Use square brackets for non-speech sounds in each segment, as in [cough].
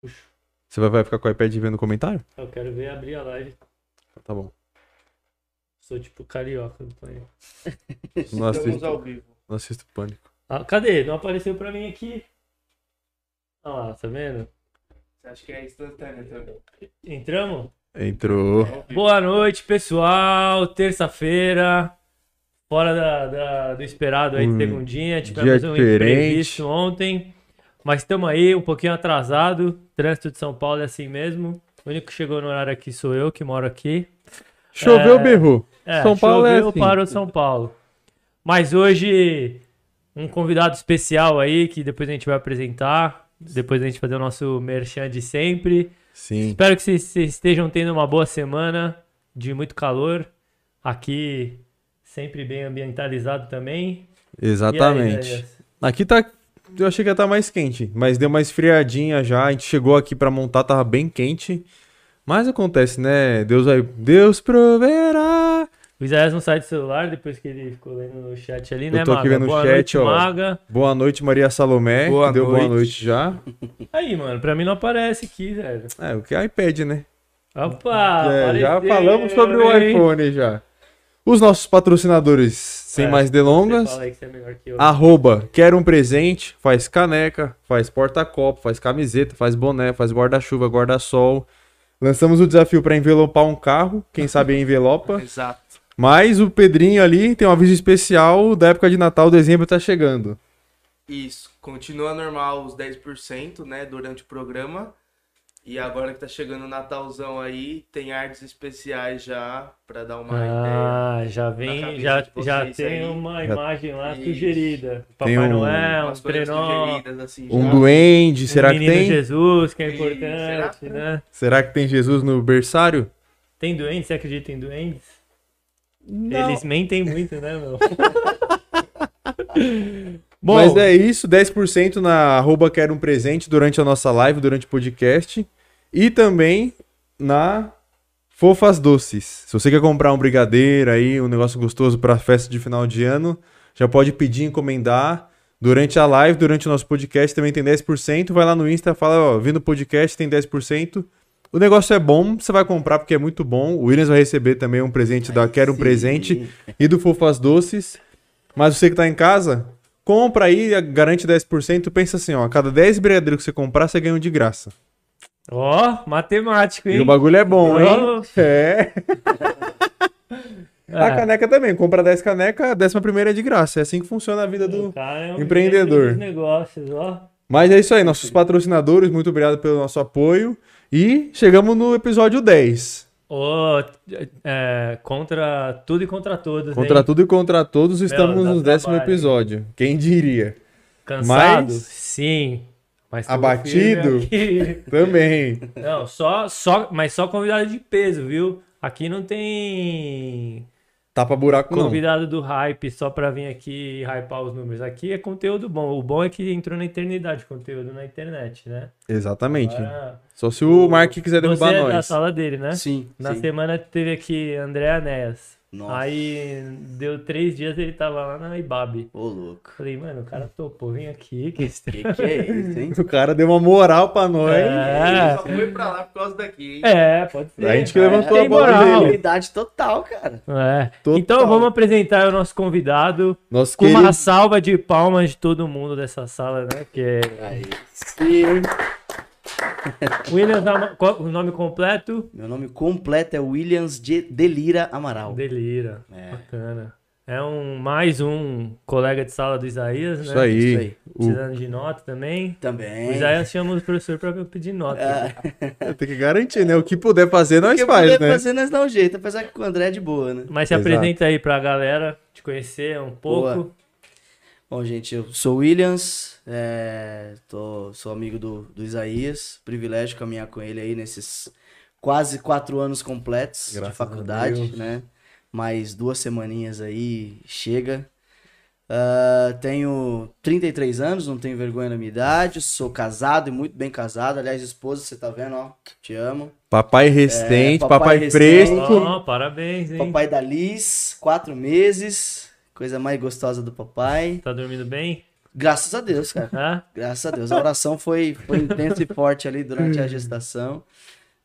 Puxa, Você vai, ficar com o iPad vendo comentário? eu quero ver abrir a live. Tá bom. Sou tipo carioca do planeta. Não Estamos assisto, ao vivo. não assisto Pânico. Ah, cadê? Não apareceu pra mim aqui. Olha lá, tá vendo? Você acha que é instantâneo também? Entramos? Entrou. Boa noite, pessoal. Terça-feira. Fora da, da- do esperado aí, de Um segundinha. Tivemos um diferente. imprevisto ontem. Mas estamos aí, um pouquinho atrasado. Trânsito de São Paulo é assim mesmo. O único que chegou no horário aqui sou eu, que moro aqui. Choveu, É. berrou. É, São Paulo é choveu assim. para o São Paulo. Mas hoje, um convidado especial aí, que depois a gente vai apresentar. Depois a gente fazer o nosso merchan de sempre. Sim. Espero que vocês, estejam tendo uma boa semana de muito calor. Aqui, sempre bem ambientalizado também. E aí, Exatamente. Zéias? Aqui tá. Eu achei que ia estar mais quente, mas deu uma esfriadinha já. A gente chegou aqui pra montar, tava bem quente. Mas acontece, né? Deus vai. Deus proverá. O Isaías não sai do celular depois que ele ficou lendo no chat ali, Eu né, tô aqui Maga? vendo boa chat, noite, ó. Maga. Boa noite, Maria Salomé. Boa que deu boa noite. noite já. Aí, mano, pra mim não aparece aqui, velho. É, o que é iPad, né? Opa, É, já falamos sobre o iPhone já. Os nossos patrocinadores, sem É, mais Você delongas. fala aí que você é melhor que eu. Arroba, quer um presente, faz caneca, faz porta-copo, faz camiseta, faz boné, faz guarda-chuva, guarda-sol. Lançamos o desafio para envelopar um carro, quem sabe envelopa. [laughs] Exato. Mas o Pedrinho ali tem um aviso especial da época de Natal, dezembro tá chegando. Isso. Continua normal os 10%, né, durante o programa. E agora que tá chegando o Natalzão aí, tem artes especiais já pra dar uma ideia. Ah, já vem, já, já tem aí. uma imagem lá Isso. sugerida. Papai um- Noel, um trenó, sugeridas, assim, Um já. duende, um será que tem? Jesus, que é importante, será? né? Será que tem Jesus no berçário? Tem duendes? Você acredita em duendes? Não. Eles mentem muito, né, meu? [laughs] Bom, Mas é isso, 10% na arroba quero um presente durante a nossa live, durante o podcast. E também na Fofas Doces. Se você quer comprar um brigadeiro aí, um negócio gostoso para festa de final de ano, já pode pedir, encomendar. Durante a live, durante o nosso podcast também tem 10%. Vai lá no Insta, fala, ó, vindo o podcast tem 10%. O negócio é bom, você vai comprar porque é muito bom. O Williams vai receber também um presente da Quero um Sim. Presente e do Fofas Doces. Mas você que tá em casa, compra aí, garante 10%. Pensa assim, ó, a cada 10 brigadeiros que você comprar, você ganha um de graça. ó, matemático, hein? E o bagulho é bom, hein? Ó. É. [laughs] A É, caneca também, compra 10 caneca, a décima primeira é de graça. É assim que funciona a vida do... é um empreendedor. negócios, ó. Mas é isso aí, nossos patrocinadores, muito obrigado pelo nosso apoio. E chegamos no episódio 10. Ô, é, contra tudo e contra todos, Contra hein? tudo e contra todos, estamos no décimo trabalho, episódio. Quem diria? Cansado? Mas- Sim. Mas Abatido? [laughs] Também. Não, só, só, mas só convidado de peso, viu? Aqui não tem Tapa buraco não. convidado do hype só pra vir aqui e hypar os números. Aqui é conteúdo bom. O bom é que entrou na eternidade conteúdo na internet, né? Exatamente. Agora, Só se o Mark quiser você derrubar é da nós. sala dele, né? Sim. Na sim. semana teve aqui André Anéas. Nossa. Aí deu três dias ele tava lá na Ibabe. Ô, louco. Falei, mano, o cara topou, vem aqui. Que Que que é isso, hein? [laughs] O cara deu uma moral pra nós. É. Só foi pra lá por causa daqui, hein? É, pode ser. A gente que É, levantou tem a bola moral. dele. Total, cara. É. Total. Então vamos apresentar o nosso convidado Nosso com querido... uma salva de palmas de todo mundo dessa sala, né? Que é Aí sim. [laughs] Williams, o nome completo? Meu nome completo é Williams de Delira Amaral. Delira. É. Bacana. É um mais um colega de sala do Isaías, né? Isso aí. Isso aí. O... Precisando de nota também. O Também. Isaías chama o professor pra pedir nota. Ah, [laughs] Tem que garantir, né? O que puder fazer, nós o que faz, puder né? fazer, nós dá um jeito. Apesar que com o André é de boa, né? Mas se Exato. apresenta aí pra galera te conhecer um pouco. Boa. Bom, gente, eu sou o Williams, é, tô, sou amigo do, do Isaías, privilégio caminhar com ele aí nesses quase quatro anos completos Graças de faculdade, né? Mais duas semaninhas aí, chega. Ah, tenho 33 anos, não tenho vergonha da minha idade, sou casado e muito bem casado. Aliás, esposa, você tá vendo, ó, te amo. Papai resistente, É, papai, papai fresco. resistente. Ó, parabéns, hein? Papai da Liz, quatro meses, coisa mais gostosa do papai. Tá dormindo bem? Graças a Deus, cara. Hã? Graças a Deus. A oração foi, foi intensa e forte ali durante a gestação,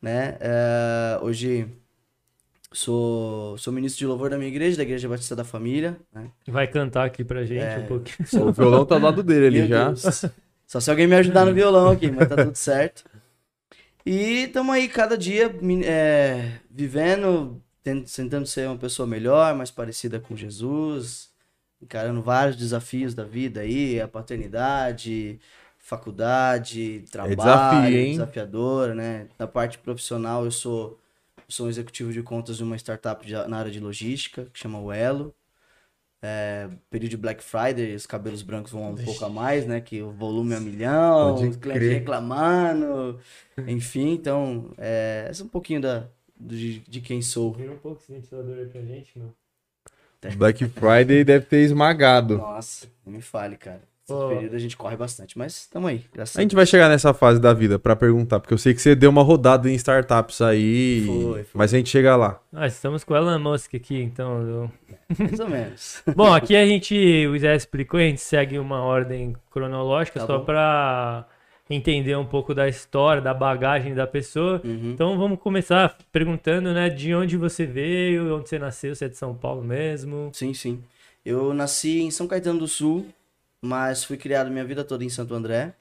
né? É, hoje sou, sou ministro de louvor da minha igreja, da Igreja Batista da Família, né? Vai cantar aqui pra gente É. um pouquinho. O violão tá do lado dele ali Meu já. Deus. Só se alguém me ajudar no violão aqui, mas tá tudo certo. E estamos aí cada dia é, vivendo, tentando ser uma pessoa melhor, mais parecida com Jesus, encarando vários desafios da vida aí, a paternidade, faculdade, trabalho, desafio, hein? desafiador, né? Na parte profissional eu sou, sou um executivo de contas de uma startup de- na área de logística, que chama o Elo É, período de Black Friday, os cabelos brancos vão um pouco a mais, né? Que o volume é um milhão, os clientes reclamando, enfim, então, é, é um pouquinho da, de, de quem sou. Vira um pouco esse ventilador aí pra gente, meu. Black Friday deve ter esmagado. Nossa, não me fale, cara. Esse Pô. período a gente corre bastante, mas estamos aí, graças A gente vai chegar nessa fase da vida pra perguntar, porque eu sei que você deu uma rodada em startups aí. Foi, foi. Mas a gente chega lá. Ah, estamos com o Elon Musk aqui, então. eu- Mais ou menos. [laughs] Bom, aqui a gente, o Zé explicou, a gente segue uma ordem cronológica Tá só bom. Entender um pouco da história, da bagagem da pessoa. Uhum. Então vamos começar perguntando, né, de onde você veio, onde você nasceu, você é de São Paulo mesmo. Sim, sim. Eu nasci em São Caetano do Sul, mas fui criado minha vida toda em Santo André.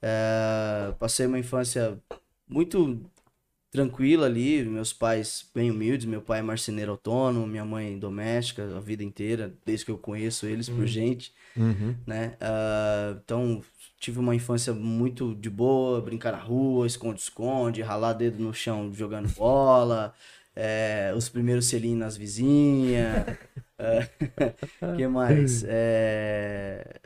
É, passei uma infância muito tranquila ali, meus pais bem humildes, meu pai é marceneiro autônomo, minha mãe doméstica a vida inteira, desde que eu conheço eles por gente, Uhum. né? Ah, então tive uma infância muito de boa, brincar na rua, esconde-esconde, ralar dedo no chão jogando bola, é, [laughs] os primeiros selinhos nas vizinhas. O [laughs] [laughs] que mais? É,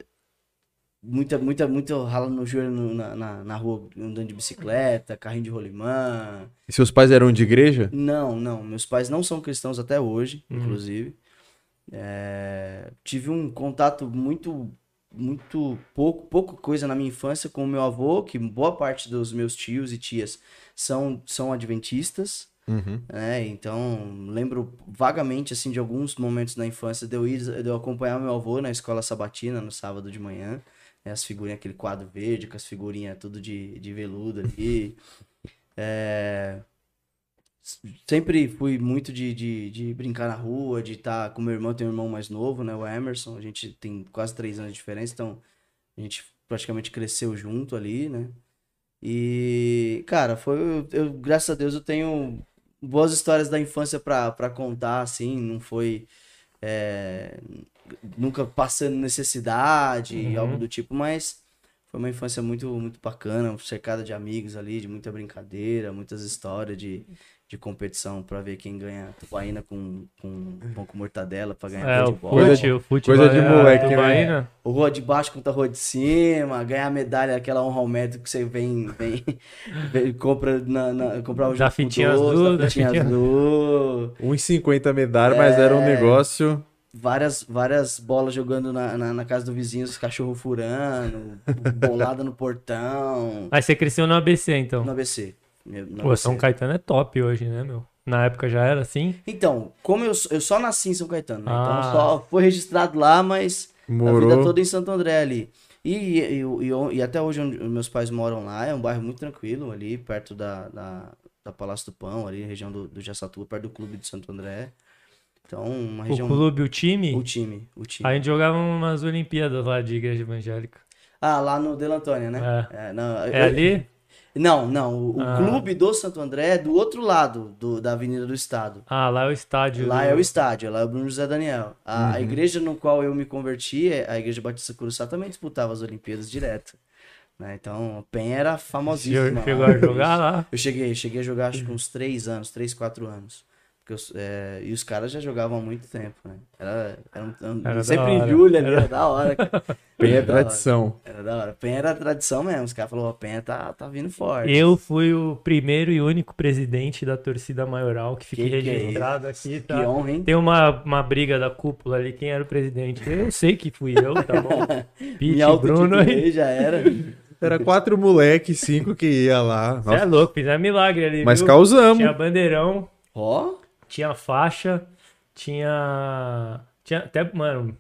muita, muita, muito rala no joelho no- na, na, na rua, andando de bicicleta, carrinho de rolimã. E seus pais eram de igreja? Não, não. Meus pais não são cristãos até hoje, Uhum. inclusive. É, tive um contato muito, muito pouco, pouco coisa na minha infância com o meu avô, que boa parte dos meus tios e tias são, são adventistas, Uhum. né? Então, lembro vagamente, assim, de alguns momentos da infância de eu ir, de eu acompanhar meu avô na escola sabatina no sábado de manhã, né? As figurinhas, aquele quadro verde com as figurinhas tudo de, de veludo ali. É, Sempre fui muito de, de, de brincar na rua, de estar com meu irmão, tem um irmão mais novo, né? O Emerson. A gente tem quase três anos de diferença, então a gente praticamente cresceu junto ali, né? E, cara, foi. Eu, eu- graças a Deus eu tenho boas histórias da infância pra, pra contar, assim, não foi. é, nunca passando necessidade, Uhum. algo do tipo, mas foi uma infância muito, muito bacana, cercada de amigos ali, de muita brincadeira, muitas histórias de, de competição pra ver quem ganha tubaína com, com pão com mortadela pra ganhar É, gol o de bola. fute, o fute coisa de moleque, né? O rua de baixo contra a rua de cima, ganhar a medalha, aquela honra ao mérito que você vem, vem, [laughs] vem compra na, na comprar o Da jogo com fitinha doce, azul, da da fitinha azul. 1,50 medalha, mas era um É. negócio. Várias, várias bolas jogando na, na, na casa do vizinho, os cachorros furando, bolada no portão. Aí você cresceu no ABC, então. No ABC. Pô. São Caetano é top hoje, né, meu? Na época já era assim. Então, como eu, eu só nasci em São Caetano, né? Ah. Então só foi registrado lá, mas a vida Morou. toda em Santo André ali. E, e, e- e até hoje onde meus pais moram lá, é um bairro muito tranquilo ali, perto da, da, da Palácio do Pão, ali, região do, do Jaçatu, perto do clube de Santo André. Então, uma região... O clube, o time. O time, o time. A gente jogava umas Olimpíadas lá de igreja evangélica. Ah, lá no Dela Antônia, né? É, não, É eu- ali? Não, não. O, Ah. clube do Santo André é do outro lado do, da Avenida do Estado. Ah, lá é o estádio. Lá do- é o estádio, lá é o Bruno José Daniel. A, a Uhum. igreja no qual eu me converti, é- a igreja Batista Curuçá, também disputava as Olimpíadas direto. né? Então, o Penha era [laughs] famosíssimo. Chegou, a jogar lá. Eu cheguei, cheguei a jogar acho que uns 3 anos, 3, 4 anos. Porque eu- é, e os caras já jogavam há muito tempo, né? Era, era, um- um- Era da sempre em julho ali, era da hora. cara. [laughs] Penha é Era da hora. tradição. Era da hora. Penha era tradição mesmo. Os caras falaram, ó, Penha tá, tá vindo forte. Eu fui o primeiro e único presidente da torcida maioral que fica Que que é registrado aqui, Que tá? honra, hein? Tem uma, uma briga da cúpula ali, quem era o presidente? Eu sei que fui eu, tá bom? [laughs] Pete, Bruno aí. [laughs] já era. Era quatro moleque, cinco que ia lá. Você é louco, fizeram milagre ali, mas viu? causamos. Tinha bandeirão, Ó, tinha faixa, tinha. Tinha até, mano.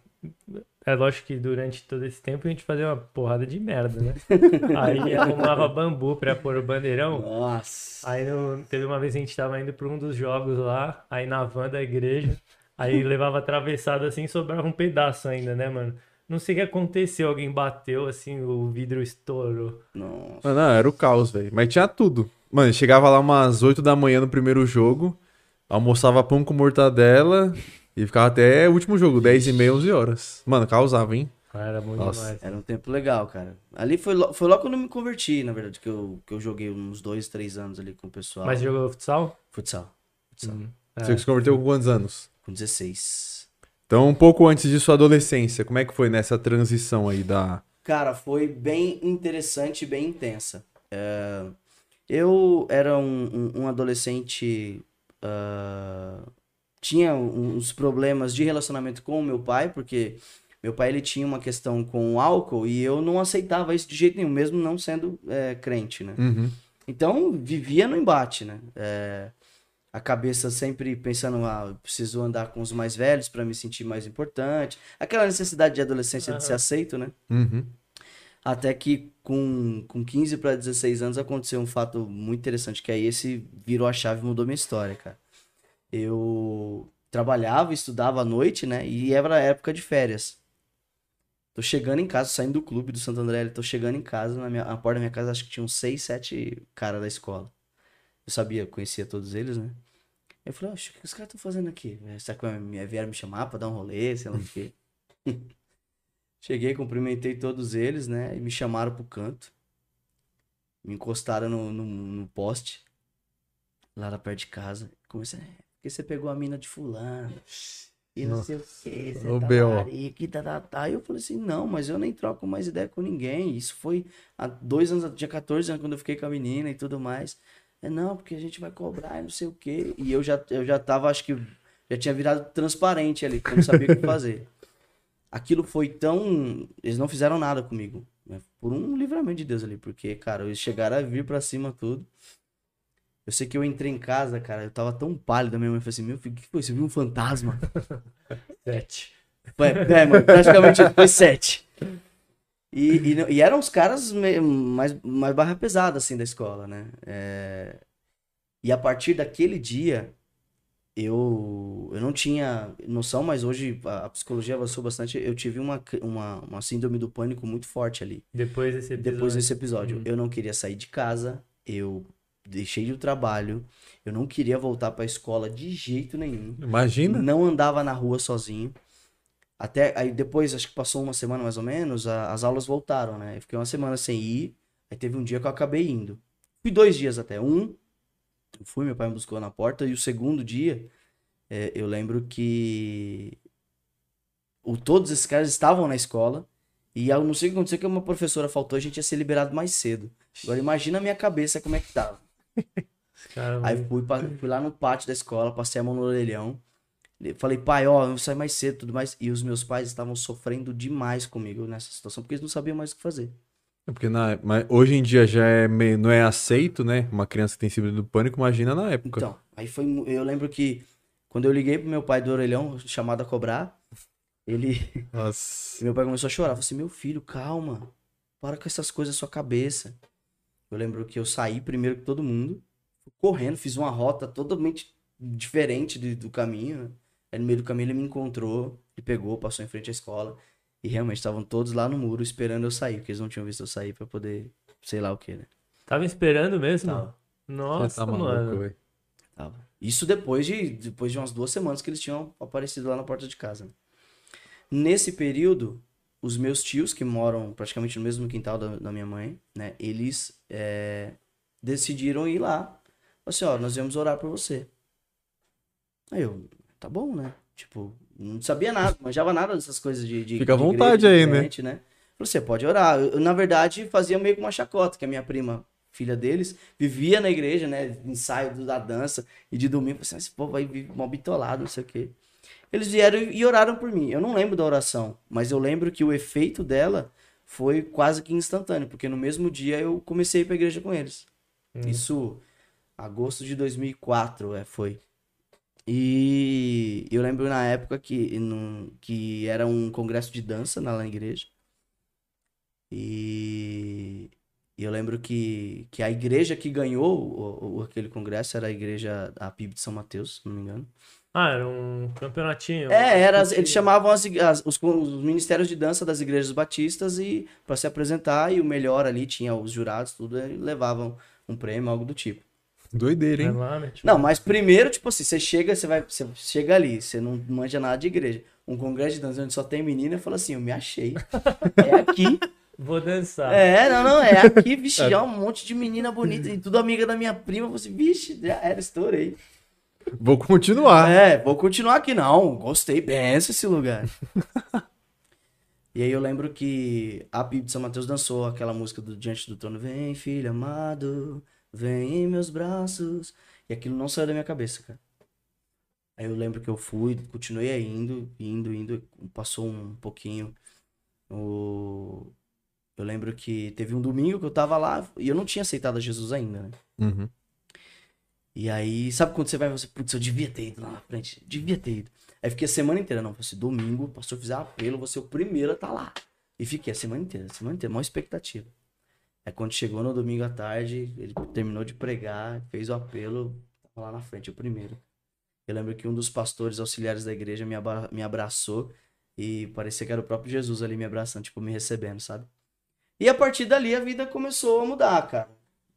é lógico que durante todo esse tempo a gente fazia uma porrada de merda, né? [laughs] Aí arrumava bambu pra pôr o bandeirão. Nossa. Aí no- teve uma vez a gente tava indo pra um dos jogos lá, aí na van da igreja, aí levava atravessado assim, sobrava um pedaço ainda, né, mano? Não sei o que aconteceu, alguém bateu assim, o vidro estourou. Nossa. Mano, não, era o caos, velho. Mas tinha tudo. Mano, chegava lá umas 8 da manhã no primeiro jogo, almoçava pão com mortadela e ficava até o último jogo, 10 e meia, 11 horas. Mano, causava, hein? Era muito Nossa. demais. Era um tempo legal, cara. Ali foi, lo- foi logo quando eu me converti, na verdade, que eu, que eu joguei uns dois, três anos ali com o pessoal. Mas jogou futsal? Futsal. Futsal. Hum, Você é. se converteu com quantos anos? Com 16. Então, um pouco antes de sua adolescência, como é que foi nessa transição aí da. Cara, foi bem interessante e bem intensa. É, eu era um, um- um adolescente. Ah, tinha uns problemas de relacionamento com o meu pai, porque meu pai ele tinha uma questão com o álcool e eu não aceitava isso de jeito nenhum, mesmo não sendo é, crente, né? Uhum. Então, vivia no embate, né? É, a cabeça sempre pensando, ah, eu preciso andar com os mais velhos para me sentir mais importante. Aquela necessidade de adolescência de ser aceito, né? Uhum. Até que com, com 15 para 16 anos aconteceu um fato muito interessante, que aí esse virou a chave e mudou minha história, cara. Eu trabalhava, estudava à noite, né? E era época de férias. Tô chegando em casa, saindo do clube do Santo André, tô chegando em casa, na, minha, na porta da minha casa, acho que tinham seis, sete caras da escola. Eu sabia, conhecia todos eles, né? Eu falei, o que os caras estão fazendo aqui? Será que vieram me chamar pra dar um rolê, sei lá o quê? Cheguei, cumprimentei todos eles, né? E me chamaram pro canto. Me encostaram no, no, no poste. Lá na perto de casa. Comecei, é, porque você pegou a mina de fulano. E não sei o que, você tá B.O.. larica, e tá, tá, tá. E eu falei assim, não, mas eu nem troco mais ideia com ninguém. Isso foi há dois anos, tinha 14 anos quando eu fiquei com a menina e tudo mais. É, não, porque a gente vai cobrar e não sei o quê. E eu já, eu já tava, acho que, já tinha virado transparente ali, que eu não sabia o que fazer. Aquilo foi tão. Eles não fizeram nada comigo. né? Por um livramento de Deus ali, porque, cara, eles chegaram a vir pra cima tudo. Eu sei que eu entrei em casa, cara, eu tava tão pálido, minha mãe falou assim: Meu filho, o que foi? Você viu um fantasma? [laughs] Sete. Foi, é, mano, praticamente foi sete. E, e, e eram os caras mais, mais barra pesada, assim, da escola, né? É, E a partir daquele dia, eu, eu não tinha noção, mas hoje a, a psicologia avançou bastante. Eu tive uma, uma, uma síndrome do pânico muito forte ali. Depois desse episódio. Depois desse episódio, Uhum. eu não queria sair de casa, eu deixei o trabalho, eu não queria voltar pra escola de jeito nenhum. Imagina. Não andava na rua sozinho. Até aí depois, acho que passou uma semana mais ou menos, a- as aulas voltaram, né? Eu fiquei uma semana sem ir. Aí teve um dia que eu acabei indo. Fui dois dias até. Um, eu fui, meu pai me buscou na porta. E o segundo dia, é, eu lembro que o, todos esses caras estavam na escola. E eu não sei o que aconteceu, que uma professora faltou, a gente ia ser liberado mais cedo. Agora imagina a minha cabeça como é que tava. Cara, Aí fui, pa- fui lá no pátio da escola, passei a mão no orelhão. Falei, pai, ó, eu vou sair mais cedo e tudo mais. E os meus pais estavam sofrendo demais comigo nessa situação, porque eles não sabiam mais o que fazer. Porque na, hoje em dia já é meio, não é aceito, né? Uma criança que tem síndrome do pânico, imagina na época. Então, aí foi. Eu lembro que quando eu liguei pro meu pai do orelhão, chamado a cobrar, ele. [laughs] Nossa. Meu pai começou a chorar. Falei assim, meu filho, calma. Para com essas coisas na sua cabeça. Eu lembro que eu saí primeiro que todo mundo. Correndo, fiz uma rota totalmente diferente do, do caminho. né? Aí no meio do caminho ele me encontrou, ele pegou, passou em frente à escola. E realmente estavam todos lá no muro esperando eu sair, porque eles não tinham visto eu sair pra poder, sei lá o que, né? Tava esperando mesmo? Tava, Nossa, tá maluco, mano. velho. tava. Isso depois de, depois de umas duas semanas que eles tinham aparecido lá na porta de casa. né? Nesse período, os meus tios, que moram praticamente no mesmo quintal da, da minha mãe, né? Eles é, decidiram ir lá. Falaram assim, ó, nós viemos orar por você. Aí eu, tá bom, né? Tipo, não sabia nada, manjava nada dessas coisas de, de Fica à de vontade aí, né? né? Falei, você pode orar. Eu, na verdade, fazia meio que uma chacota, que a minha prima, filha deles, vivia na igreja, né? Ensaio da dança. E de domingo, assim, "Ah, esse povo aí vive mó bitolado, não sei o quê. Eles vieram e oraram por mim. Eu não lembro da oração, mas eu lembro que o efeito dela foi quase que instantâneo, porque no mesmo dia eu comecei a ir pra igreja com eles. Hum. Isso, agosto de 2004, é, foi. E eu lembro na época que, no- que era um congresso de dança na, lá na igreja. E eu lembro que, que a igreja que ganhou o, o- aquele congresso era a igreja, a PIB de São Mateus, se não me engano. Ah, era um campeonatinho. É, era, eles chamavam as as- os, os ministérios de dança das igrejas batistas e para se apresentar e o melhor ali tinha os jurados, tudo, e levavam um prêmio, algo do tipo. Doideira, É hein? lá, né? Tipo, Não, mas primeiro, tipo assim, você chega, você vai, você chega ali, você não manja nada de igreja. Um congresso de dança onde só tem menina, fala assim, eu me achei. É aqui. [laughs] Vou dançar. É, não, não, é aqui, vixe, [laughs] já um monte de menina bonita e tudo amiga da minha prima. Eu falei assim, vixe, já era, estourei. Vou continuar. É, vou continuar aqui não. Gostei, benção esse lugar. [laughs] e aí eu lembro que a PIB de São Mateus dançou aquela música do Diante do Trono. Vem, filho amado, vem em meus braços. E aquilo não saiu da minha cabeça, cara. Aí eu lembro que eu fui, continuei indo, indo, indo. Passou um pouquinho. O... Eu lembro que teve um domingo que eu tava lá e eu não tinha aceitado a Jesus ainda, né? Uhum. E aí, sabe quando você vai e você, putz, eu devia ter ido lá na frente, devia ter ido. Aí fiquei a semana inteira, não, fosse domingo, o pastor fizer apelo, você o primeiro a estar lá. E fiquei a semana inteira, a semana inteira, maior expectativa. Aí quando chegou no domingo à tarde, ele terminou de pregar, fez o apelo, tava lá na frente, o primeiro. Eu lembro que um dos pastores auxiliares da igreja me, abra- me abraçou e parecia que era o próprio Jesus ali me abraçando, tipo, me recebendo, sabe? E a partir dali a vida começou a mudar, cara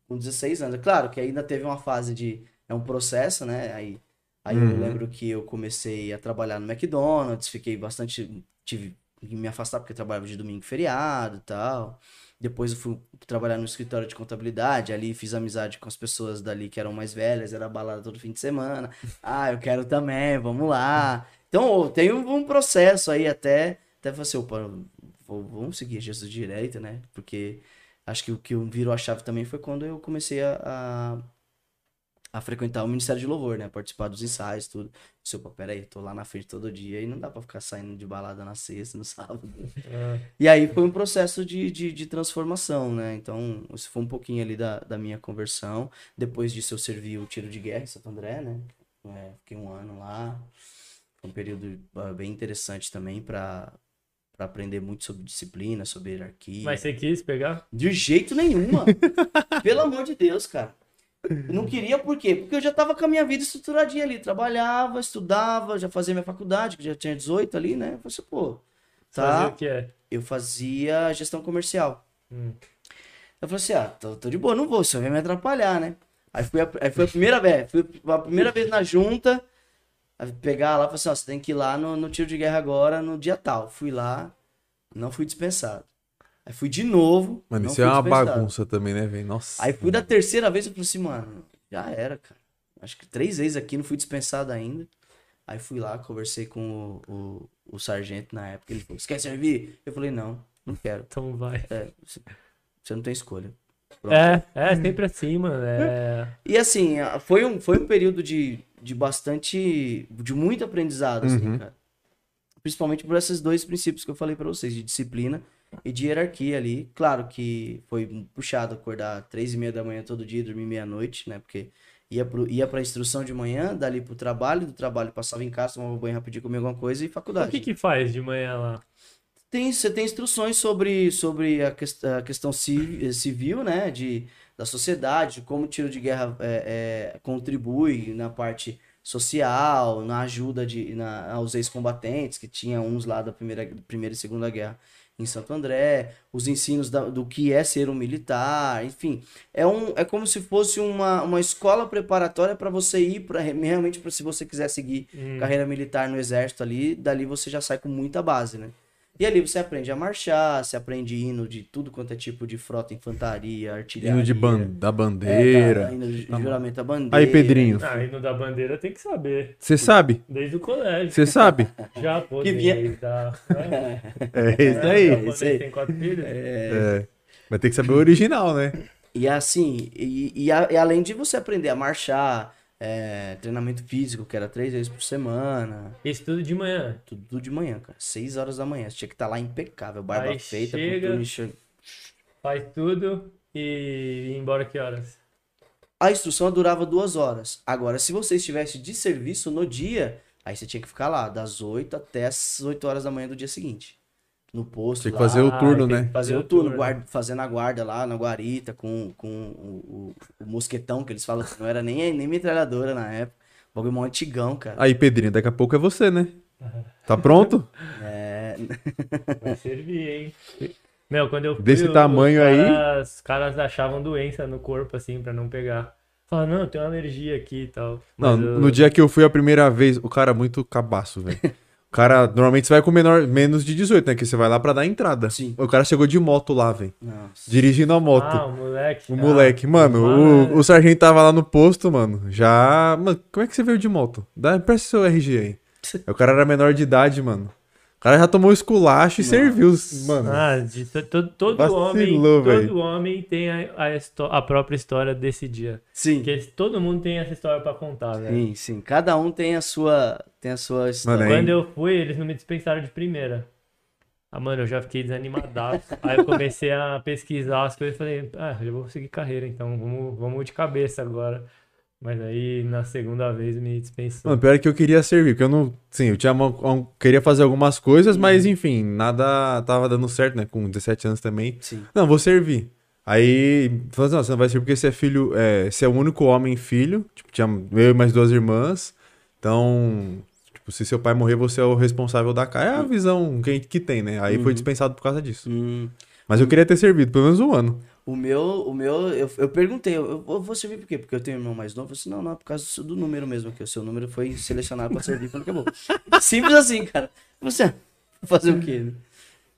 com 16 anos. É claro que ainda teve uma fase de. É um processo, né? Aí, aí eu Uhum. lembro que eu comecei a trabalhar no McDonald's, fiquei bastante. Tive que me afastar porque eu trabalhava de domingo feriado e tal. Depois eu fui trabalhar no escritório de contabilidade, ali fiz amizade com as pessoas dali que eram mais velhas, era balada todo fim de semana. Ah, eu quero também, vamos lá. Então, tem um, processo aí até, até falar assim, opa, vamos seguir Jesus direito, né? Porque acho que o que virou a chave também foi quando eu comecei a, a, a frequentar o Ministério de Louvor, né? Participar dos ensaios, tudo. Seu, pô, peraí, tô lá na frente todo dia e não dá pra ficar saindo de balada na sexta, no [laughs] sábado. Ah, E aí foi um processo de, de, de transformação, né? Então, isso foi um pouquinho ali da, da minha conversão. Depois disso, eu servi o tiro de guerra em Santo André, né? É, fiquei um ano lá. Foi um período ah, bem interessante também para para aprender muito sobre disciplina, sobre hierarquia. Mas você quis pegar? De jeito nenhum, mano. [laughs] Pelo amor de Deus, cara. Não queria por quê? Porque eu já tava com a minha vida estruturadinha ali. Trabalhava, estudava, já fazia minha faculdade, que já tinha 18 ali, né? Eu falei assim, pô, tá. o que é? Eu fazia gestão comercial. Hum. Eu falei assim, ah, tô, tô de boa, não vou, só vai me atrapalhar, né? Aí foi a, aí foi a primeira vez, foi a primeira vez na junta, pegar lá, falei assim, ó, você tem que ir lá no, no tiro de guerra agora, no dia tal. Fui lá, não fui dispensado. Aí fui de novo, Mano, isso é uma bagunça também, né, velho? Nossa. Aí fui da terceira vez, eu falei assim, mano, já era, cara. Acho que três vezes aqui, não fui dispensado ainda. Aí fui lá, conversei com o, o, o sargento na época, ele falou, você quer servir? Eu falei, não, não quero. Então vai. É, você, não tem escolha. Pronto. É, é sempre assim, mano. É... E assim, foi um, foi um período de, de bastante. de muito aprendizado, assim, Uhum. cara. Principalmente por esses dois princípios que eu falei pra vocês, de disciplina e de hierarquia ali. Claro que foi puxado acordar três e meia da manhã todo dia, dormir meia-noite, né? Porque ia, pro, ia pra instrução de manhã, dali pro trabalho, do trabalho passava em casa, tomava banho rapidinho, comia alguma coisa e faculdade. O que que faz de manhã lá? tem, você tem instruções sobre, sobre a, ques- a questão ci- civil, né, de, da sociedade, de como o tiro de guerra é, é, contribui na parte social, na ajuda de, na, aos ex-combatentes, que tinha uns lá da primeira, primeira e segunda guerra em Santo André, os ensinos da- do que é ser um militar, enfim, é, um, é como se fosse uma, uma escola preparatória para você ir para realmente para se você quiser seguir Hum. carreira militar no exército ali, dali você já sai com muita base, né? E ali você aprende a marchar, você aprende hino de tudo quanto é tipo de frota, infantaria, artilharia. Hino de ban da é, bandeira. tá, hino de juramento à bandeira. Aí, Pedrinho. Ah, e no da bandeira tem que saber. Você sabe? Desde o colégio. Você sabe? [laughs] Já pô, Que tem vinha- que dar, né? É isso É, aí. japonês isso aí. Tem quatro filhos? É. Vai ter que saber o original, né? E assim, e, e a- e além de você aprender a marchar, é, treinamento físico, que era três vezes por semana, Isso tudo de manhã. tudo, de manhã, cara. Seis horas da manhã. Você tinha que estar lá impecável, barba Aí feita, chega- tudo enxer- Faz tudo e ir embora que horas? A instrução durava duas horas. Agora, se você estivesse de serviço no dia, aí você tinha que ficar lá, das 8 até as 8 horas da manhã do dia seguinte. No posto. Tinha que lá, fazer o Ah, turno, tem né? Fazer o turno, turno. guarda- fazendo a guarda lá na guarita com, com o, o- o mosquetão que eles falam que não era nem, nem metralhadora na época. O bagulho mó antigão, cara. Aí, Pedrinho, daqui a pouco é você, né? Tá pronto? [laughs] É, Vai servir, hein? Meu, quando eu fui, Desse os tamanho aí. caras, Os caras achavam doença no corpo, assim, pra não pegar. Falaram, não, eu tenho uma alergia aqui e tal. Não, Mas eu- no dia que eu fui a primeira vez, o cara é muito cabaço, velho. [laughs] O cara, normalmente você vai com menor, menos de 18, né? Que você vai lá pra dar entrada. Sim. O cara chegou de moto lá, velho. Dirigindo a moto. Ah, o moleque. O Ah, moleque, mano, mano. o, o sargento tava lá no posto, mano. Já. Mano, como é que você veio de moto? Dá, presta seu RG. Aí O cara era menor de idade, mano. O cara já tomou esculacho e Nossa. serviu, mano. Ah, de to- to- todo, Vacilou, homem, todo homem tem a, a, a própria história desse dia. Sim. Porque todo mundo tem essa história pra contar, velho. Sim, sim. Cada um tem a sua, tem a sua história. Mano, Quando eu fui, eles não me dispensaram de primeira. Ah, mano, eu já fiquei desanimadaço. [laughs] Aí eu comecei a pesquisar as coisas e falei, ah, já vou seguir carreira, então vamos, vamos de cabeça agora. Mas aí na segunda vez me dispensou. Mano, pior é que eu queria servir, porque eu não. Sim, eu tinha uma- um- queria fazer algumas coisas, Uhum. mas enfim, nada tava dando certo, né? Com 17 anos também. Sim. Não, vou servir. Aí, falou assim, não, você não vai servir porque você é filho, é, você é o único homem filho. Tipo, tinha eu e mais duas irmãs. Então, tipo, se seu pai morrer, você é o responsável da casa. É a visão que, que tem, né? Aí foi Uhum. dispensado por causa disso. Hum. Mas eu queria ter servido, pelo menos um ano. O meu, o meu, eu, eu perguntei, eu, eu vou servir por quê? Porque eu tenho um irmão mais novo. Eu falei assim, não, não, é por causa do número mesmo, que o seu número foi selecionado pra servir quando acabou. [laughs] Simples assim, cara. Você fazer o quê? né?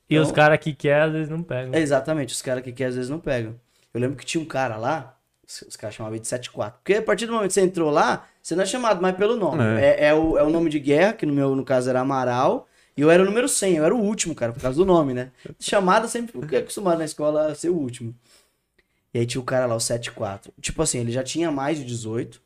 e os então- caras que querem, às vezes não pegam. É, exatamente, os caras que querem às vezes não pegam. Eu lembro que tinha um cara lá, os, os caras chamavam ele de 74. Porque a partir do momento que você entrou lá, você não é chamado mais pelo nome. É. É, é o, é o nome de guerra, que no meu no caso era Amaral. E eu era o número 100, eu era o último, cara, por causa do nome, né? Chamada sempre, porque é acostumado na escola a ser o último. E aí tinha o cara lá, o 74. Tipo assim, ele já tinha mais de 18.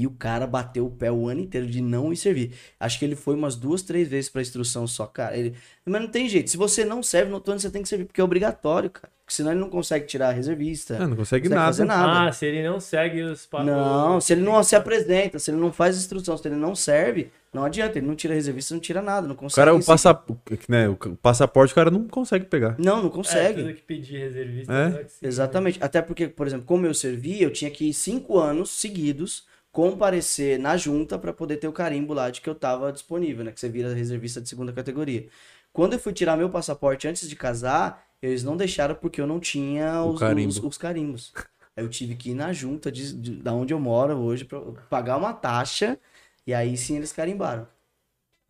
E o cara bateu o pé o ano inteiro de não ir servir. Acho que ele foi umas duas, três vezes pra instrução só, cara. Ele... Mas não tem jeito. Se você não serve no outono, você tem que servir, porque é obrigatório, cara. Porque senão ele não consegue tirar a reservista. Ah, não consegue Consegue nada. fazer nada. Ah, se ele não segue os pa- Não, se ele não se apresenta, se ele não faz instrução, se ele não serve, não adianta. Ele não tira reservista, não tira nada. Não O consegue. cara, o, passa... né, o passaporte, o cara não consegue pegar. Não, não É, consegue. tudo que pedir reservista. É? não que sim, Exatamente. Até porque, por exemplo, como eu servi, eu tinha que ir cinco anos seguidos comparecer na junta para poder ter o carimbo lá de que eu tava disponível, né? Que você vira reservista de segunda categoria. Quando eu fui tirar meu passaporte antes de casar, eles não deixaram porque eu não tinha os, carimbo. os- os carimbos. Aí eu tive que ir na junta de, de- da onde eu moro hoje para pagar uma taxa e aí sim eles carimbaram.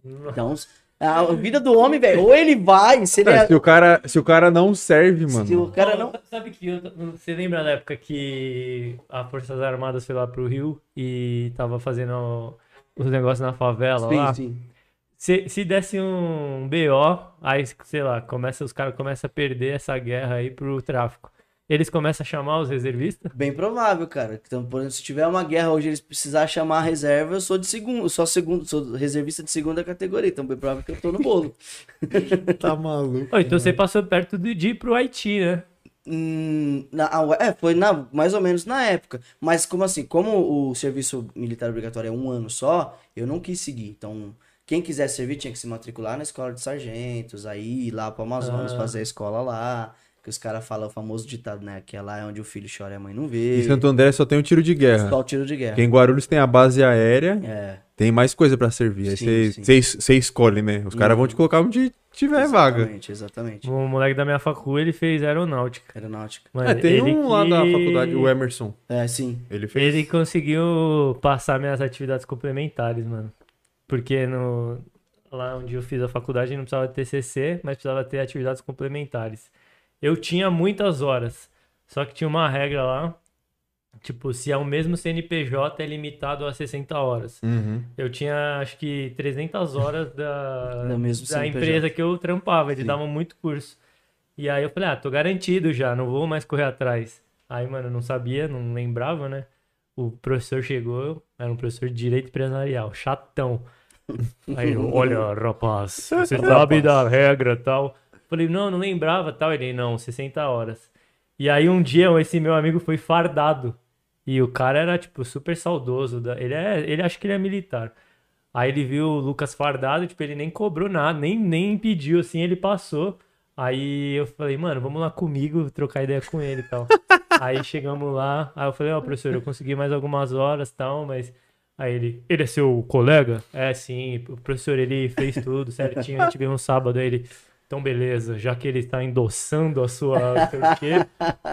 Nossa. Então, a vida do homem, velho, ou ele vai, se ele É, é, se, o cara, se o cara não serve, mano. se o cara não Sabe que eu- você lembra da época que a Forças Armadas foi lá pro Rio e tava fazendo os negócios na favela lá? Sim, sim. Se, se desse um BO, aí, sei lá, começa, os caras começam a perder essa guerra aí pro tráfico. Eles começam a chamar os reservistas? Bem provável, cara. Então, por exemplo, se tiver uma guerra hoje, eles precisar chamar a reserva, eu sou de segundo, sou segundo, sou reservista de segunda categoria, então bem provável que eu tô no bolo. [laughs] Tá maluco. Ô, então você passou perto de de ir pro Haiti, né? Hum, na- é, foi na, mais ou menos na época. Mas como assim, como o serviço militar obrigatório é um ano só, eu não quis seguir. Então, quem quiser servir tinha que se matricular na escola de sargentos, aí ir lá pro Amazonas Ah. fazer a escola lá. Que os caras falam o famoso ditado, né? Que é lá onde o filho chora e a mãe não Em vê. Santo André só tem um tiro de guerra. Só o tiro de guerra. Porque em Guarulhos tem a base aérea, É. tem mais coisa pra servir. Aí Sim, você- sim. você es- você escolhe, né? Os caras vão te colocar onde tiver vaga. Exatamente, exatamente. O moleque da minha facu, ele fez aeronáutica. Aeronáutica. Mas É, tem ele um lá que- da faculdade, o Emerson. É, sim. Ele fez. Ele conseguiu passar minhas atividades complementares, mano. Porque no, lá onde eu fiz a faculdade não precisava ter TCC, mas precisava ter atividades complementares. Eu tinha muitas horas, só que tinha uma regra lá, tipo, se é o mesmo CNPJ é limitado a 60 horas. Uhum. Eu tinha, acho que 300 horas da, [laughs] da CNPJ. empresa que eu trampava, eles Sim. davam muito curso. E aí eu falei, ah, tô garantido já, não vou mais correr atrás. Aí, mano, eu não sabia, não lembrava, né? O professor chegou, era um professor de direito empresarial, chatão. [laughs] Aí, olha, rapaz, você [laughs] sabe da regra e tal. Falei, não, não lembrava tal. Ele, não, 60 horas. E aí um dia esse meu amigo foi fardado. E o cara era, tipo, super saudoso. da- Ele é, ele acho que ele é militar. Aí ele viu o Lucas fardado, tipo, ele nem cobrou nada, nem, nem pediu, assim, ele passou. Aí eu falei, mano, vamos lá comigo trocar ideia com ele e tal. [laughs] aí chegamos lá, aí eu falei, ó, professor, eu consegui mais algumas horas e tal, mas. Aí ele, ele é seu colega? É, sim, o professor, ele fez tudo certinho, a gente veio um sábado, aí ele. Então, beleza, já que ele está endossando a sua.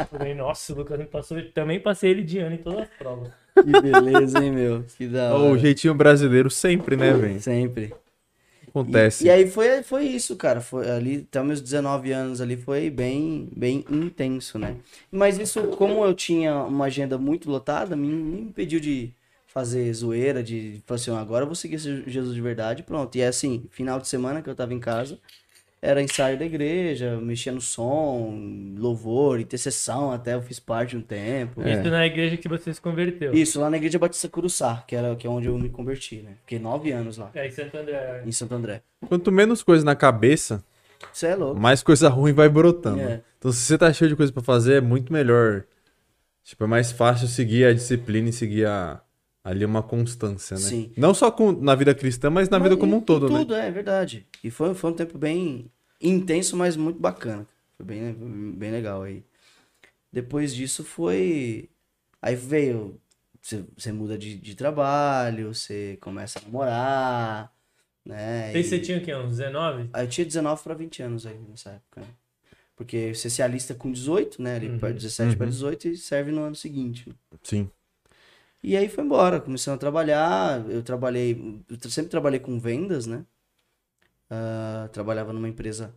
falei, nossa, o Lucas me passou. Também passei ele de ano em todas as provas. Que beleza, hein, meu? Que da hora. O jeitinho brasileiro sempre, né, velho? Sempre. Acontece. E, e aí foi, foi isso, cara. Foi ali, até meus 19 anos ali, foi bem, bem intenso, né? Mas isso, como eu tinha uma agenda muito lotada, me, me impediu de fazer zoeira, de falar assim, "Ó, agora eu vou seguir esse Jesus de verdade, pronto. E é assim, final de semana que eu tava em casa, era ensaio da igreja, mexia no som, louvor, intercessão, até eu fiz parte um tempo. É. Isso na igreja que você se converteu. Isso, lá na igreja Batista Curuçá, que, era, que é onde eu me converti, né? Fiquei nove anos lá, É, em Santo André. em Santo André. Quanto menos coisa na cabeça, é louco. mais coisa ruim vai brotando. É. Então, se você tá cheio de coisa pra fazer, é muito melhor. Tipo, é mais fácil seguir a disciplina e seguir a, ali uma constância, né? Sim. Não só com, na vida cristã, mas na vida Mas como em- um todo, em né? Tudo, é verdade. E foi, foi um tempo bem intenso, mas muito bacana. Foi bem, bem legal aí. Depois disso foi. Aí veio. Você, muda de, de trabalho, você começa a namorar, né? E- você tinha o quê? Uns 19? Aí eu tinha 19 para 20 anos aí nessa época. né? Porque você se alista com 18, né? Ali, Uhum. para 17 para Uhum. 18 e serve no ano seguinte. né? Sim. E aí foi embora, começando a trabalhar. Eu trabalhei, eu sempre trabalhei com vendas, né? Ah, trabalhava numa empresa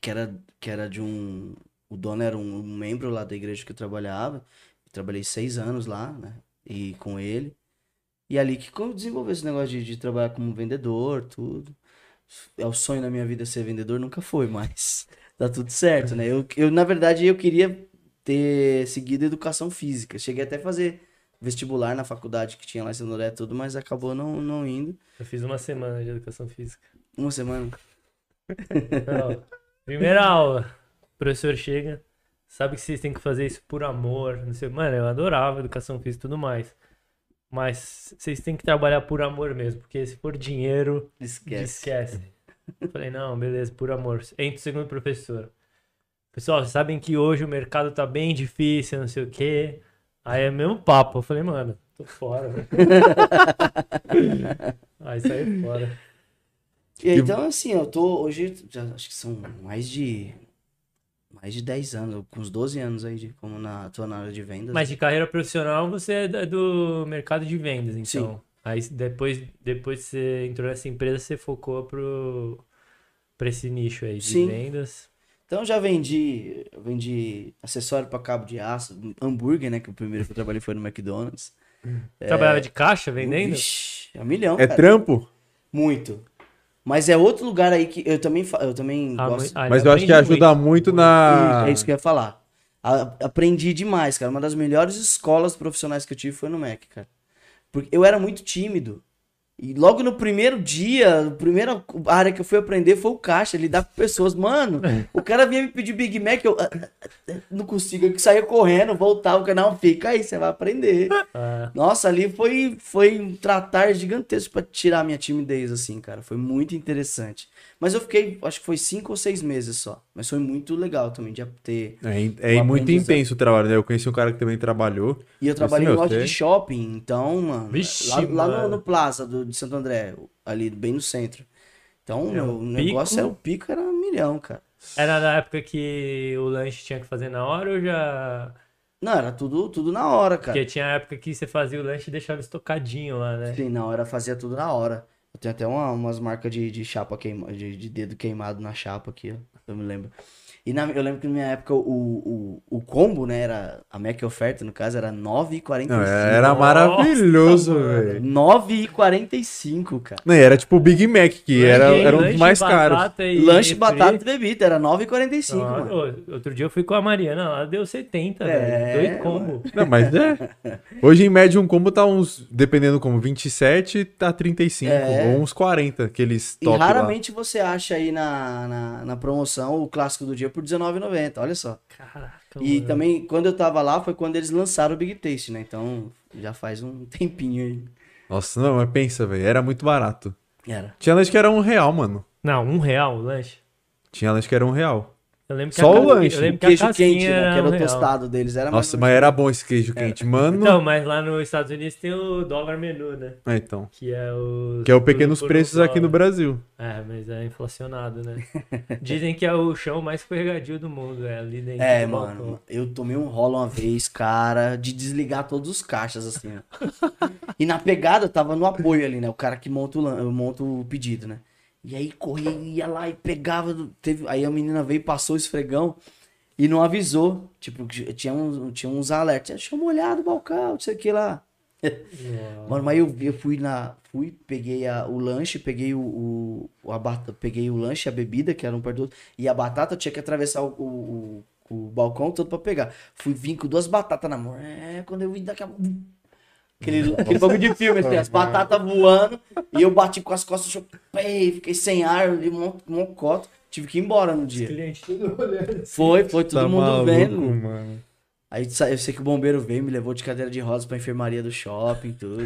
que era, que era de um. O dono era um, membro lá da igreja que eu trabalhava. Trabalhei seis anos lá, né? E com ele. E ali que eu desenvolvi esse negócio de, de trabalhar como vendedor, tudo. É o sonho da minha vida ser vendedor, nunca foi, mas [laughs] tá tudo certo, né? Eu, eu, na verdade, eu queria ter seguido educação física. Cheguei até a fazer vestibular na faculdade que tinha lá em Santo André tudo, mas acabou não, não indo. Eu fiz uma semana de educação física. Uma semana. Ó, primeira aula. O professor chega. Sabe que vocês têm que fazer isso por amor. Não sei. Mano, eu adorava educação física e tudo mais. Mas vocês têm que trabalhar por amor mesmo. Porque se for dinheiro, Esquece. esquece. Eu Falei, não, beleza, por amor. Entra o segundo professor. Pessoal, vocês sabem que hoje o mercado tá bem difícil, não sei o quê. Aí é o mesmo papo. Eu falei, mano, tô fora. velho. [laughs] Aí saí fora. E aí, então, assim, eu tô hoje, já, acho que são mais de mais de 10 anos, com uns 12 anos aí, de, como na, tô na área de vendas. Mas de carreira profissional você é do mercado de vendas, então. Sim. Aí depois, depois que você entrou nessa empresa, você focou pro, pra esse nicho aí de Sim. vendas. Então já vendi, eu vendi acessório para cabo de aço, hambúrguer, né, que o primeiro que eu trabalhei foi no McDonald's. Trabalhava de caixa vendendo? Vixe, é um milhão, É cara. trampo? Muito. Mas é outro lugar aí que eu também, eu também Ah, gosto. ah, Mas eu acho que ajuda muito. muito na. É isso que eu ia falar. A- aprendi demais, cara. Uma das melhores escolas profissionais que eu tive foi no Mac, cara. Porque eu era muito tímido. E logo no primeiro dia, a primeira área que eu fui aprender foi o caixa, lidar com pessoas. Mano, o cara vinha me pedir Big Mac, eu ah, ah, ah, não consigo, eu saía correndo, voltava, o canal fica aí, você vai aprender. Ah, Nossa, ali foi, foi um tratar gigantesco pra tirar a minha timidez, assim, cara. Foi muito interessante. Mas eu fiquei, acho que foi cinco ou seis meses só. Mas foi muito legal também de ter. É, é Um muito intenso o trabalho, né? Eu conheci um cara que também trabalhou. E eu trabalhei em loja de shopping, então, mano. Vixe, lá lá no, mano. no Plaza do, de Santo André, ali bem no centro. Então, É, meu, o o negócio pico- era o pico, era um milhão, cara. era na época que o lanche tinha que fazer na hora ou já. Não, era tudo, tudo na hora, cara. Porque tinha época que você fazia o lanche e deixava estocadinho lá, né? Sim, na hora fazia tudo na hora. Eu tenho até uma- umas marcas de, de chapa queima, de, de dedo queimado na chapa aqui, ó. Eu me lembro. E na- eu lembro que na minha época o, o, o combo, né, era. A Mac oferta, no caso, era 9,45. Não, era Nossa, maravilhoso, velho. 9,45, cara. Não, e era tipo o Big Mac, que era, era um dos mais caros. e Lanche, batata e bebida, era 9,45, Ah, mano. Outro dia eu fui com a Mariana lá, deu 70, É, velho. Dois combos. Não, mas é. [laughs] Hoje, em média, um combo tá uns, dependendo como, 27, tá 35, É. ou uns 40, aqueles E top lá. raramente você acha aí na, na, na promoção o clássico do dia por R$19,90, olha só. Caraca. E Então, também, quando eu tava lá, foi quando eles lançaram o Big Taste, né? Então, já faz um [laughs] tempinho aí. Nossa, não, mas pensa, velho. Era muito barato. Era. Tinha lanche que era um real, mano. Não, um real o lanche. Tinha lanche que era um real. Eu lembro que Só a o lanche. Eu lembro O que a queijo quente, né? Que era o real. tostado deles. Era Nossa, mas era bom esse queijo quente. Mano. Então, mas lá nos Estados Unidos tem o dólar menu, né? É, então. Que é o. Que é o pequenos um preços aqui no. Brasil. É, mas é inflacionado, né? [laughs] Dizem que é o chão mais escorregadio do mundo, é ali dentro É, do mano, balcão. eu tomei um rolo uma vez, cara, de desligar todos os caixas, assim, ó. [laughs] E na pegada eu tava no apoio ali, né? O cara que monta o, monta o pedido, né? E aí corria, ia lá e pegava. do- Teve... Aí a menina veio, passou o esfregão e não avisou. Tipo, tinha uns, tinha uns alertas. Deixa eu molhar o balcão, não sei o que lá. Mano, mas eu, eu fui na. Fui, peguei a- o lanche, peguei o, o, a batata, peguei o lanche, a bebida, que era um perto do e a batata eu tinha que atravessar o, o, o- o balcão todo pra pegar. Fui vir com duas batatas na mão. É, quando eu vi daqui a pouco. Aquele, aquele bagulho de filme, assim, as batatas voando, e eu bati com as costas, chupei, fiquei sem ar, li um mocoto. Tive que ir embora no dia. Foi, foi todo Tá mundo maluco, vendo. mano. Aí eu sei que o bombeiro veio, me levou de cadeira de rodas pra enfermaria do shopping, tudo.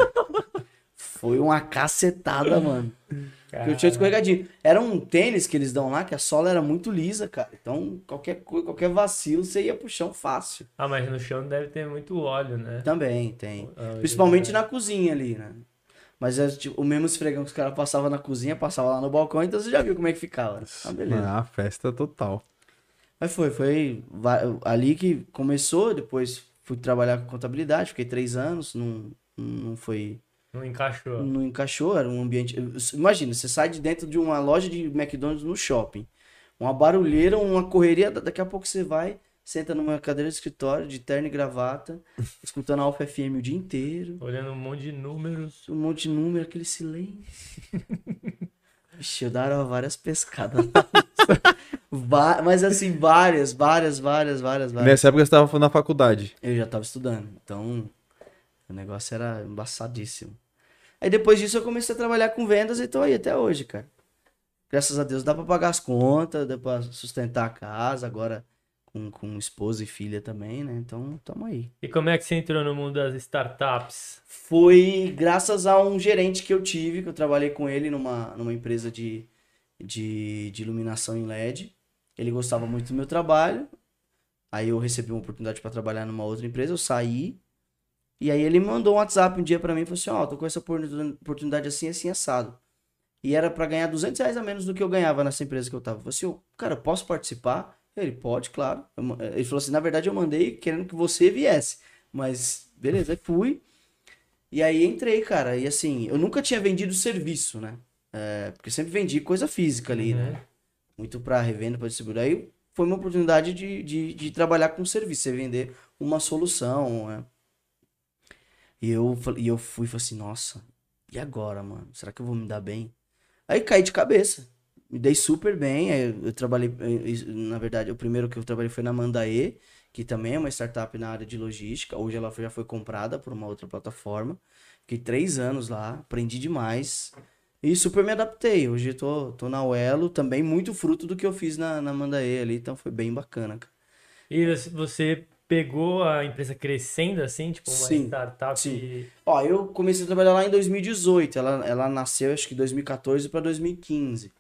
Foi uma cacetada, [laughs] mano. Porque eu tinha escorregadinho. Era um tênis que eles dão lá, que a sola era muito lisa, cara. Então, qualquer coisa, qualquer vacilo, você ia pro chão fácil. Ah, mas no chão deve ter muito óleo, né? Também tem. Ah, Principalmente é. na cozinha ali, né? Mas é tipo, o mesmo esfregão que os caras passavam na cozinha, passava lá no balcão, então você já viu como é que ficava. Ah, beleza. Mano, a festa total. Mas foi, foi ali que começou, depois fui trabalhar com contabilidade, fiquei três anos, não, não foi. Não encaixou. Não encaixou, era um ambiente. Imagina, você sai de dentro de uma loja de McDonald's no shopping. Uma barulheira, uma correria, da- daqui a pouco você vai, senta numa cadeira de escritório, de terno e gravata, [laughs] escutando a Alfa FM o dia inteiro, Olhando um monte de números. um monte de número, aquele silêncio. [laughs] Vixe, eu dava várias pescadas. [laughs] Mas assim, várias, várias, várias, várias, várias. Nessa época você tava na faculdade. Eu já tava estudando, então o negócio era embaçadíssimo. Aí depois disso eu comecei a trabalhar com vendas e tô aí até hoje, cara. Graças a Deus dá pra pagar as contas, dá pra sustentar a casa, agora com, com esposa e filha também, né? Então tamo aí. E como é que você entrou no mundo das startups? Foi graças a um gerente que eu tive, que eu trabalhei com ele numa, numa empresa de, de, de iluminação em LED. Ele gostava muito do meu trabalho. Aí eu recebi uma oportunidade para trabalhar numa outra empresa, eu saí. E aí ele mandou um WhatsApp um dia para mim e falou assim: Ó, tô com essa oportun- oportunidade assim, assim, assado. E era para ganhar 200 reais a menos do que eu ganhava nessa empresa que eu tava. Eu falei assim: "Ô, cara, eu posso participar? Ele, pode, claro. Ele falou assim: na verdade eu mandei querendo que você viesse. Mas, beleza, aí fui. E aí entrei, cara. E assim, eu nunca tinha vendido serviço, né? É, porque sempre vendi coisa física ali, Uhum. né? Muito pra revenda, pra distribuir. Aí foi uma oportunidade de, de, de trabalhar com serviço, você vender uma solução, né? E eu, e eu fui e falei assim, nossa, e agora, mano? Será que eu vou me dar bem? Aí caí de cabeça. Me dei super bem. Eu, eu trabalhei, eh, na verdade, o primeiro que eu trabalhei foi na Mandaê, que também é uma startup na área de logística. Hoje ela já foi comprada por uma outra plataforma. Fiquei três anos lá, aprendi demais. E super me adaptei. Hoje eu tô, tô na Uelo, também muito fruto do que eu fiz na, na Mandaê ali, então foi bem bacana, cara. E você pegou a empresa crescendo assim, tipo uma Sim, startup? sim. Ó, eu comecei a trabalhar lá em 2018. Ela, ela nasceu, acho que 2014 para 2015.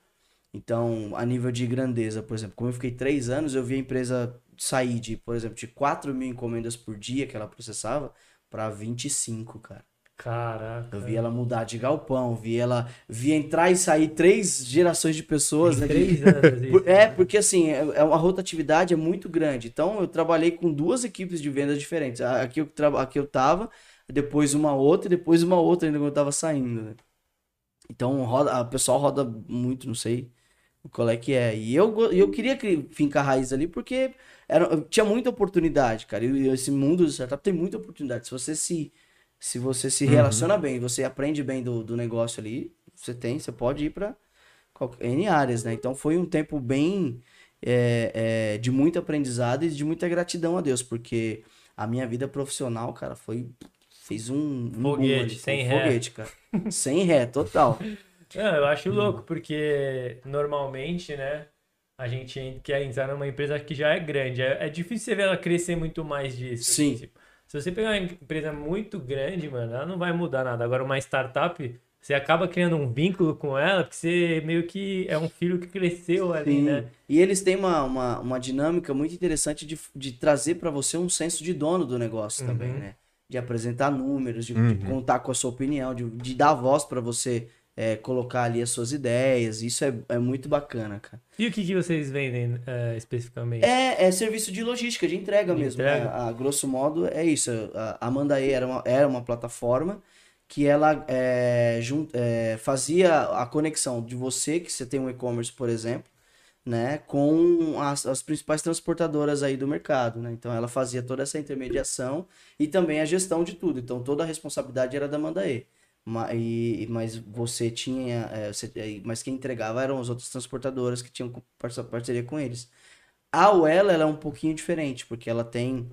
Então, a nível de grandeza, por exemplo, como eu fiquei três anos, eu vi a empresa sair de, por exemplo, de 4 mil encomendas por dia que ela processava para 25, cara. Caraca. Eu vi ela mudar de galpão, vi ela vi entrar e sair três gerações de pessoas, né? três [laughs] anos isso, É, né? porque assim, é é uma rotatividade é muito grande. Então, eu trabalhei com duas equipes de vendas diferentes. Aqui eu, traba- aqui eu tava, depois uma outra, e depois uma outra ainda quando eu tava saindo, né? Então, roda, o pessoal roda muito, não sei qual é que é. E eu, eu queria fincar raiz ali porque era, tinha muita oportunidade, cara. E esse mundo do startup tem muita oportunidade. Se você se, se, você se relaciona bem, você aprende bem do, do negócio ali, você tem, você pode ir para N áreas, né? Então foi um tempo bem é, é, de muito aprendizado e de muita gratidão a Deus, porque a minha vida profissional, cara, foi. Fez um. um Foguete, ali, sem ré. Foguete, cara. sem ré, total. [laughs] Não, eu acho louco, porque normalmente, né? a gente quer entrar numa empresa que já é grande. É, é difícil você ver ela crescer muito mais disso. Sim. assim, tipo, se você pegar uma empresa muito grande, mano, ela não vai mudar nada. Agora, uma startup, você acaba criando um vínculo com ela, porque você meio que é um filho que cresceu ali, Sim. né? E eles têm uma, uma, uma dinâmica muito interessante de, de trazer para você um senso de dono do negócio Uhum. também, né? De apresentar números, de, de Uhum. contar com a sua opinião, de, de dar voz para você é, colocar ali as suas ideias. Isso é, é muito bacana, cara. E o que, que vocês vendem é, especificamente? É, é serviço de logística, de entrega De mesmo. entrega. né? A, grosso modo, é isso. A a Amandae era uma, era uma plataforma que ela é, jun- é, fazia a conexão de você, que você tem um e-commerce, por exemplo, né, com as, as principais transportadoras aí do mercado, né? Então ela fazia toda essa intermediação e também a gestão de tudo. Então toda a responsabilidade era da Amandae. Ma- Mas você tinha. é, mas quem entregava eram as outras transportadoras que tinham par- parceria com eles. A Uela ela é um pouquinho diferente, porque ela tem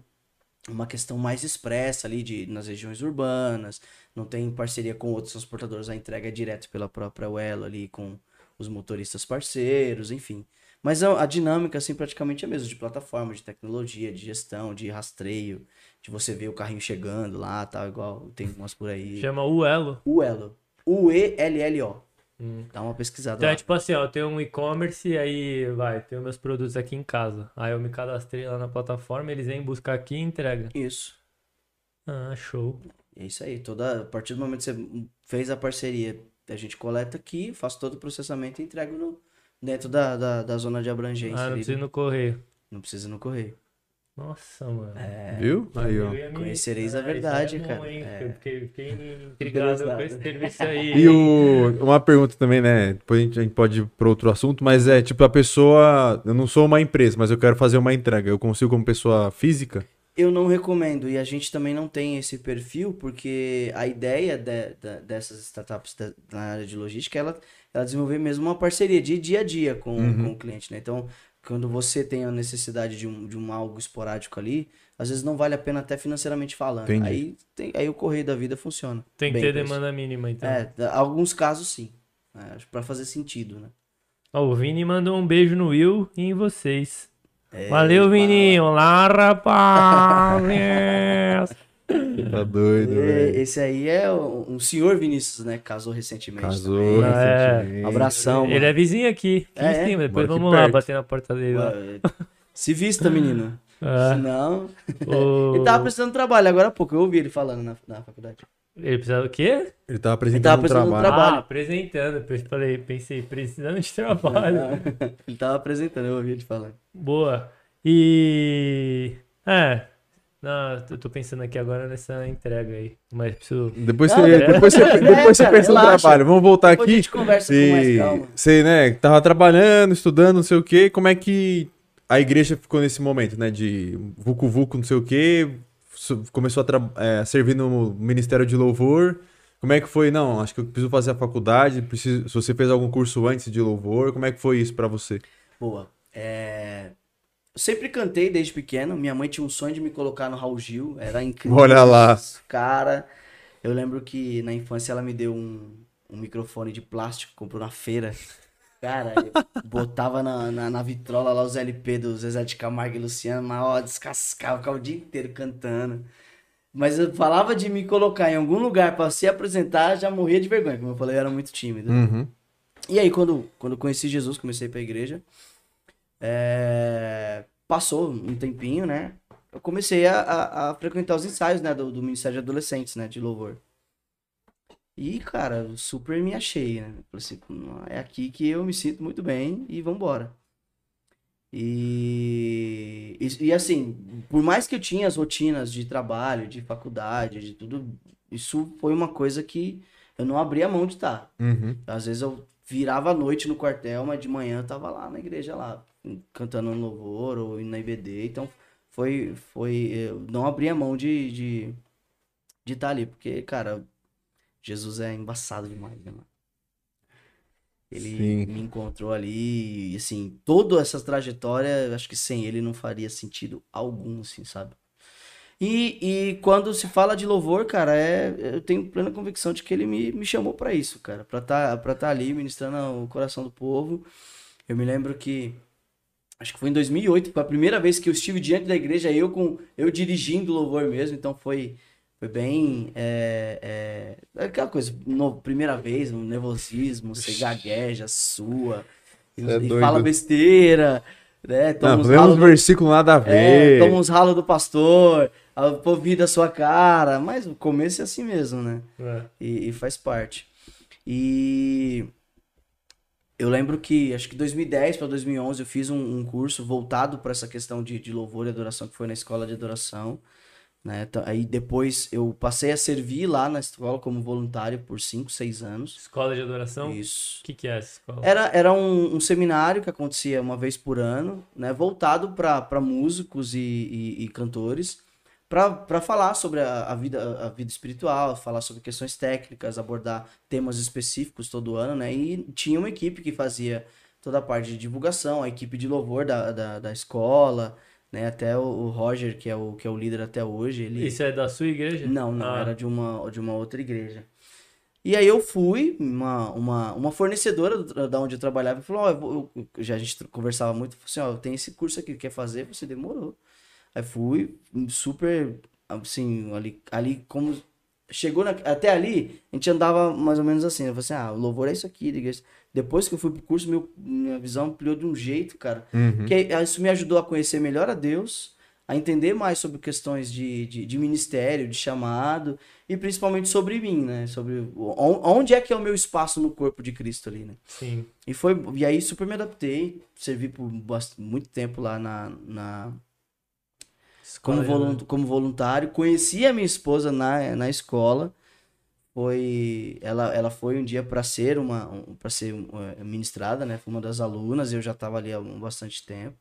uma questão mais expressa ali de, nas regiões urbanas, não tem parceria com outros transportadores, a entrega é direto pela própria Uela ali com os motoristas parceiros, enfim. Mas a, a dinâmica, assim, praticamente é a mesma, de plataforma, de tecnologia, de gestão, de rastreio, de você ver o carrinho chegando lá, tal, igual tem umas por aí. Chama o Elo. Uelo. U-E-L-L-O. Hum. Dá uma pesquisada Então é lá. tipo assim, ó, eu tenho um e-commerce e aí vai, tenho meus produtos aqui em casa. Aí eu me cadastrei lá na plataforma, eles vêm buscar aqui e entrega. Isso. Ah, show. É isso aí. Toda, a partir do momento que você fez a parceria, a gente coleta aqui, faz todo o processamento e entrega no, dentro da, da, da zona de abrangência. Ah, não precisa ir no correio. Não precisa no correio. Nossa, mano. É, Viu? Aí, ó. Eu ia me- Conhecereis a verdade, é bom, cara. hein? É. Eu fiquei, fiquei intrigado com esse serviço aí. [laughs] E o, uma pergunta também, né? Depois a gente, a gente pode ir para outro assunto, mas é tipo a pessoa. Eu não sou uma empresa, mas eu quero fazer uma entrega. Eu consigo como pessoa física? Eu não recomendo, e a gente também não tem esse perfil, porque a ideia de- de- dessas startups da- na área de logística é ela, ela desenvolver mesmo uma parceria de dia a dia com, Uhum. com o cliente, né? Então, quando você tem a necessidade de um, de um algo esporádico ali, às vezes não vale a pena até financeiramente falando. Entendi. Aí, tem, aí o correio da vida funciona. Tem que ter pra isso. demanda mínima, então. É, alguns casos sim. É, acho pra fazer sentido, né? Ó, o Vini mandou um beijo no Will e em vocês. É, Valeu. Vini. Olá, rapaz. [laughs] Tá doido, É, velho. Esse aí é um senhor Vinícius, né? Casou recentemente. Casou também. É. recentemente. Abração. Ele é vizinho aqui. aqui É, em é? cima. Depois vamos lá perto. bater na porta dele. Ué, Se vista, menino. [laughs] Ah, Não. o- [laughs] Ele tava precisando de trabalho agora há pouco. Eu ouvi ele falando na, na faculdade. Ele precisa do quê? Ele tava apresentando Ele tava apresentando um trabalho. Trabalho. Ah, apresentando. Depois falei, pensei, precisando de trabalho. [laughs] ele tava apresentando, eu ouvi ele falando. Boa. E. É. Não, eu tô pensando aqui agora nessa entrega aí. Mas preciso. Depois você, é- depois você, [laughs] é, depois você cara, pensa no relaxa. trabalho. Vamos voltar Depois a aqui. gente conversa com mais Você, calma. você, né, tava trabalhando, estudando, não sei o quê. Como é que a igreja ficou nesse momento, né? De vucu vucu, não sei o quê. Começou a é, a servir no Ministério de Louvor. Como é que foi? Não, acho que eu preciso fazer a faculdade. Preciso, se você fez algum curso antes de louvor, como é que foi isso pra você? Boa. É... Eu sempre cantei desde pequeno. Minha mãe tinha um sonho de me colocar no Raul Gil. Era incrível. Olha lá. Cara, eu lembro que na infância ela me deu um, um microfone de plástico, comprou na feira. Cara, eu [laughs] botava na, na, na vitrola lá os LP do Zezé de Camargo e Luciano, mas ó, descascava, ficava o dia inteiro cantando. Mas eu falava de me colocar em algum lugar pra se apresentar, já morria de vergonha. Como eu falei, eu era muito tímido. Uhum. E aí, quando, quando conheci Jesus, comecei pra igreja, é, passou um tempinho, né? Eu comecei a, a, a frequentar os ensaios, né? Do, do Ministério de Adolescentes, né? De louvor. E, cara, eu super me achei, né? Falei assim, "Não, é aqui que eu me sinto muito bem e vambora. E, e, e assim, por mais que eu tinha as rotinas de trabalho, de faculdade, de tudo, isso foi uma coisa que eu não abria mão de estar. Uhum. Às vezes eu virava a noite no quartel, mas de manhã eu tava lá na igreja lá, cantando no louvor ou na IBD. Então foi, foi, eu não abria mão de de de estar ali, porque, cara, Jesus é embaçado demais, né, mano? Ele Sim. me encontrou ali, e assim, toda essa trajetória, acho que sem ele não faria sentido algum, assim, sabe? E, e quando se fala de louvor, cara, é, eu tenho plena convicção de que ele me, me chamou pra isso, cara, pra tá, pra tá ali ministrando o coração do povo. Eu me lembro que Acho que foi em 2008, foi a primeira vez que eu estive diante da igreja, eu com eu dirigindo o louvor mesmo, então foi foi bem é, é, aquela coisa, no, primeira vez, um nervosismo, você gagueja, sua, e, é e fala besteira, né? Toma Não, uns versículos nada a é, ver. toma uns ralos do pastor, o povo ri da sua cara, mas o começo é assim mesmo, né? É. E, e faz parte. E eu lembro que, acho que 2010 para 2011, eu fiz um, um curso voltado para essa questão de, de louvor e adoração, que foi na escola de adoração. Né? Então, Aí depois eu passei a servir lá na escola como voluntário por 5, 6 anos. Escola de adoração? Isso. O que, que é essa escola? Era, era um, um seminário que acontecia uma vez por ano, né, voltado para músicos e, e, e cantores, para falar sobre a, a vida, a vida espiritual, falar sobre questões técnicas, abordar temas específicos todo ano, né? E tinha uma equipe que fazia toda a parte de divulgação, a equipe de louvor da, da, da escola, né? Até o, o Roger, que é o, que é o líder até hoje, ele... Isso é da sua igreja? Não, não, Ah, era de uma, de uma outra igreja. E aí eu fui, uma, uma, uma fornecedora do- da onde eu trabalhava, e falou, ó, eu- já a gente conversava muito, falou assim, ó, tem esse curso aqui, quer fazer? Você demorou. Aí fui, super, assim, ali, ali como... Chegou na- até ali, a gente andava mais ou menos assim, eu falei assim, ah, o louvor é isso aqui, igreja. Depois que eu fui pro curso, meu, minha visão ampliou de um jeito, cara, Uhum. que isso me ajudou a conhecer melhor a Deus, a entender mais sobre questões de, de, de ministério, de chamado, e principalmente sobre mim, né? Sobre onde é que é o meu espaço no corpo de Cristo ali, né? Sim. E, foi, e aí super me adaptei, servi por bast- muito tempo lá na, na, como, volun- como voluntário. Conheci a minha esposa na, na escola. Foi, ela, ela foi um dia para ser uma um, para ser eh, ministrada, né? Foi uma das alunas, eu já estava ali há um- bastante tempo.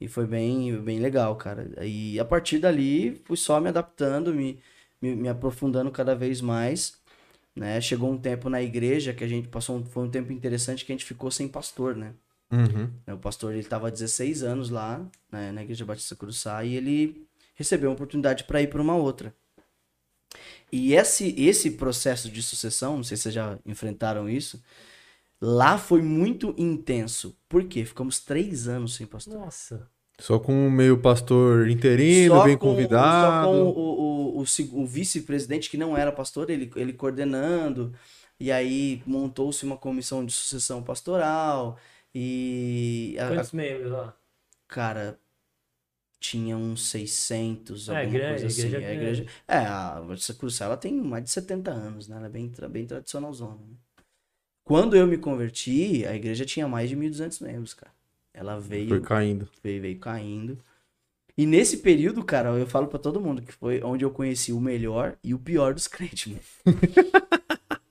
E foi bem, bem legal, cara. E a partir dali, fui só me adaptando, me, me, me aprofundando cada vez mais. Né? Chegou um tempo na igreja que a gente passou, um- foi um tempo interessante que a gente ficou sem pastor, né? Uhum. né, O pastor ele estava há 16 anos lá né, na Igreja Batista Cruçá e ele recebeu uma oportunidade para ir para uma outra. E esse, esse processo de sucessão, não sei se vocês já enfrentaram isso, lá foi muito intenso. Por quê? Ficamos três anos sem pastor. Nossa. Só com o meio pastor interino, Só bem com- convidado. Só com o, o, o, o vice-presidente, que não era pastor, ele, ele coordenando. E aí montou-se uma comissão de sucessão pastoral. E. a- a- Quantos membros lá? Cara, tinha uns 600, É, alguma grande, coisa assim. igreja É, grande. igreja... é, a Cruz, ela tem mais de 70 anos, né? Ela é bem, bem tradicionalzona. Né? Quando eu me converti, a igreja tinha mais de 1.200 membros, cara. Ela veio, Foi caindo. veio, veio caindo. E nesse período, cara, eu falo pra todo mundo que foi onde eu conheci o melhor e o pior dos [laughs] crentes, mano.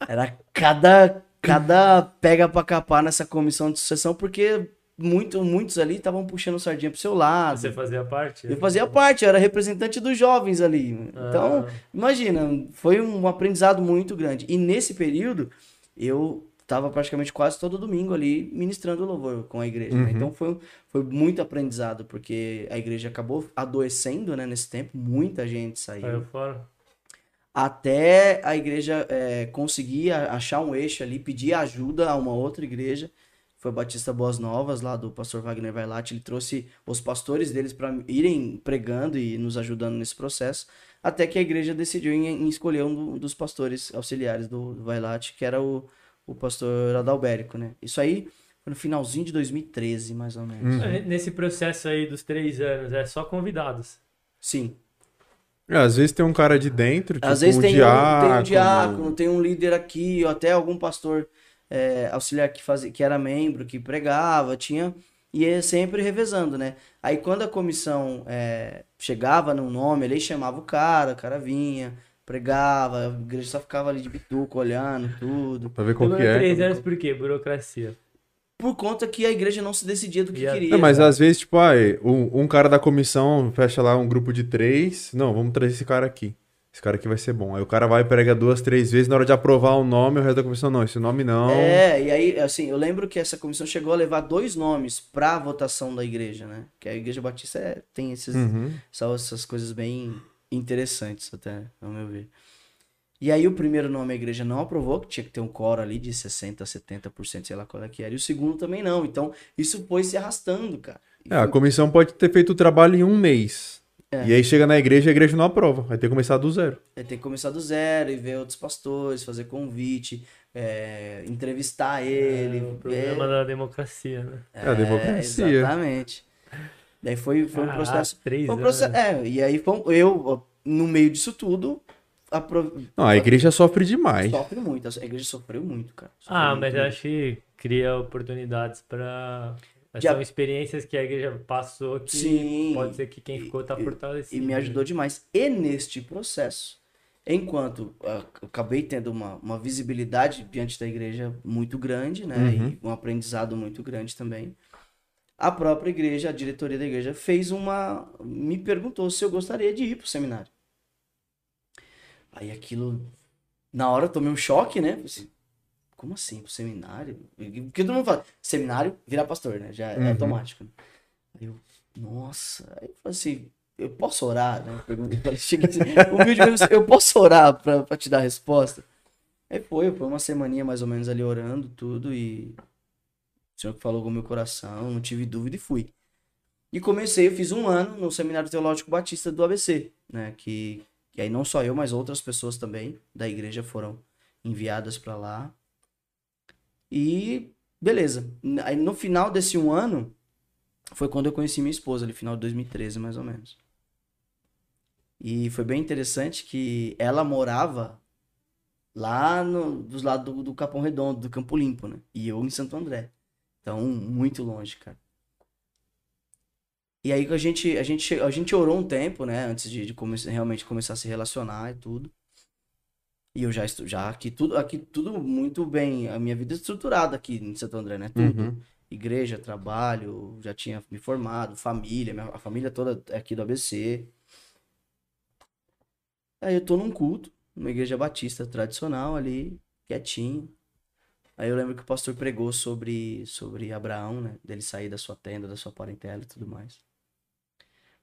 Era cada, cada pega pra capar nessa comissão de sucessão, porque muito, muitos ali estavam puxando sardinha pro seu lado. Você fazia parte? Eu fazia parte, eu era representante dos jovens ali. Então, Ah, imagina, foi um aprendizado muito grande. E nesse período, eu tava praticamente quase todo domingo ali ministrando louvor com a igreja. né? Uhum. Então foi, foi muito aprendizado, porque a igreja acabou adoecendo né, nesse tempo, muita gente saiu saiu fora. Até a igreja é, conseguir achar um eixo ali, pedir ajuda a uma outra igreja. Foi Batista Boas Novas, lá do pastor Wagner Vailate. Ele trouxe os pastores deles para irem pregando e nos ajudando nesse processo. Até que a igreja decidiu em, em escolher um do- dos pastores auxiliares do, do Vailate, que era o, o pastor Adalbérico, né? Isso aí foi no finalzinho de 2013, mais ou menos. Uhum. Nesse processo aí dos três anos, é só convidados. Sim. É, às vezes tem um cara de dentro, tipo Às vezes um tem, diácono. um, tem um diácono, tem um líder aqui, ou até algum pastor é, auxiliar que, fazia, que era membro, que pregava, tinha. E é sempre revezando, né? Aí quando a comissão é, chegava num nome, ele chamava o cara, o cara vinha, pregava, a igreja só ficava ali de bituco, olhando tudo. Pra ver qual Demorou que é. três anos por quê? Burocracia. Por conta que a igreja não se decidia do que a- queria. Não, mas às vezes, tipo, ai, um, um cara da comissão fecha lá um grupo de três. Não, vamos trazer esse cara aqui. Esse cara aqui vai ser bom. Aí o cara vai e prega duas, três vezes. Na hora de aprovar o nome, o resto da comissão, não, esse nome não. É, e aí, assim, eu lembro que essa comissão chegou a levar dois nomes pra votação da igreja, né? Que a igreja batista é- tem esses, Uhum. São essas coisas bem interessantes, até, ao meu ver. E aí o primeiro nome a igreja não aprovou, que tinha que ter um coro ali de 60%, 70%, sei lá qual é que era. E o segundo também não. Então, isso foi se arrastando, cara. É, a foi- comissão pode ter feito o trabalho em um mês. É. E aí chega na igreja e a igreja não aprova. Vai ter que começar do zero. É, tem que começar do zero e ver outros pastores, fazer convite, é, entrevistar ele. É o problema ver- da democracia, né? É a democracia. Exatamente. Daí foi, foi um Caraca, processo. três Foi um anos. processo é, e aí foi- eu, no meio disso tudo, apro- Não, a igreja sofre demais. sofre muito. A igreja sofreu muito, cara. Sofreu Ah, muito mas eu mesmo. acho que cria oportunidades para São experiências que a igreja passou que Sim. pode ser que quem ficou tá E- fortalecido. E me ajudou demais. E neste processo, enquanto ah, eu acabei tendo uma, uma visibilidade diante da igreja muito grande, né? Uhum. E um aprendizado muito grande também. A própria igreja, a diretoria da igreja, fez uma. me perguntou se eu gostaria de ir pro seminário. Aí aquilo. Na hora eu tomei um choque, né? Assim, como assim, pro seminário? Porque todo mundo fala, seminário, virar pastor, né? Já é Uhum. automático. né? Aí eu, nossa. Aí eu falei assim, eu posso orar, né? [laughs] Cheguei assim, humildemente, eu posso orar pra, pra te dar a resposta? Aí foi, foi uma semaninha mais ou menos ali orando tudo e o Senhor que falou com o meu coração, não tive dúvida e fui. E comecei, eu fiz um ano no Seminário Teológico Batista do ABC, né? Que, que aí não só eu, mas outras pessoas também da igreja foram enviadas pra lá. E beleza. Aí no final desse um ano, foi quando eu conheci minha esposa, ali final de 2013, mais ou menos. E foi bem interessante que ela morava lá no, dos lados do, do Capão Redondo, do Campo Limpo, né? E eu em Santo André. Então, muito longe, cara. E aí a gente, a gente, a gente orou um tempo, né? Antes de, de come- realmente começar a se relacionar e tudo. E eu já, estu- já aqui tudo, aqui tudo muito bem. A minha vida é estruturada aqui em Santo André, né? Tudo Uhum. igreja, trabalho, já tinha me formado, família, minha- a família toda é aqui do ABC. Aí eu tô num culto, numa igreja batista tradicional ali, quietinho. Aí eu lembro que o pastor pregou sobre, sobre Abraão, né? Dele sair da sua tenda, da sua parentela e tudo mais.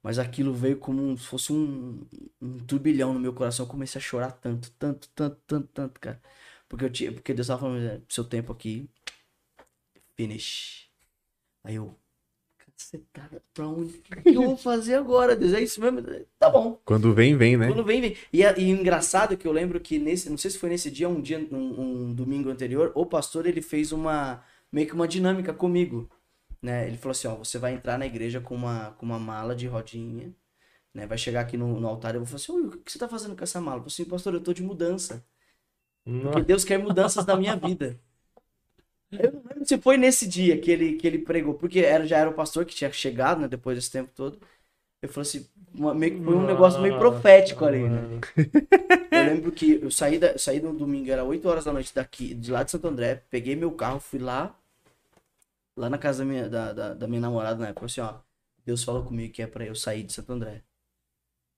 Mas aquilo veio como se fosse um, um turbilhão no meu coração. Eu comecei a chorar tanto, tanto, tanto, tanto, tanto, cara. Porque, eu tinha, porque Deus tava falando, "É, seu tempo aqui, finish. Aí eu, cacetada, pra onde? O que eu vou fazer agora, Deus? É isso mesmo? Tá bom. Quando vem, vem, né? Quando vem, vem. E, e o engraçado é que eu lembro que nesse, não sei se foi nesse dia, um dia, um, um domingo anterior, o pastor ele fez uma meio que uma dinâmica comigo, né? Ele falou assim, ó, você vai entrar na igreja com uma com uma mala de rodinha, né? Vai chegar aqui no, no altar e eu vou falar assim, "Oi, o que você tá fazendo com essa mala? Eu falei assim, pastor, eu tô de mudança. Porque Nossa, Deus quer mudanças na minha vida. [laughs] Eu não lembro se foi nesse dia que ele, que ele pregou, porque era, já era o pastor que tinha chegado, né, depois desse tempo todo. Eu falei assim, uma- meio que foi um negócio meio profético ali, né? [laughs] Eu lembro que eu saí, da, saí no domingo, era 8 horas da noite daqui, de lá de Santo André, peguei meu carro, fui lá, lá na casa da minha, da, da, da minha namorada na época, assim, ó, Deus falou comigo que é pra eu sair de Santo André.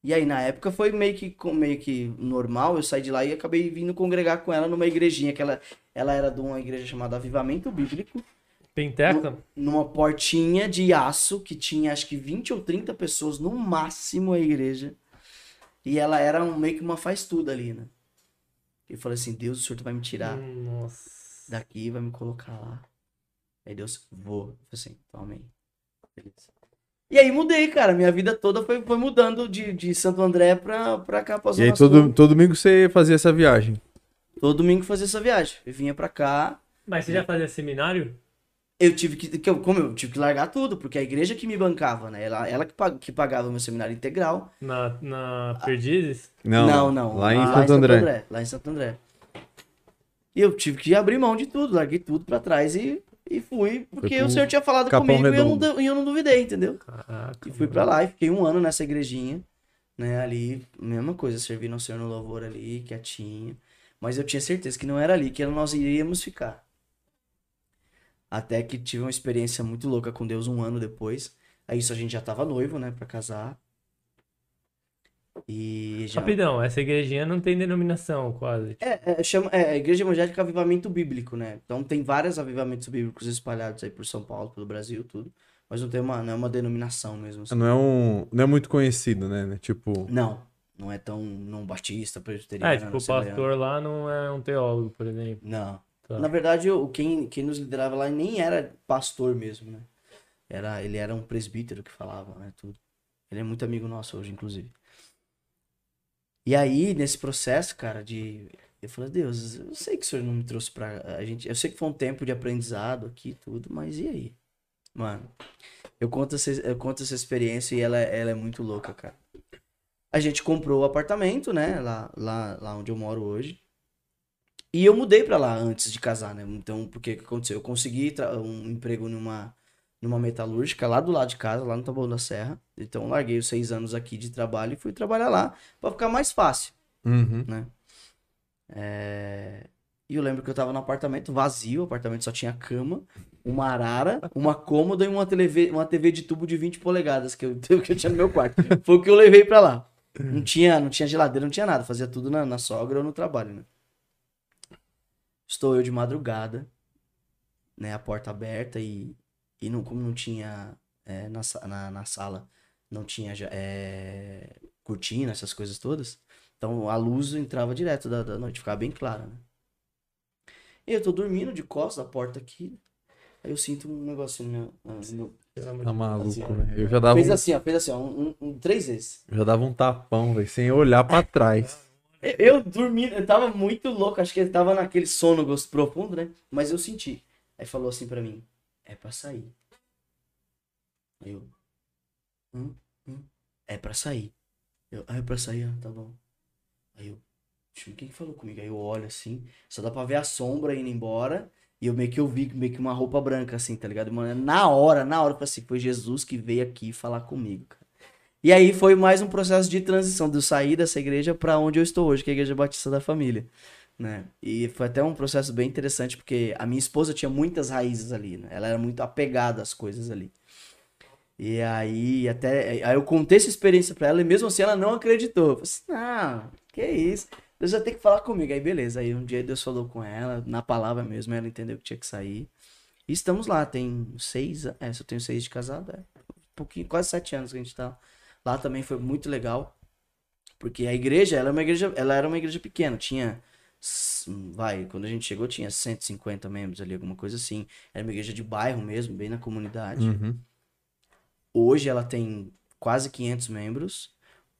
E aí, na época, foi meio que, meio que normal, eu saí de lá e acabei vindo congregar com ela numa igrejinha, que ela, ela era de uma igreja chamada Avivamento Bíblico, Penteca? numa portinha de aço que tinha acho que 20 ou 30 pessoas no máximo a igreja. E ela era um, meio que uma faz tudo ali, né? Eu falei assim, Deus, o senhor vai me tirar Nossa. daqui vai me colocar lá. Aí Deus, vou. Eu falei assim, então amém. Beleza. E aí mudei, cara. Minha vida toda foi, foi mudando de, de Santo André pra, pra cá, pra E aí todo, Sul. todo domingo você fazia essa viagem. Todo domingo fazia essa viagem. Eu vinha pra cá, Mas você já fazia seminário? eu tive que, que eu, como eu tive que largar tudo, porque a igreja que me bancava, né? Ela, ela que, pag- que pagava o meu seminário integral. Na, na Perdizes? Não, não, não. Lá em Santo André. Lá em Santo André. E eu tive que abrir mão de tudo, larguei tudo pra trás e, e fui, porque o senhor tinha falado comigo e eu, não, e eu não duvidei, entendeu? Caraca. E fui pra lá e fiquei um ano nessa igrejinha, né? Ali, mesma coisa, servindo ao Senhor no louvor ali, quietinho. Mas eu tinha certeza que não era ali que nós iríamos ficar. Até que tive uma experiência muito louca com Deus um ano depois. Aí isso a gente já tava noivo, né, pra casar. E já... Rapidão, essa igrejinha não tem denominação, quase. É, é, chama, é a Igreja Evangélica Avivamento Bíblico, né? Então tem vários avivamentos bíblicos espalhados aí por São Paulo, pelo Brasil, tudo. Mas não tem uma, não é uma denominação mesmo. assim. Não é, um, não é muito conhecido, né? né? Tipo, Não, não é tão não batista, presbiteriano. É, tipo, o pastor lá não é um teólogo, por exemplo. Não. Tá. Na verdade, o, quem, quem nos liderava lá nem era pastor mesmo, né? Era, ele era um presbítero que falava, né? Tudo. Ele é muito amigo nosso hoje, inclusive. E aí, nesse processo, cara, de. Eu falei, Deus, eu sei que o senhor não me trouxe pra. A gente, eu sei que foi um tempo de aprendizado aqui tudo, mas e aí? Mano, eu conto essa, eu conto essa experiência e ela, ela é muito louca, cara. A gente comprou o apartamento, né? Lá, lá, lá onde eu moro hoje. E eu mudei pra lá antes de casar, né? Então, porque que aconteceu? Eu consegui um emprego numa, numa metalúrgica lá do lado de casa, lá no Taboão da Serra. Então, larguei os seis anos aqui de trabalho e fui trabalhar lá pra ficar mais fácil. Uhum. né? É, E eu lembro que eu tava no apartamento vazio, o apartamento só tinha cama, uma arara, uma cômoda e uma TV, uma TV de tubo de 20 polegadas que eu, [laughs] que eu tinha no meu quarto. Foi o que eu levei pra lá. Não tinha, não tinha geladeira, não tinha nada, fazia tudo na, na sogra ou no trabalho, né? Estou eu de madrugada, né, a porta aberta e, e não, como não tinha é, na, na, na sala, não tinha é, cortina, essas coisas todas. Então a luz entrava direto da, da noite, ficava bem clara, né? E eu tô dormindo de costas, a porta aqui. Aí eu sinto um negocinho no meu. no meu- Pelo amor Tá maluco, Assim, velho. Eu já dava, Fez um, assim, ó, fez assim, ó, um, um- três vezes. eu já dava um tapão, velho, sem olhar pra trás. Eu, eu dormi, eu tava muito louco, acho que ele tava naquele sono gosto profundo, né? Mas eu senti. Aí falou assim pra mim, é pra sair. Eu, hum, hum, é pra sair. Eu, ah, é pra sair, ah, tá bom. Aí eu, "Tio, quem que falou comigo? Aí eu olho assim, só dá pra ver a sombra indo embora. E eu meio que eu vi meio que uma roupa branca, assim, tá ligado? Mano, na hora, na hora, assim, foi Jesus que veio aqui falar comigo, cara. E aí foi mais um processo de transição, de eu sair dessa igreja pra onde eu estou hoje, que é a Igreja Batista da Família, né? E foi até um processo bem interessante, porque a minha esposa tinha muitas raízes ali, né? Ela era muito apegada às coisas ali. E aí, até. Aí eu contei essa experiência pra ela e mesmo assim ela não acreditou. Eu falei assim, não, que isso? Deus vai ter que falar comigo. Aí beleza. Aí um dia Deus falou com ela, na palavra mesmo, ela entendeu que tinha que sair. E estamos lá, tem seis. É, eu tenho seis de casado, é. Um pouquinho, quase sete anos que a gente tá. Lá também foi muito legal. Porque a igreja, ela, é uma igreja, ela era uma igreja pequena, tinha. Vai, quando a gente chegou tinha 150 membros ali, alguma coisa assim. Era uma igreja de bairro mesmo, bem na comunidade. Uhum. Hoje ela tem quase 500 membros,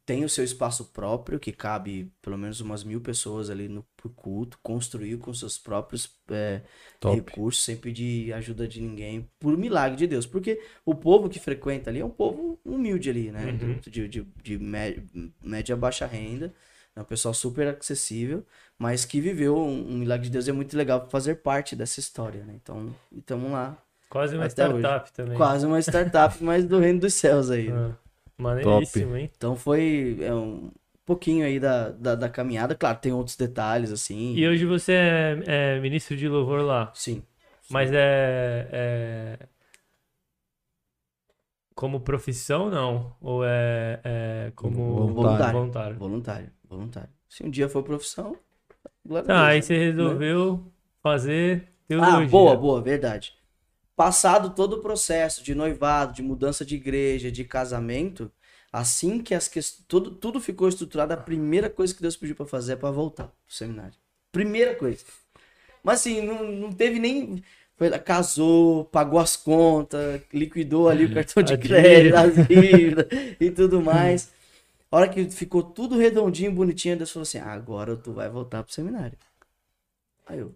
tem o seu espaço próprio, que cabe pelo menos umas mil pessoas ali no culto, construiu com seus próprios é, recursos, sem pedir ajuda de ninguém, por milagre de Deus. Porque o povo que frequenta ali é um povo humilde ali, né? Uhum. De, de, de mé- média baixa renda. É um pessoal super acessível, mas que viveu um, um milagre de Deus. É muito legal fazer parte dessa história, né? Então, estamos lá. Quase uma Até hoje. startup também. Quase uma startup, mas do reino dos céus aí. né? Ah, maneiríssimo, hein? Então foi é, um pouquinho aí da, da, da caminhada. Claro, tem outros detalhes, assim. E hoje você é, é ministro de louvor lá, Sim. mas é, é como profissão, não? Ou é, é como Voluntário. voluntário? Voluntário, voluntário. Se um dia for profissão, glória Tá, aí Deus, você né? resolveu fazer Ah, teologia. boa, boa, verdade. Passado todo o processo de noivado, de mudança de igreja, de casamento, assim que as questões, tudo, tudo ficou estruturado, a primeira coisa que Deus pediu pra fazer é pra voltar pro seminário. Primeira coisa. Mas assim, não, não teve nem. Foi lá, casou, pagou as contas, liquidou ali o [laughs] cartão de crédito, as dívidas e tudo mais. A hora que ficou tudo redondinho, bonitinho, Deus falou assim: "Ah, agora tu vai voltar pro seminário. Aí eu,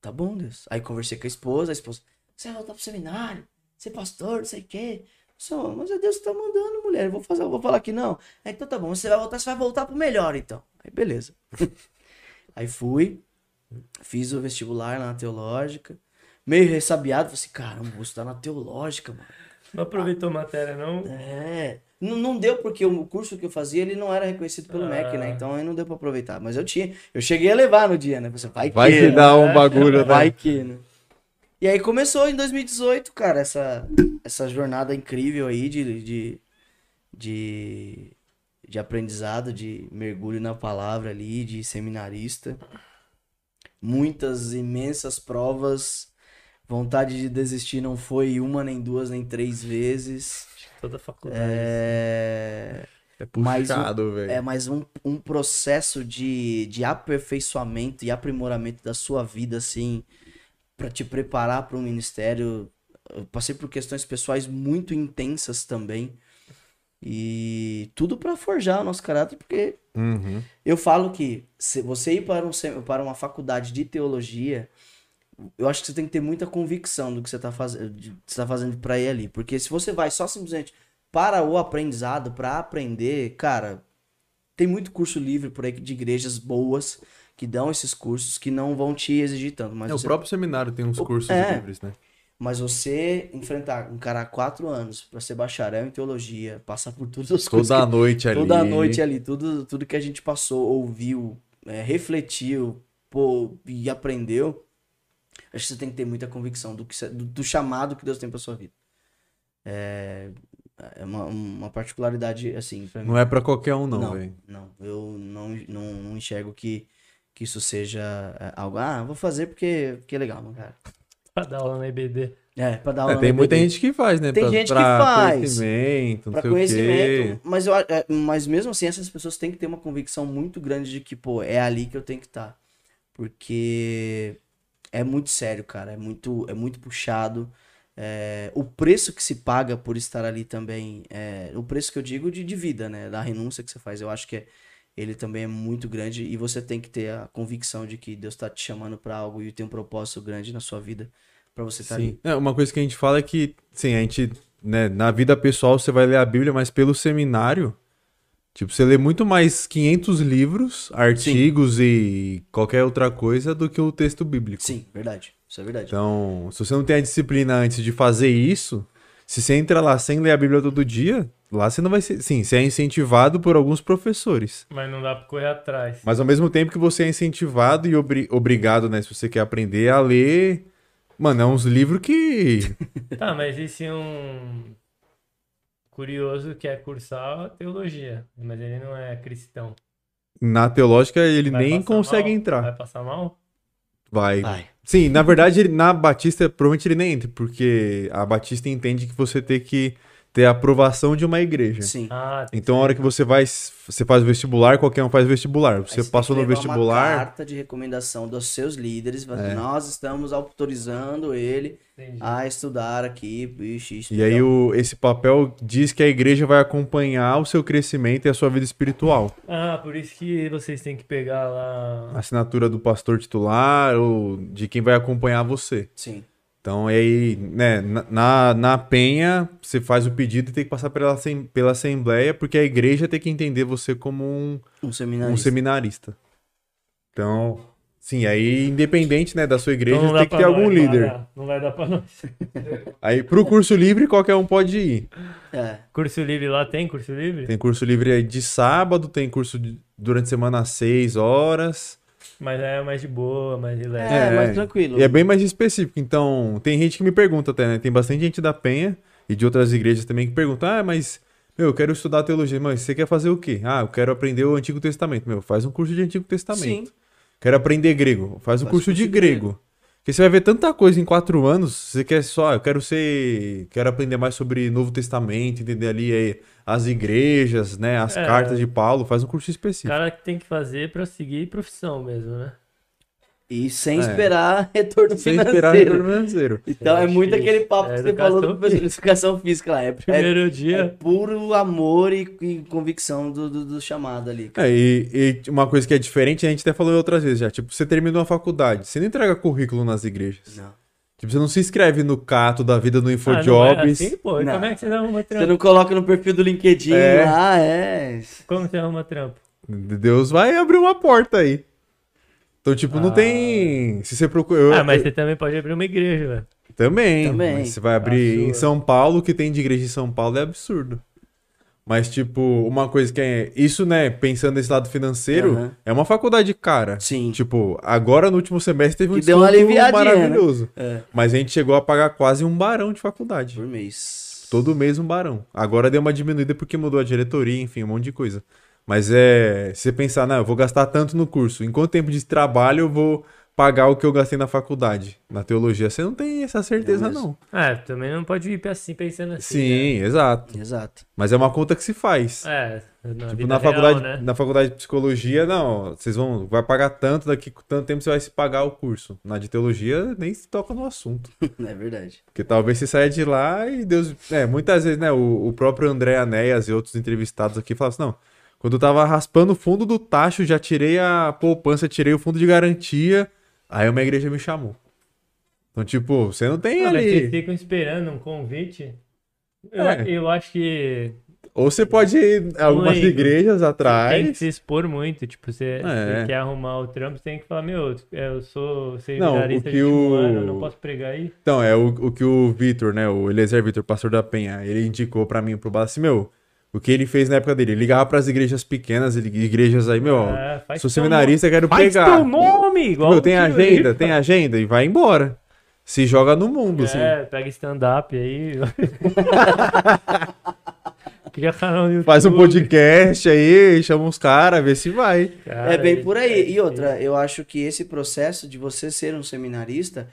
tá bom, Deus. Aí conversei com a esposa, a esposa, você vai voltar pro seminário, ser pastor, não sei o quê. Só, mas é Deus que tá mandando, mulher. Eu vou fazer, eu vou falar que não. Aí, então tá bom, você vai voltar, você vai voltar pro melhor, então. Aí, beleza. [laughs] Aí fui, fiz o vestibular lá na teológica. Meio ressabiado, falei assim, caramba, vou estudar na teológica, mano. Não aproveitou matéria, não? É. Não, não deu porque o curso que eu fazia, ele não era reconhecido pelo Ah. MEC, né? Então aí não deu pra aproveitar. Mas eu tinha. Eu cheguei a levar no dia, né? Você vai, Vai que, que né? dá um bagulho, Vai né? que, né? E aí começou em 2018, cara, essa, essa jornada incrível aí de, de, de, de aprendizado, de mergulho na palavra ali, de seminarista. Muitas imensas provas. Vontade de desistir não foi uma, nem duas, nem três vezes. Toda faculdade. É, É Mais um- puxado, velho. é mais um, um processo de, de aperfeiçoamento e aprimoramento da sua vida, assim, pra te preparar para um ministério. eu passei por questões pessoais muito intensas também. E tudo pra forjar o nosso caráter, porque Uhum. eu falo que se você ir para, um, para uma faculdade de teologia, eu acho que você tem que ter muita convicção do que você está fazendo, que você tá fazendo para ir ali. Porque se você vai só simplesmente para o aprendizado, para aprender, cara, tem muito curso livre por aí de igrejas boas que dão esses cursos que não vão te exigir tanto. Mas É, o você próprio seminário tem uns O- cursos é. livres, né? mas você enfrentar, encarar quatro anos para ser bacharel em teologia, passar por todas as coisas Toda que- noite ali. toda noite ali, tudo, tudo que a gente passou, ouviu, é, refletiu, pô, e aprendeu, acho que você tem que ter muita convicção do, que, você- do, do chamado que Deus tem pra sua vida. É, é uma, uma particularidade, assim, pra mim. Não é pra qualquer um, não, não, velho. não, eu não, não, não enxergo que, que isso seja é, algo, ah, vou fazer porque, porque é legal, cara. [laughs] Pra dar aula na IBD. É, pra dar É, aula tem no muita EBD. gente que faz, né? Tem pra, gente que pra faz. conhecimento, não Pra sei o quê. conhecimento, mas, eu, é, mas mesmo assim, essas pessoas têm que ter uma convicção muito grande de que, pô, é ali que eu tenho que estar. Porque é muito sério, cara. É muito, é muito puxado. É, o preço que se paga por estar ali também, é, o preço que eu digo de, de vida, né? Da renúncia que você faz, eu acho que é, ele também é muito grande e você tem que ter a convicção de que Deus está te chamando para algo e tem um propósito grande na sua vida para você estar ali. Sim. É, uma coisa que a gente fala é que, sim, a gente, né, na vida pessoal você vai ler a Bíblia, mas pelo seminário, tipo, você lê muito mais 500 livros, artigos e qualquer outra coisa do que o texto bíblico. Sim, verdade. Isso é verdade. Então, se você não tem a disciplina antes de fazer isso, se você entra lá sem ler a Bíblia todo dia, lá você não vai ser. Sim, você é incentivado por alguns professores. Mas não dá pra correr atrás. Mas ao mesmo tempo que você é incentivado e obri- obrigado, né, se você quer aprender a ler. Mano, é uns livros que. Tá, mas e se um curioso quer cursar teologia, mas ele não é cristão? Na teológica ele Vai nem consegue mal? entrar. Vai passar mal? Vai. Vai. Sim, na verdade, ele- na Batista, provavelmente ele nem entra, porque a Batista entende que você tem que ter a aprovação de uma igreja. Sim. Ah, tem Então, a hora que você vai, você faz vestibular, qualquer um faz vestibular. Você tem passou que no levar Uma vestibular, carta de recomendação dos seus líderes. É. Nós estamos autorizando ele entendi. a estudar aqui. E aí legal. o, esse papel diz que a igreja vai acompanhar o seu crescimento e a sua vida espiritual. Ah, por isso que vocês têm que pegar lá. A assinatura do pastor titular ou de quem vai acompanhar você. Sim. Então, aí, né, na- na, penha, você faz o pedido e tem que passar pela, pela assembleia, porque a igreja tem que entender você como um, Um um seminarista. seminarista. Então, sim, aí, independente, né, da sua igreja, Então não tem que ter algum nós, líder. pagar. Não vai dar pra nós. [laughs] Aí, pro curso livre, qualquer um pode ir. É. Curso livre lá tem curso livre? Tem curso livre aí de sábado, tem curso de- durante a semana às 6 horas. Mas é mais de boa, mais de leve. É, mais tranquilo. E é bem mais específico. Então, tem gente que me pergunta até, né? Tem bastante gente da Penha e de outras igrejas também que pergunta: ah, mas, meu, eu quero estudar teologia. Mas você quer fazer o quê? Ah, eu quero aprender o Antigo Testamento. Meu, faz um curso de Antigo Testamento. Sim. Quero aprender grego. Faz um Faz curso, curso de de grego. Porque você vai ver tanta coisa em quatro anos. Você quer só, eu quero ser. Quero aprender mais sobre Novo Testamento, entender ali eh, as igrejas, né? As É. cartas de Paulo. Faz um curso O específico. cara que tem que fazer pra seguir profissão mesmo, né? E sem É. esperar [laughs] retorno Sem financeiro. esperar retorno financeiro. Então é acho muito que aquele papo é que você falou do professor de educação física lá. É, é, Primeiro é dia. puro amor e, e convicção do, do, do chamado ali. cara. É, e, e uma coisa que é diferente, a gente até falou outras vezes já. Tipo, você terminou a faculdade, você não entrega currículo nas igrejas. Não. Tipo, você não se inscreve no Cato da vida no Ah, não é InfoJobs. assim, pô. E Não. como é que você arruma Você trampo? não coloca no perfil do LinkedIn É. lá, é. Como você arruma trampo? Deus vai abrir uma porta aí. Então, tipo, não Ah. tem. Se você procura. eu- Ah, mas eu- você também pode abrir uma igreja, velho. Também. Também. mas Você vai abrir A em. São Paulo, o que tem de igreja em São Paulo é absurdo. Mas, tipo, uma coisa que é. Isso, né? Pensando nesse lado financeiro, Aham. é uma faculdade cara. Sim. Tipo, agora no último semestre teve um Que deu uma desconto aliviadinha, né? maravilhoso. É. Mas a gente chegou a pagar quase um barão de faculdade. Por mês. Todo mês um barão. Agora deu uma diminuída porque mudou a diretoria, enfim, um monte de coisa. Mas é. Se você pensar, não, eu vou gastar tanto no curso. Em quanto tempo de trabalho eu vou pagar o que eu gastei na faculdade. Na teologia, você não tem essa certeza, Não não. É, também não pode ir assim pensando assim. Sim, exato. Exato. Mas é uma conta que se faz. né? É, na, Tipo, vida na real, faculdade, né? na faculdade de psicologia, não, vocês vão, vai pagar tanto, daqui a tanto tempo você vai se pagar o curso. Na de teologia, nem se toca no assunto. [laughs] É verdade. Porque talvez você saia de lá e Deus. É, muitas vezes, né? O, o próprio André Anéas e outros entrevistados aqui falam assim: não, quando eu tava raspando o fundo do tacho, já tirei a poupança, tirei o fundo de garantia, aí uma igreja me chamou. Então, tipo, você não tem Ah, mas vocês ali. ficam esperando um convite. Eu, É. eu acho que Ou você pode ir em algumas Leigo. igrejas tem que atrás. se expor muito. Tipo, você, É. você quer arrumar o trampo, você tem que falar, meu, eu sou Não, seminarista o de o- ano, não posso pregar aí. Então, é o, o que o Vitor, né? O Eliezer Vitor, pastor da Penha, ele indicou pra mim pro Bala assim, meu. O que ele fez na época dele? Ele ligava pras igrejas pequenas, igrejas aí, meu. É, faz sou seminarista, quero nome. Faz pregar. teu nome! Igual Meu, tem agenda, aí. tem agenda e vai embora. Se joga no mundo, assim. É, pega stand-up aí. [laughs] Cria canal no YouTube. Faz um podcast aí, chama uns caras, vê se vai. Cara, é bem por aí. é E outra, eu acho que esse processo de você ser um seminarista,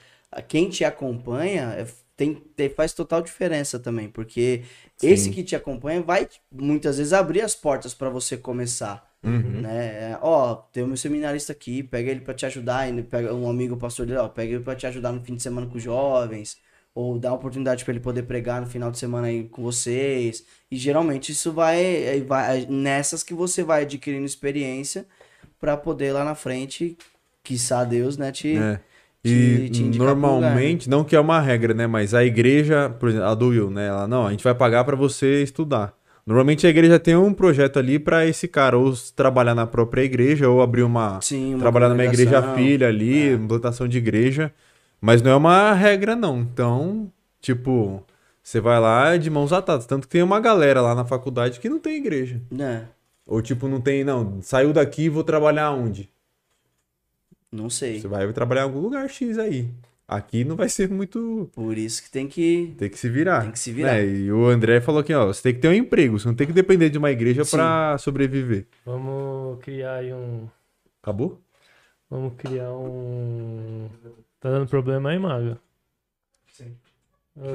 quem te acompanha é, tem, tem- faz total diferença também, porque Sim. esse que te acompanha vai muitas vezes abrir as portas para você começar. Uhum. Né? É, Ó, tem o meu seminarista aqui, pega ele para te ajudar, e pega um amigo pastor dele, ó, pega ele para te ajudar no fim de semana com os jovens, ou dá oportunidade para ele poder pregar no final de semana aí com vocês. E geralmente isso vai, vai nessas que você vai adquirindo experiência para poder lá na frente, quiçá Deus, né, te É. te- E te indicar pro normalmente, não que é uma regra, né? Mas a igreja, por exemplo, a do Will, né? Ela, não, a gente vai pagar pra você estudar. Normalmente a igreja tem um projeto ali pra esse cara, ou trabalhar na própria igreja, ou abrir uma. Sim, uma trabalhar numa igreja filha ali, É. implantação de igreja. Mas não é uma regra, não. Então, tipo, você vai lá de mãos atadas. Tanto que tem uma galera lá na faculdade que não tem igreja. Né? Ou tipo, não tem, não, saiu daqui e vou trabalhar onde? Não sei. Você vai trabalhar em algum lugar X aí. Aqui não vai ser muito. Por isso que tem que Tem que se virar. Tem que se virar. né? E o André falou aqui, ó, você tem que ter um emprego, você não tem que depender de uma igreja pra sobreviver. Vamos criar aí um. Acabou? Vamos criar um. Tá dando problema aí, Maga? Sim.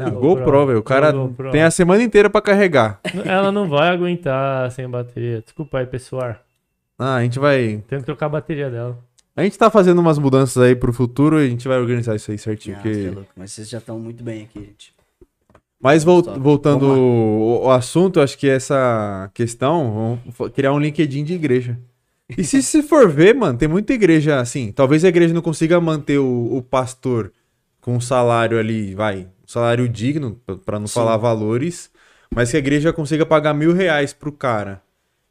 Ah, GoPro, velho. O cara GoPro. tem a semana inteira pra carregar. Ela não vai aguentar sem bateria. Desculpa aí, pessoal. Ah, a gente vai. Tenho que trocar a bateria dela. A gente tá fazendo umas mudanças aí pro futuro e a gente vai organizar isso aí certinho. Ah, você é louco, Mas vocês já estão muito bem aqui, gente. Mas vol- Top. voltando ao assunto, eu acho que essa questão, vamos criar um LinkedIn de igreja. E se se for ver, mano, tem muita igreja assim. Talvez a igreja não consiga manter o, o pastor com um salário ali, vai, um salário digno, pra- pra não Sim. falar valores, mas que a igreja consiga pagar mil reais pro cara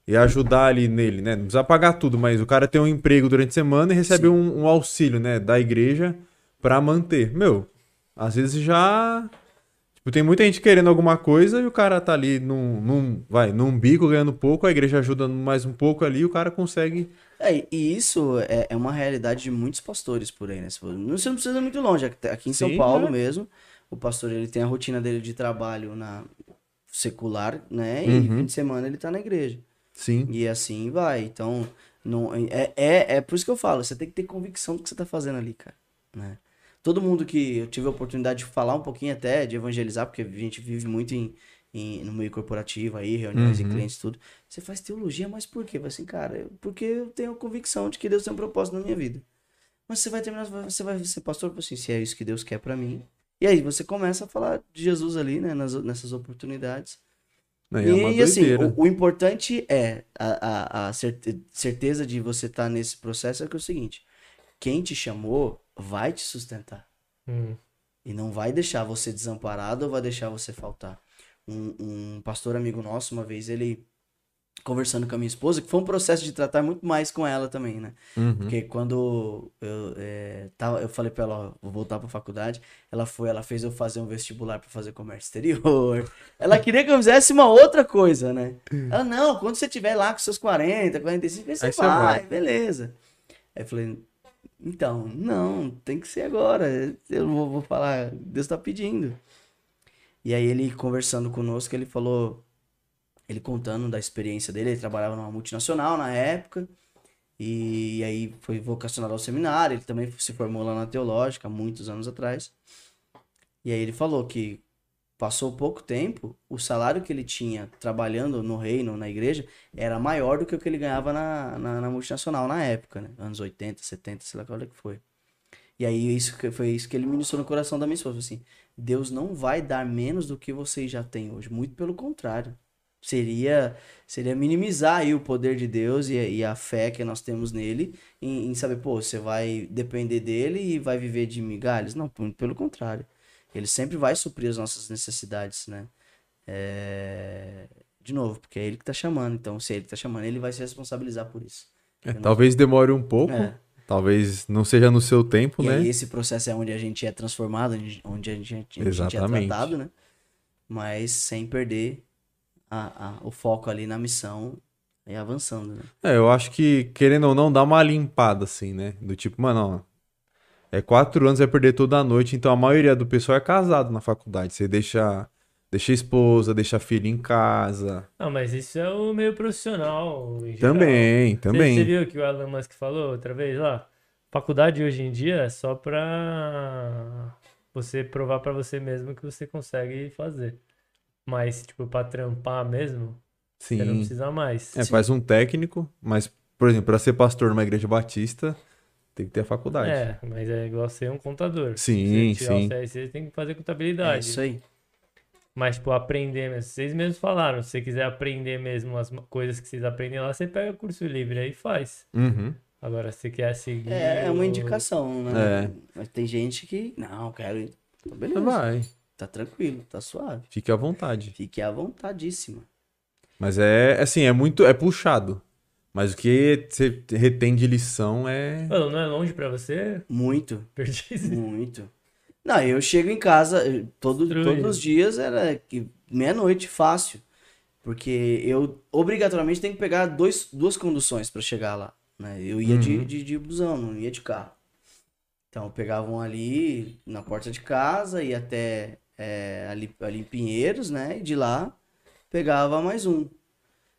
e ajudar ali nele, né? Não precisa pagar tudo, mas o cara tem um emprego durante a semana e recebe um, um auxílio, né, da igreja pra manter. Meu, às vezes já Tipo, tem muita gente querendo alguma coisa e o cara tá ali num, num, vai, num bico ganhando pouco, a igreja ajuda mais um pouco ali e o cara consegue. É, e isso é, é uma realidade de muitos pastores por aí, né? Você não precisa ir muito longe. Aqui- Aqui em São Sim, Paulo né? mesmo, o pastor ele tem a rotina dele de trabalho na secular, né? E Uhum. fim de semana ele tá na igreja. Sim. E assim vai. Então, não, é, é, é por isso que eu falo, você tem que ter convicção do que você tá fazendo ali, cara. Né? Todo mundo que eu tive a oportunidade de falar um pouquinho até, de evangelizar, porque a gente vive muito em, em- no meio corporativo aí, reuniões Uhum. e clientes tudo. Você faz teologia, mas por quê? Assim, cara, porque eu tenho a convicção de que Deus tem um propósito na minha vida. Mas você vai terminar, você vai ser pastor, assim, se é isso que Deus quer pra mim. E aí você começa a falar de Jesus ali, né, nas, nessas oportunidades. Né, E, é e, assim, o, o importante é a, a, a certe- certeza de você estar nesse processo é que é o seguinte: quem te chamou vai te sustentar. Hum. E não vai deixar você desamparado ou vai deixar você faltar. Um, um pastor amigo nosso, uma vez, ele conversando com a minha esposa, que foi um processo de tratar muito mais com ela também, né? Uhum. Porque quando eu, é, tava, eu falei pra ela, ó, vou voltar pra faculdade, ela foi, ela fez eu fazer um vestibular pra fazer comércio exterior. [laughs] Ela queria que eu fizesse uma outra coisa, né? Ela, não, quando você tiver lá com seus 40, 45, aí você Aí você vai, vai. beleza. Aí eu falei, então, não, tem que ser agora. Eu vou, vou falar, Deus tá pedindo. E aí ele conversando conosco, ele falou, ele contando da experiência dele, ele trabalhava numa multinacional na época, E, aí foi vocacionado ao seminário, ele também se formou lá na teológica, muitos anos atrás. E aí ele falou que passou pouco tempo, o salário que ele tinha trabalhando no reino, na igreja, era maior do que o que ele ganhava na, na, na multinacional na época, né? Anos 80, 70, sei lá qual é que foi. E aí isso que- foi isso que ele ministrou no coração da minha esposa, assim, Deus não vai dar menos do que vocês já têm hoje, muito pelo contrário. Seria seria minimizar aí o poder de Deus e, a- e a fé que nós temos nele em, em saber, pô, você vai depender dele e vai viver de migalhas? Não, pelo contrário. Ele sempre vai suprir as nossas necessidades, né? É, De novo, porque é ele que tá chamando. Então, se é ele que tá chamando, ele vai se responsabilizar por isso. É, talvez demore um pouco, É. talvez não seja no seu tempo, E né? aí esse processo é onde a gente é transformado, onde onde a gente, a gente é tratado, né? Mas sem perder a, a- o foco ali na missão e avançando, né? É, eu acho que, querendo ou não, dá uma limpada, assim, né? Do tipo, mano, ó, é quatro anos, vai perder toda a noite, então a maioria do pessoal é casado na faculdade. Você deixa, deixa a esposa, deixa a filha em casa. Não, mas isso é o meio profissional. em geral. Também, Você, também. você viu o que o Elon Musk falou outra vez lá? Faculdade hoje em dia é só pra você provar pra você mesmo que você consegue fazer. Mas, tipo, pra trampar mesmo, você não Sim. precisa mais. É, faz um técnico, mas, por exemplo, para ser pastor numa igreja batista, tem que ter a faculdade. É, mas é igual ser um contador. Sim, Se você tirar sim. o CSC, tem que fazer É contabilidade. isso aí. Mas, tipo, aprender mesmo. Vocês mesmos falaram, se você quiser aprender mesmo as coisas que vocês aprendem lá, você pega curso livre aí e faz. Uhum. Agora, se você quer seguir. É, é uma indicação, né? É. Mas tem gente que, não, quero ir. Então, beleza. Vai, Tá tranquilo, tá suave. fique à vontade. Fique à vontadíssima. Mas é, assim, é muito, é puxado. Mas o que você retém de lição é... Mano, não é longe pra você? Muito, Perdiz. muito. Não, eu chego em casa, eu- todo, todos os dias era meia-noite, fácil. Porque eu obrigatoriamente tenho que pegar dois, duas conduções pra chegar lá. Né? Eu ia de, Uhum. de, de busão, não ia de carro. Então pegavam ali na porta de casa, ia até é, ali, ali em Pinheiros, né? E de lá pegava mais um.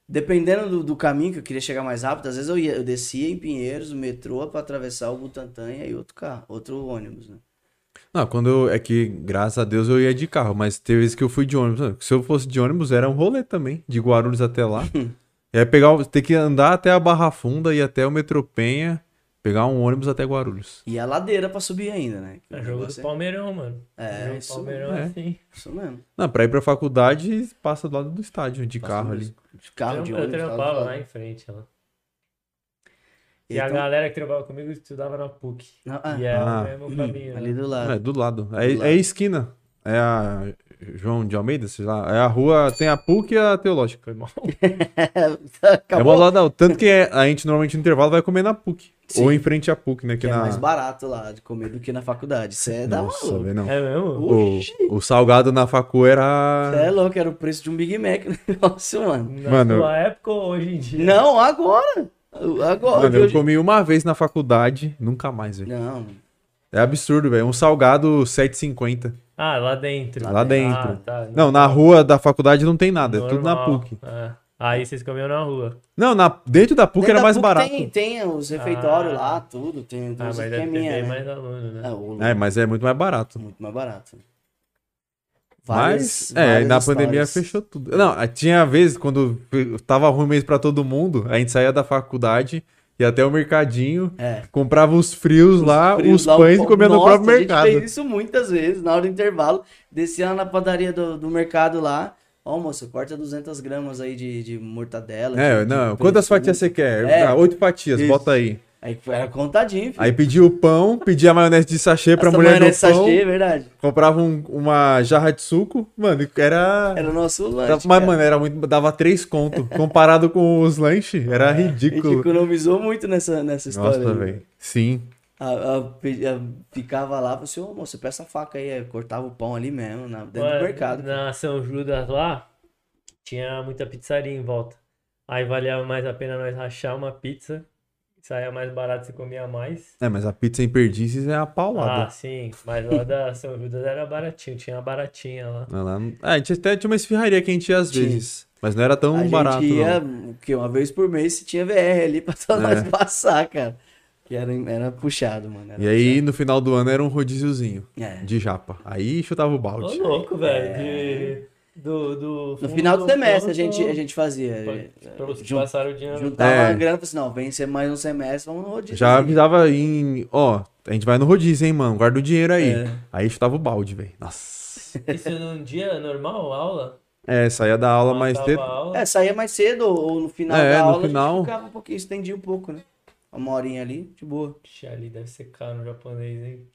Dependendo do, do caminho que eu queria chegar mais rápido, às vezes eu, ia, eu descia em Pinheiros, o metrô, pra atravessar o Butantã e aí outro carro, outro ônibus, né? Não, quando eu, é que, graças a Deus, eu ia de carro, mas teve vezes que eu fui de ônibus. Se eu fosse de ônibus, era um rolê também, de Guarulhos até lá. [laughs] aí pegar, o- ter que andar até a Barra Funda e até o Metrô Penha, pegar um ônibus até Guarulhos. E a ladeira pra subir ainda, né? É jogo do é- Palmeirão, mano. É, jogo do isso Palmeirão é. assim. Isso mesmo. Não, pra ir pra faculdade, passa do lado do estádio, de Passa carro ali. De carro, de eu, ônibus. eu trampava tal. lá em frente. Lá. E a Então- galera que trabalhava comigo estudava na PUC. Ah, ah, E é Ah. o mesmo caminho. ali né? do lado. É, do lado. É, Do lado. é esquina. É a João de Almeida, sei lá. É a rua, tem a PUC e a Teológica. Mal. [laughs] É Acabou. uma da outra. Tanto que é- a gente normalmente no intervalo vai comer na PUC. Sim. Ou em frente à PUC, né? Que Que é na... mais barato lá de comer do que na faculdade. Isso é da Nossa, maluco. não. É mesmo? O, o salgado na facu era. Você é louco, era o preço de um Big Mac [laughs] o negócio, mano. Na Mano, sua época ou hoje em dia? Não, agora. Agora. Mano, eu hoje- comi uma vez na faculdade, nunca mais, velho. Não, É absurdo, velho. Um salgado 7,50. Ah, lá dentro. Lá dentro. Ah, tá. Não, na rua da faculdade não tem nada, é tudo na Normal. PUC. É. Aí vocês comiam na rua. Não, na... dentro da PUC Dentro era da mais PUC barato. Tem, tem os refeitórios Ah. lá, tudo. Tem, tem Ah, mas deve ter esqueminha, bem né? mais aluno, né? É, É, mas é muito mais barato. Muito mais barato. Mas, Várias- é, várias na pandemia histórias. fechou tudo. Não, tinha vezes quando tava ruim mesmo pra todo mundo, a gente saía da faculdade, ia até o mercadinho, É. comprava os frios lá, frios os lá, pães o e comia no próprio A gente mercado. fez isso muitas vezes, na hora do intervalo. Descia lá na padaria do, do mercado lá. Ó, moço, corta 200 gramas aí de, de mortadela. É, de- de não, quantas presunto. fatias você quer? É. Ah, oito fatias, Isso. bota aí. Aí era contadinho, filho. Aí pedia o pão, pedia a maionese de sachê pra Essa mulher do maionese pão, sachê, é verdade. comprava um- uma jarra de suco, mano, era... Era o nosso lanche. Mas, cara. mano, era muito, dava três conto. Comparado com os lanches, era A gente ridículo. economizou muito nessa, nessa história. Nossa, velho. Sim. A, a, a- ficava lá, falou assim, ô moço, peça a faca aí. Aí cortava o pão ali mesmo, na, dentro do mercado. Na São Judas lá, tinha muita pizzaria em volta. Aí valia mais a pena nós rachar uma pizza. Saía mais barato, você comia mais. É, mas a pizza em perdizes é a paulada. Ah, sim. Mas lá da São Judas era baratinho. Tinha uma baratinha lá. Ah, lá- Ah, a gente até tinha uma esfirraria que a gente ia às Tinha. vezes. Mas não era tão a barato, gente ia, não. o quê? Uma vez por mês se tinha VR ali pra só [laughs] É. nós passar, cara. Que era, era puxado, mano. era E aí, no final do ano, era um rodíziozinho puxado. É. de japa. Aí chutava o Ô, balde. louco, velho. De, do, do No final do semestre a gente, a gente fazia. Pra, pra vocês Jun- passaram o dinheiro. Juntava É. a grana e falava assim, não, vem ser mais um semestre, vamos no rodízio. Já avisava em. Ó, a gente vai no rodízio, hein, mano? Guarda o dinheiro aí. É. Aí chutava o balde, velho. Nossa. Isso num dia normal, aula? É, saía da aula mais cedo. aula. É, saía mais cedo ou no final É, da no aula final. a gente ficava um pouquinho, estendia um pouco, né? Uma horinha ali, de boa. Ixi, ali deve ser caro no japonês, hein?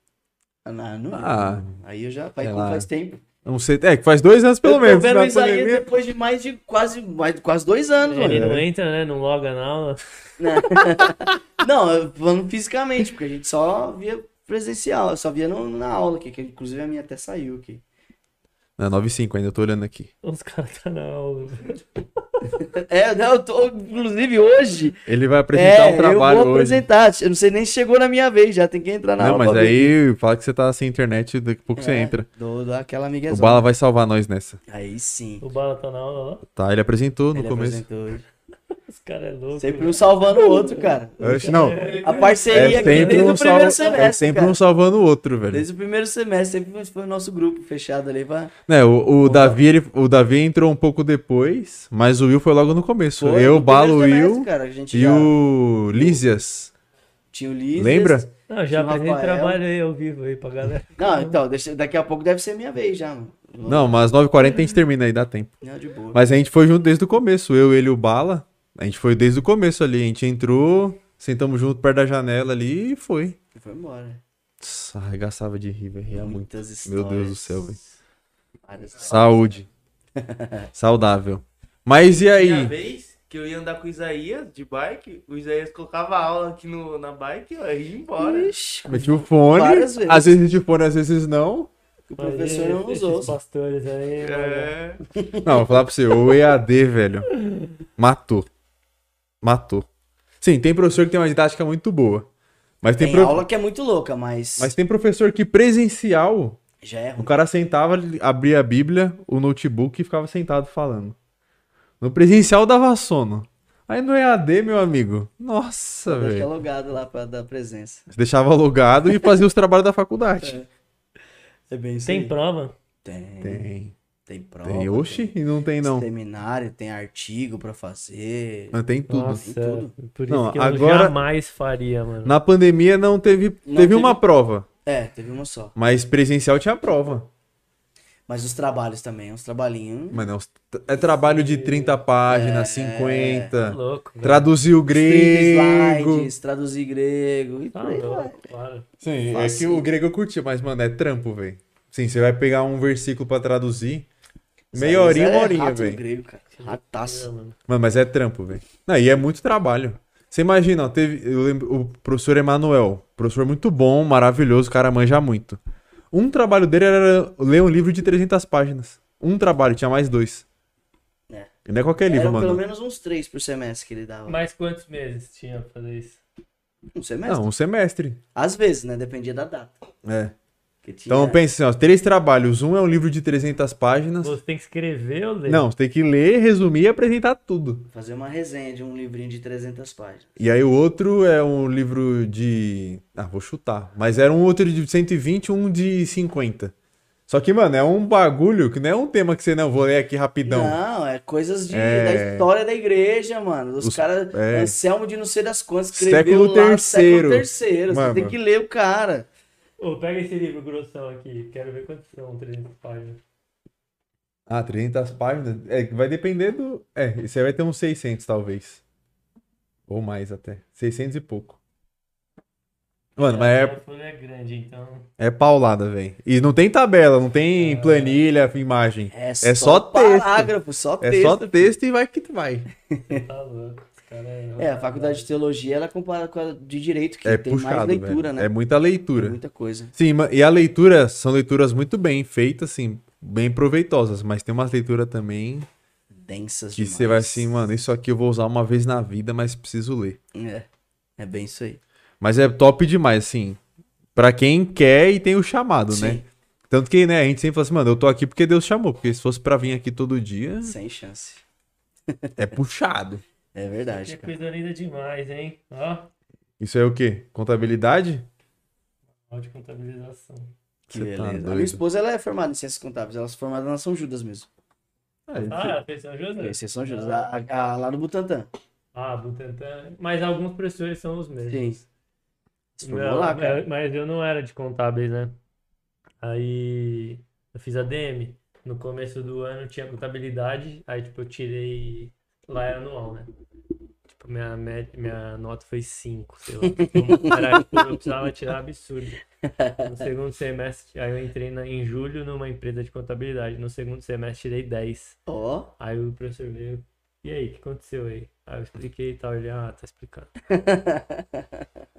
Ah, não, não Ah, Aí eu já faz, faz tempo. Não sei. É, que faz dois anos pelo eu menos. vendo na isso aí pandemia. depois de mais de quase, mais, quase dois anos, Ele mano. não entra, né? Não loga na aula. [laughs] Não, eu falando fisicamente, porque a gente só via presencial, eu só via no- na aula aqui, que inclusive a minha até saiu aqui. Não, 9,5 ainda, eu tô olhando aqui. Os caras tá na aula. É, não, eu tô, inclusive hoje. Ele vai apresentar é, um trabalho eu vou hoje. apresentar. Eu não sei nem se chegou na minha vez, já tem que entrar na Não, aula. mas pra ver. aí fala que você tá sem internet, daqui a pouco você É, entra. Dou, dou aquela O miguezona. Bala vai salvar nós nessa. Aí sim. O Bala tá na aula lá. Tá, ele apresentou no Ele começo. apresentou hoje. Os caras é louco. Sempre um salvando o outro, cara. Oxe, não. A parceria É aqui sempre, desde um, o primeiro salva... semestre. é sempre cara. um salvando o outro, velho. Desde o primeiro semestre, sempre foi o nosso grupo fechado ali. Pra... Né, o, o Davi, ele- o Davi entrou um pouco depois, mas o Will foi logo no começo. Foi eu, no Balo, o semestre, Will cara, e já o Lísias. tinha o Lízias. Lembra? Não, já o apresentei trabalho aí ao vivo aí pra galera. Não, então, deixa- daqui a pouco deve ser minha vez já, mano. Não, mas 9h40 a gente termina aí, dá tempo. Não, de boa. Mas a gente foi junto desde o começo, eu, ele e o Bala. A gente foi desde o começo ali. A gente entrou, sentamos junto perto da janela ali e foi. Foi embora. Nossa, arregaçava de rir, velho. Ria muito. Muitas histórias. Meu Deus do céu, velho. Saúde. [laughs] Saudável. Mas e aí? vez que eu ia andar com o Isaías de bike, o Isaías colocava aula aqui no, na bike ó, e ia embora. Ixi, Meti o fone. Várias vezes. Às vezes de fone, às vezes não. o professor não usou. pastores aí, mano. É. Não, vou falar pra você, o EAD, velho, matou. Matou. Sim, tem professor que tem uma didática muito boa. Mas tem, Tem pro- aula que é muito louca, mas, mas tem professor que presencial, já é o ruim. cara sentava, abria a Bíblia, o notebook e ficava sentado falando. No presencial dava sono. Aí no EAD, meu amigo, nossa, Deixa velho. logado lá pra dar presença. Deixava alugado e fazia os trabalhos da faculdade. É bem isso Tem aí. prova? Tem. Tem. Tem prova. Tem. Oxi, e não tem não. Seminário, tem artigo pra fazer. Mas tem tudo. Nossa, tudo. por isso Não, que eu agora- jamais faria, mano. Na pandemia não teve. Não teve teve- uma prova. É, teve uma só. Mas presencial tinha prova. Mas os trabalhos também, uns trabalhinhos. Mano, é é trabalho de 30 páginas, É. 50. louco, velho. Traduzir o 30 grego. slides, traduzir grego e Tá louco, claro. Sim, é Fácil. que o grego eu curti, mas, mano, é trampo, velho. Sim, você vai pegar um versículo pra traduzir. Meia horinha, é uma horinha, rato no velho. Rataço. mano. Mano, mas é trampo, velho. Não, e é muito trabalho. Você imagina, ó, teve, eu lembro, o professor Emanuel, professor muito bom, maravilhoso, o cara manja muito. Um trabalho dele era ler um livro de 300 páginas. Um trabalho, tinha mais dois. É. E não é qualquer livro, Eram mano. pelo menos uns três por semestre que ele dava. Mas quantos meses tinha pra fazer isso? Um semestre. Não, um semestre. Às vezes, né? Dependia da data. É. Que tinha... Então pensa assim, ó, três trabalhos. Um é um livro de 300 páginas. Você tem que escrever ou ler? Não, você tem que ler, resumir e apresentar tudo. Fazer uma resenha de um livrinho de 300 páginas. E aí o outro é um livro de. Ah, vou chutar. Mas era um outro de 120 um de 50. Só que, mano, é um bagulho que não é um tema que você não vou ler aqui rapidão. Não, é coisas de, É. da história da igreja, mano. Os, Os- caras, é. Anselmo de não sei das quantas, escreveu Século lá terceiro. século terceiro. Você Mano. tem que ler o cara. Ô, pega esse livro grossão aqui. Quero ver quantos são 300 páginas. Ah, 300 páginas? É, vai depender do. É, esse aí vai ter uns 600, talvez. Ou mais até. 600 e pouco. Mano, mas A é, folha é grande, então. é paulada, velho. E não tem tabela, não tem É. planilha, imagem. É, só texto. parágrafo, só É texto. só texto e vai que vai. Tá louco. Cara é. É, a faculdade de teologia, ela compara com a de direito, que É tem puxado, mais leitura, velho. né? É muita leitura. Muita coisa. Sim, e a leitura são leituras muito bem feitas, assim, bem proveitosas, mas tem umas leituras também Densas que demais. você vai assim, mano, isso aqui eu vou usar uma vez na vida, mas preciso ler. É, é bem isso aí. Mas é top demais, assim, pra quem quer e tem o chamado, né? Sim, Tanto que, né, a gente sempre fala assim, mano, eu tô aqui porque Deus chamou, porque se fosse pra vir aqui todo dia, sem chance. É puxado. [laughs] É verdade, Que cara. coisa linda demais, hein? Ó, Isso é o quê? Contabilidade? aula de contabilização. Que Você tá beleza. a doido. minha esposa ela é formada em ciências contábeis. Ela é formada na São Judas mesmo. Ah, fez São José? Ciências São Judas. a- a- a- lá no Butantan. Ah, Butantan. Mas alguns professores são os mesmos. Sim. Se Não, lá, cara. é, Mas eu não era de contábeis, né? Aí eu fiz a DM. No começo do ano tinha contabilidade. Aí, tipo, eu tirei. Lá era anual, né? Tipo, minha, média, minha nota foi 5, sei lá. [laughs] Era, tipo, eu precisava tirar absurdo. No segundo semestre, aí eu entrei na- em julho numa empresa de contabilidade. No segundo semestre tirei 10. Ó, Aí o professor veio. E aí, o que aconteceu aí? Aí eu expliquei e tal. Ele, ah, tá explicando. [laughs]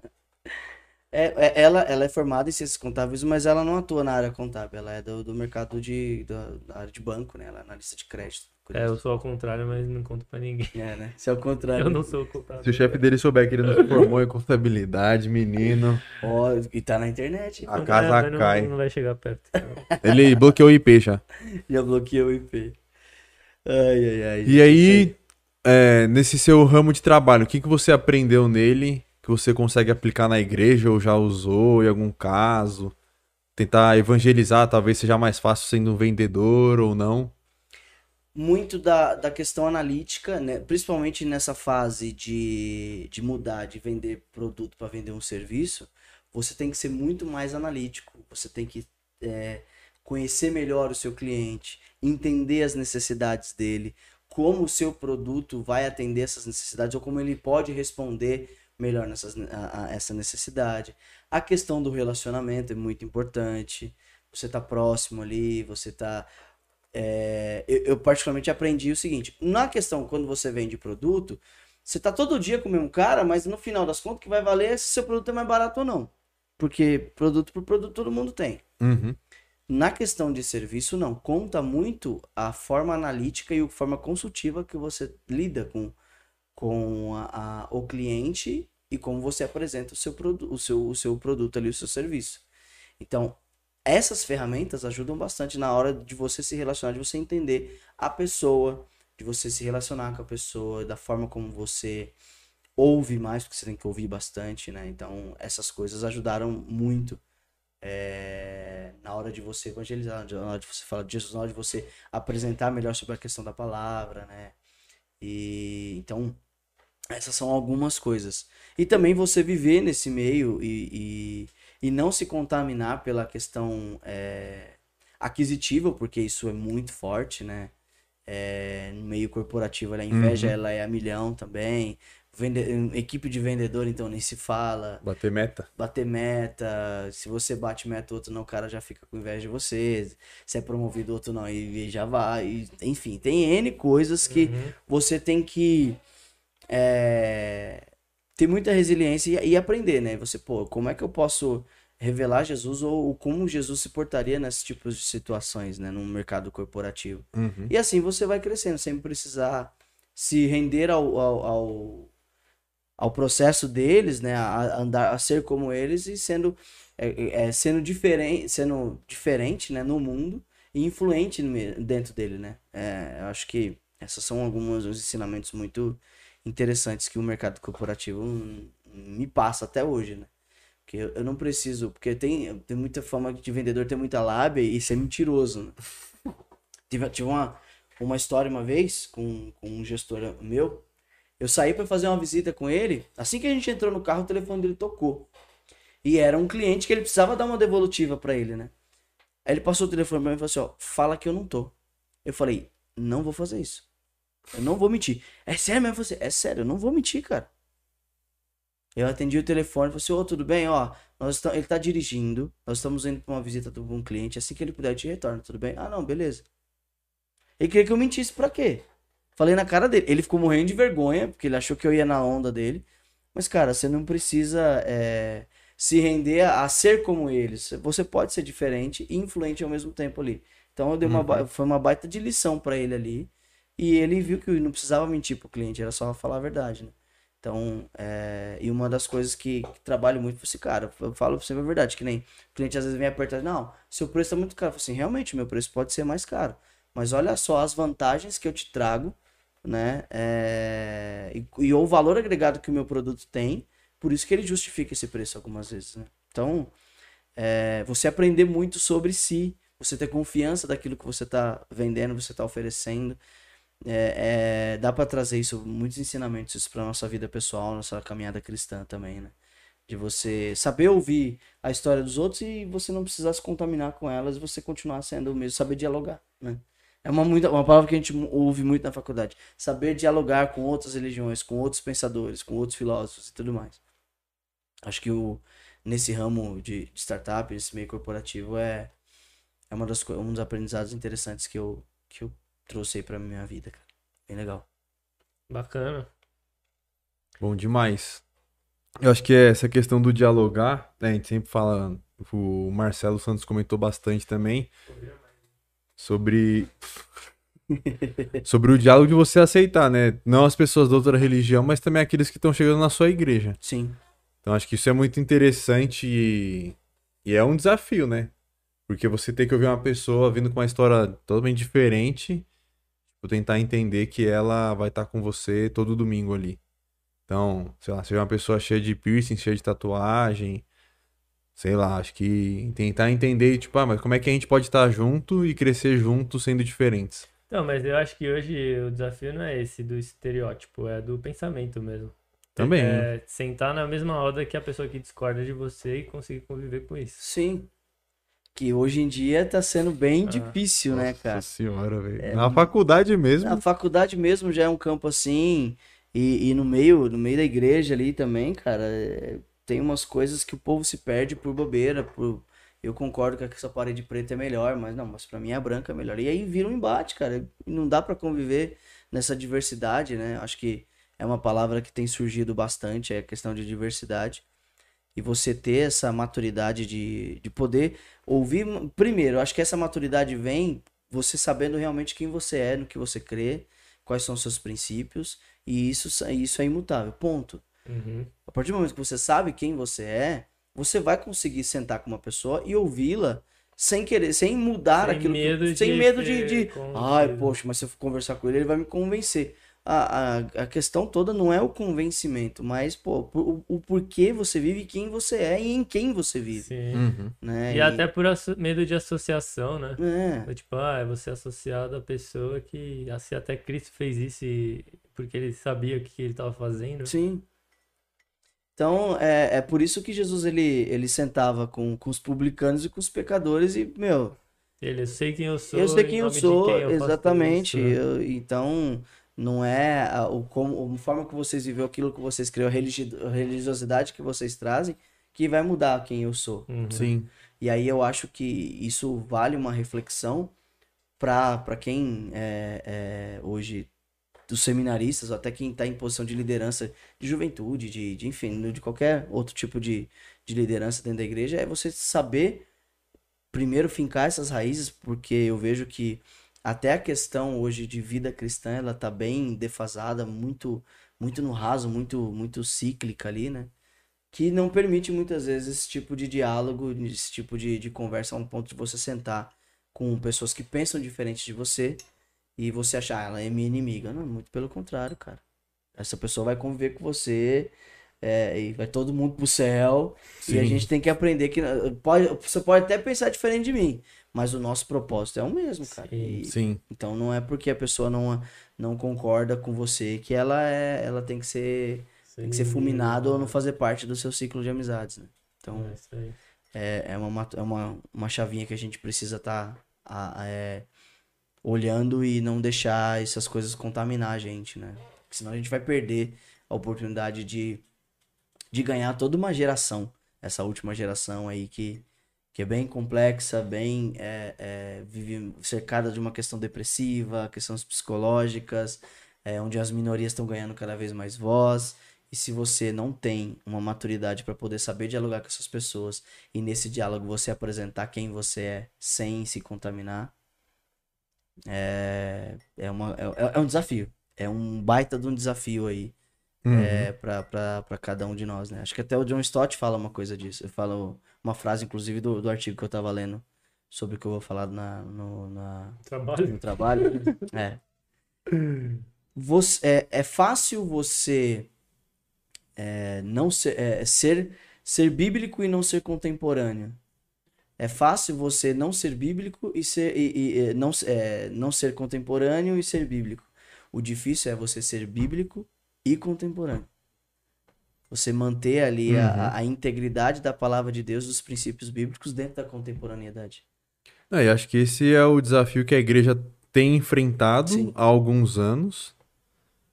É, é- ela, ela é formada em ciências contábeis, mas ela não atua na área contábil. Ela é do, do mercado de, da, da área de banco, né? Ela é analista de crédito. É, eu sou ao contrário, mas não conto pra ninguém. É, né? Se é o contrário. Eu não sou contábil. Se o chefe dele souber que ele não se formou em contabilidade, menino, Ó, e tá na internet. a É, casa não, cai. Não vai chegar perto. Ele bloqueou o IP já. Já bloqueou o IP. Ai, ai, ai. E aí, é, nesse seu ramo de trabalho, o que, que você aprendeu nele que você consegue aplicar na igreja ou já usou em algum caso? Tentar evangelizar talvez seja mais fácil sendo um vendedor ou não. Muito da, da questão analítica, né? principalmente nessa fase de, de mudar, de vender produto para vender um serviço, você tem que ser muito mais analítico, você tem que é, conhecer melhor o seu cliente, entender as necessidades dele, como o seu produto vai atender essas necessidades ou como ele pode responder melhor nessas, a, a essa necessidade. A questão do relacionamento é muito importante. Você tá próximo ali, você tá é, eu, eu particularmente aprendi o seguinte: na questão quando você vende produto, você tá todo dia com o mesmo cara, mas no final das contas o que vai valer é se seu produto é mais barato ou não. Porque produto por produto todo mundo tem. Uhum. Na questão de serviço, não. Conta muito a forma analítica e a forma consultiva que você lida com, com a, a- o cliente e como você apresenta o seu, o, seu, o seu produto ali, o seu serviço. Então, essas ferramentas ajudam bastante na hora de você se relacionar, de você entender a pessoa, de você se relacionar com a pessoa, da forma como você ouve mais, porque você tem que ouvir bastante, né? Então, essas coisas ajudaram muito é, na hora de você evangelizar, na hora de você falar de Jesus, na hora de você apresentar melhor sobre a questão da palavra, né? E então, essas são algumas coisas. E também você viver nesse meio e, e, e não se contaminar pela questão é, aquisitiva, porque isso é muito forte, né? É, no meio corporativo, a inveja Uhum. ela é a milhão também. Vende- equipe de vendedor, então nem se fala Bater meta. bater meta, se você bate meta, outro não, o cara já fica com inveja de você, se é promovido, outro não, e, e já vai, e- enfim, tem N coisas que Uhum. você tem que é, ter muita resiliência e, e aprender, né? Você, pô, como é que eu posso revelar Jesus ou, ou como Jesus se portaria nesses tipos de situações, né, no mercado corporativo? Uhum. E assim você vai crescendo, sem precisar se render ao, ao, ao, ao processo deles, né? A, andar, a ser como eles e sendo, é, é, sendo, diferente, sendo diferente né? no mundo e influente dentro dele, né? É, eu acho que esses são alguns ensinamentos muito interessantes que o mercado corporativo hum, me passa até hoje, né? Porque eu, não preciso, porque tem, tem muita fama de vendedor, tem muita lábia e isso é mentiroso, né? [laughs] Tive, tive uma, uma história uma vez com, com um gestor meu. Eu saí para fazer uma visita com ele. Assim que a gente entrou no carro, o telefone dele tocou. E era um cliente que ele precisava dar uma devolutiva para ele, né? Aí ele passou o telefone pra mim e falou assim: ó, fala que eu não tô. Eu falei: não vou fazer isso. Eu não vou mentir. É sério mesmo? Você? É sério, eu não vou mentir, cara. Eu atendi o telefone falei assim: ô, tudo bem? Ó, nós estamos, ele tá dirigindo. Nós estamos indo pra uma visita de um cliente. Assim que ele puder, eu te retorno, tudo bem? Ah, não, beleza. Ele queria que eu mentisse pra quê? Falei na cara dele. Ele ficou morrendo de vergonha, porque ele achou que eu ia na onda dele. Mas, cara, você não precisa é, se render a, a ser como eles. Você pode ser diferente e influente ao mesmo tempo ali. Então, eu dei uma, ba- foi uma baita de lição pra ele ali. E ele viu que não precisava mentir pro cliente, era só falar a verdade, né? Então, é, e uma das coisas que, que trabalho muito pra esse cara, eu falo pra você a verdade, que nem o cliente às vezes vem apertar, não, seu preço tá muito caro. Eu falo assim, realmente, meu preço pode ser mais caro. Mas olha só as vantagens que eu te trago né? É, e, e o valor agregado que o meu produto tem, por isso que ele justifica esse preço algumas vezes, né? Então, é, você aprender muito sobre si, você ter confiança daquilo que você está vendendo, você está oferecendo. É, é, dá para trazer isso, muitos ensinamentos para nossa vida pessoal, nossa caminhada cristã também, né? De você saber ouvir a história dos outros e você não precisar se contaminar com elas, você continuar sendo o mesmo, saber dialogar, né? É uma, muita, uma palavra que a gente ouve muito na faculdade. Saber dialogar com outras religiões, com outros pensadores, com outros filósofos e tudo mais. Acho que o, nesse ramo de, de startup, nesse meio corporativo, é, é uma das, um dos aprendizados interessantes que eu, que eu trouxe aí pra minha vida, cara. Bem legal. Bacana. Bom demais. Eu acho que essa questão do dialogar, né, a gente sempre fala, o Marcelo Santos comentou bastante também sobre [laughs] sobre o diálogo de você aceitar, né? Não as pessoas da outra religião, mas também aqueles que estão chegando na sua igreja. Sim. Então acho que isso é muito interessante e, e é um desafio, né? Porque você tem que ouvir uma pessoa vindo com uma história totalmente diferente, tentar entender que ela vai estar com você todo domingo ali. Então, sei lá, seja uma pessoa cheia de piercing, cheia de tatuagem, sei lá, acho que tentar entender, tipo, ah, mas como é que a gente pode estar junto e crescer junto sendo diferentes? Não, mas eu acho que hoje o desafio não é esse do estereótipo, é do pensamento mesmo. Também. É sentar na mesma roda que a pessoa que discorda de você e conseguir conviver com isso. Sim. Que hoje em dia tá sendo bem Ah, difícil, né, cara? Nossa senhora, velho. É, Na faculdade mesmo. Na faculdade mesmo já é um campo assim, e, e no meio, no meio da igreja ali também, cara, é, tem umas coisas que o povo se perde por bobeira, por eu concordo que essa parede preta é melhor, mas não, mas pra mim a branca é melhor. E aí vira um embate, cara. Não dá pra conviver nessa diversidade, né? Acho que é uma palavra que tem surgido bastante, é a questão de diversidade. E você ter essa maturidade de, de poder ouvir. Primeiro, acho que essa maturidade vem você sabendo realmente quem você é, no que você crê, quais são os seus princípios, e isso, isso é imutável. Ponto. Uhum. A partir do momento que você sabe quem você é, você vai conseguir sentar com uma pessoa e ouvi-la sem querer, sem mudar Sem aquilo que- medo sem de medo de, de ai, convencido." poxa, mas se eu for conversar com ele, ele vai me convencer. A, a, a questão toda não é o convencimento, mas pô, o, o porquê você vive, quem você é e em quem você vive, Sim. Uhum. né? E até por medo de associação, né? é, Tipo, ah, é você associado à pessoa que assim, até Cristo fez isso e... porque ele sabia o que ele estava fazendo. Sim. Então, é, é por isso que Jesus ele, ele sentava com, com os publicanos e com os pecadores e, meu, Ele, eu sei quem eu sou. eu sei em quem eu sou, quem eu exatamente. né? Eu- então, não é a, o, como, a forma que vocês vivem, aquilo que vocês criam, a religi- a religiosidade que vocês trazem, que vai mudar quem eu sou. Uhum. Sim. E aí eu acho que isso vale uma reflexão para para quem é, é, hoje dos seminaristas, ou até quem está em posição de liderança de juventude, de, de enfim, de qualquer outro tipo de, de liderança dentro da igreja, é você saber primeiro fincar essas raízes, porque eu vejo que até a questão hoje de vida cristã, ela tá bem defasada, muito muito no raso, muito muito cíclica ali, né? Que não permite muitas vezes esse tipo de diálogo, esse tipo de, de conversa, a um ponto de você sentar com pessoas que pensam diferente de você e você achar, "Ah, ela é minha inimiga. Não, muito pelo contrário, cara. Essa pessoa vai conviver com você é, e vai todo mundo pro céu. E a Sim. gente tem que aprender que eh, pode, você pode até pensar diferente de mim, mas o nosso propósito é o mesmo, cara. Sim. E- Sim. então não é porque a pessoa não, não concorda com você que ela é, ela tem que ser, tem que ser fulminada ou não fazer parte do seu ciclo de amizades, né? Então É é, é, uma, é uma, uma chavinha que a gente precisa estar olhando e não deixar essas coisas contaminar a gente, né? Porque senão a gente vai perder a oportunidade de, de ganhar toda uma geração, essa última geração aí que, que é bem complexa, bem é, é, vive cercada de uma questão depressiva, questões psicológicas, é, onde as minorias estão ganhando cada vez mais voz. E se você não tem uma maturidade para poder saber dialogar com essas pessoas e nesse diálogo você apresentar quem você é sem se contaminar, é, é, uma, é, é um desafio. É um baita de um desafio aí Uhum. é, pra cada um de nós, né? Acho que até o John Stott fala uma coisa disso. Ele fala uma frase, inclusive, do, do artigo que eu tava lendo sobre o que eu vou falar na, no, na, Trabalho. no trabalho. É. você, é, é fácil você é, não ser, é, ser, ser bíblico e não ser contemporâneo. É fácil você não ser bíblico e ser e, e- não, é, não ser contemporâneo e ser bíblico. O difícil é você ser bíblico e contemporâneo. Você manter ali a- a, a integridade da palavra de Deus, dos princípios bíblicos dentro da contemporaneidade. É, e acho que esse é o desafio que a igreja tem enfrentado Sim. há alguns anos.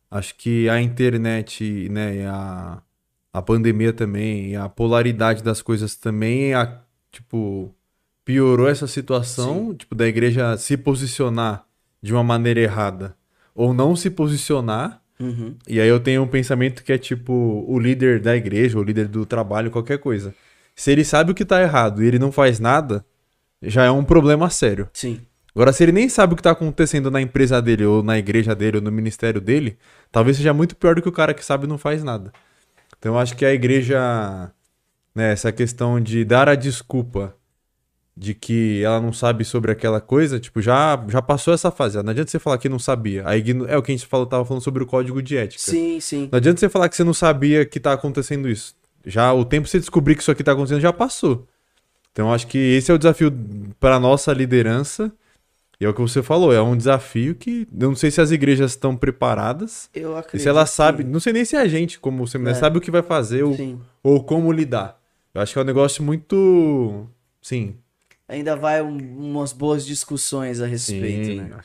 Acho que a internet, né, e a, a pandemia também, a polaridade das coisas também, a, tipo, piorou essa situação, tipo, da igreja se posicionar de uma maneira errada ou não se posicionar. Uhum. E aí eu tenho um pensamento que é tipo o líder da igreja, o líder do trabalho, qualquer coisa. Se ele sabe o que tá errado e ele não faz nada, já é um problema sério. Sim. Agora, se ele nem sabe o que tá acontecendo na empresa dele, ou na igreja dele, ou no ministério dele, talvez seja muito pior do que o cara que sabe e não faz nada. Então eu acho que a igreja, né, essa questão de dar a desculpa de que ela não sabe sobre aquela coisa, tipo, já, já passou essa fase. Não adianta você falar que não sabia. A igno- É o que a gente falou, tava falando sobre o código de ética. Sim, sim. Não adianta você falar que você não sabia que tá acontecendo isso. Já o tempo que você descobrir que isso aqui tá acontecendo já passou. Então acho que esse é o desafio para nossa liderança. E é o que você falou, é um desafio que eu não sei se as igrejas estão preparadas. Eu E acredito. se ela que- sabe, não sei nem se a gente, como seminário, É. sabe o que vai fazer ou, ou como lidar. Eu acho que é um negócio muito. Sim. Ainda vai um- umas boas discussões a respeito, sim, né?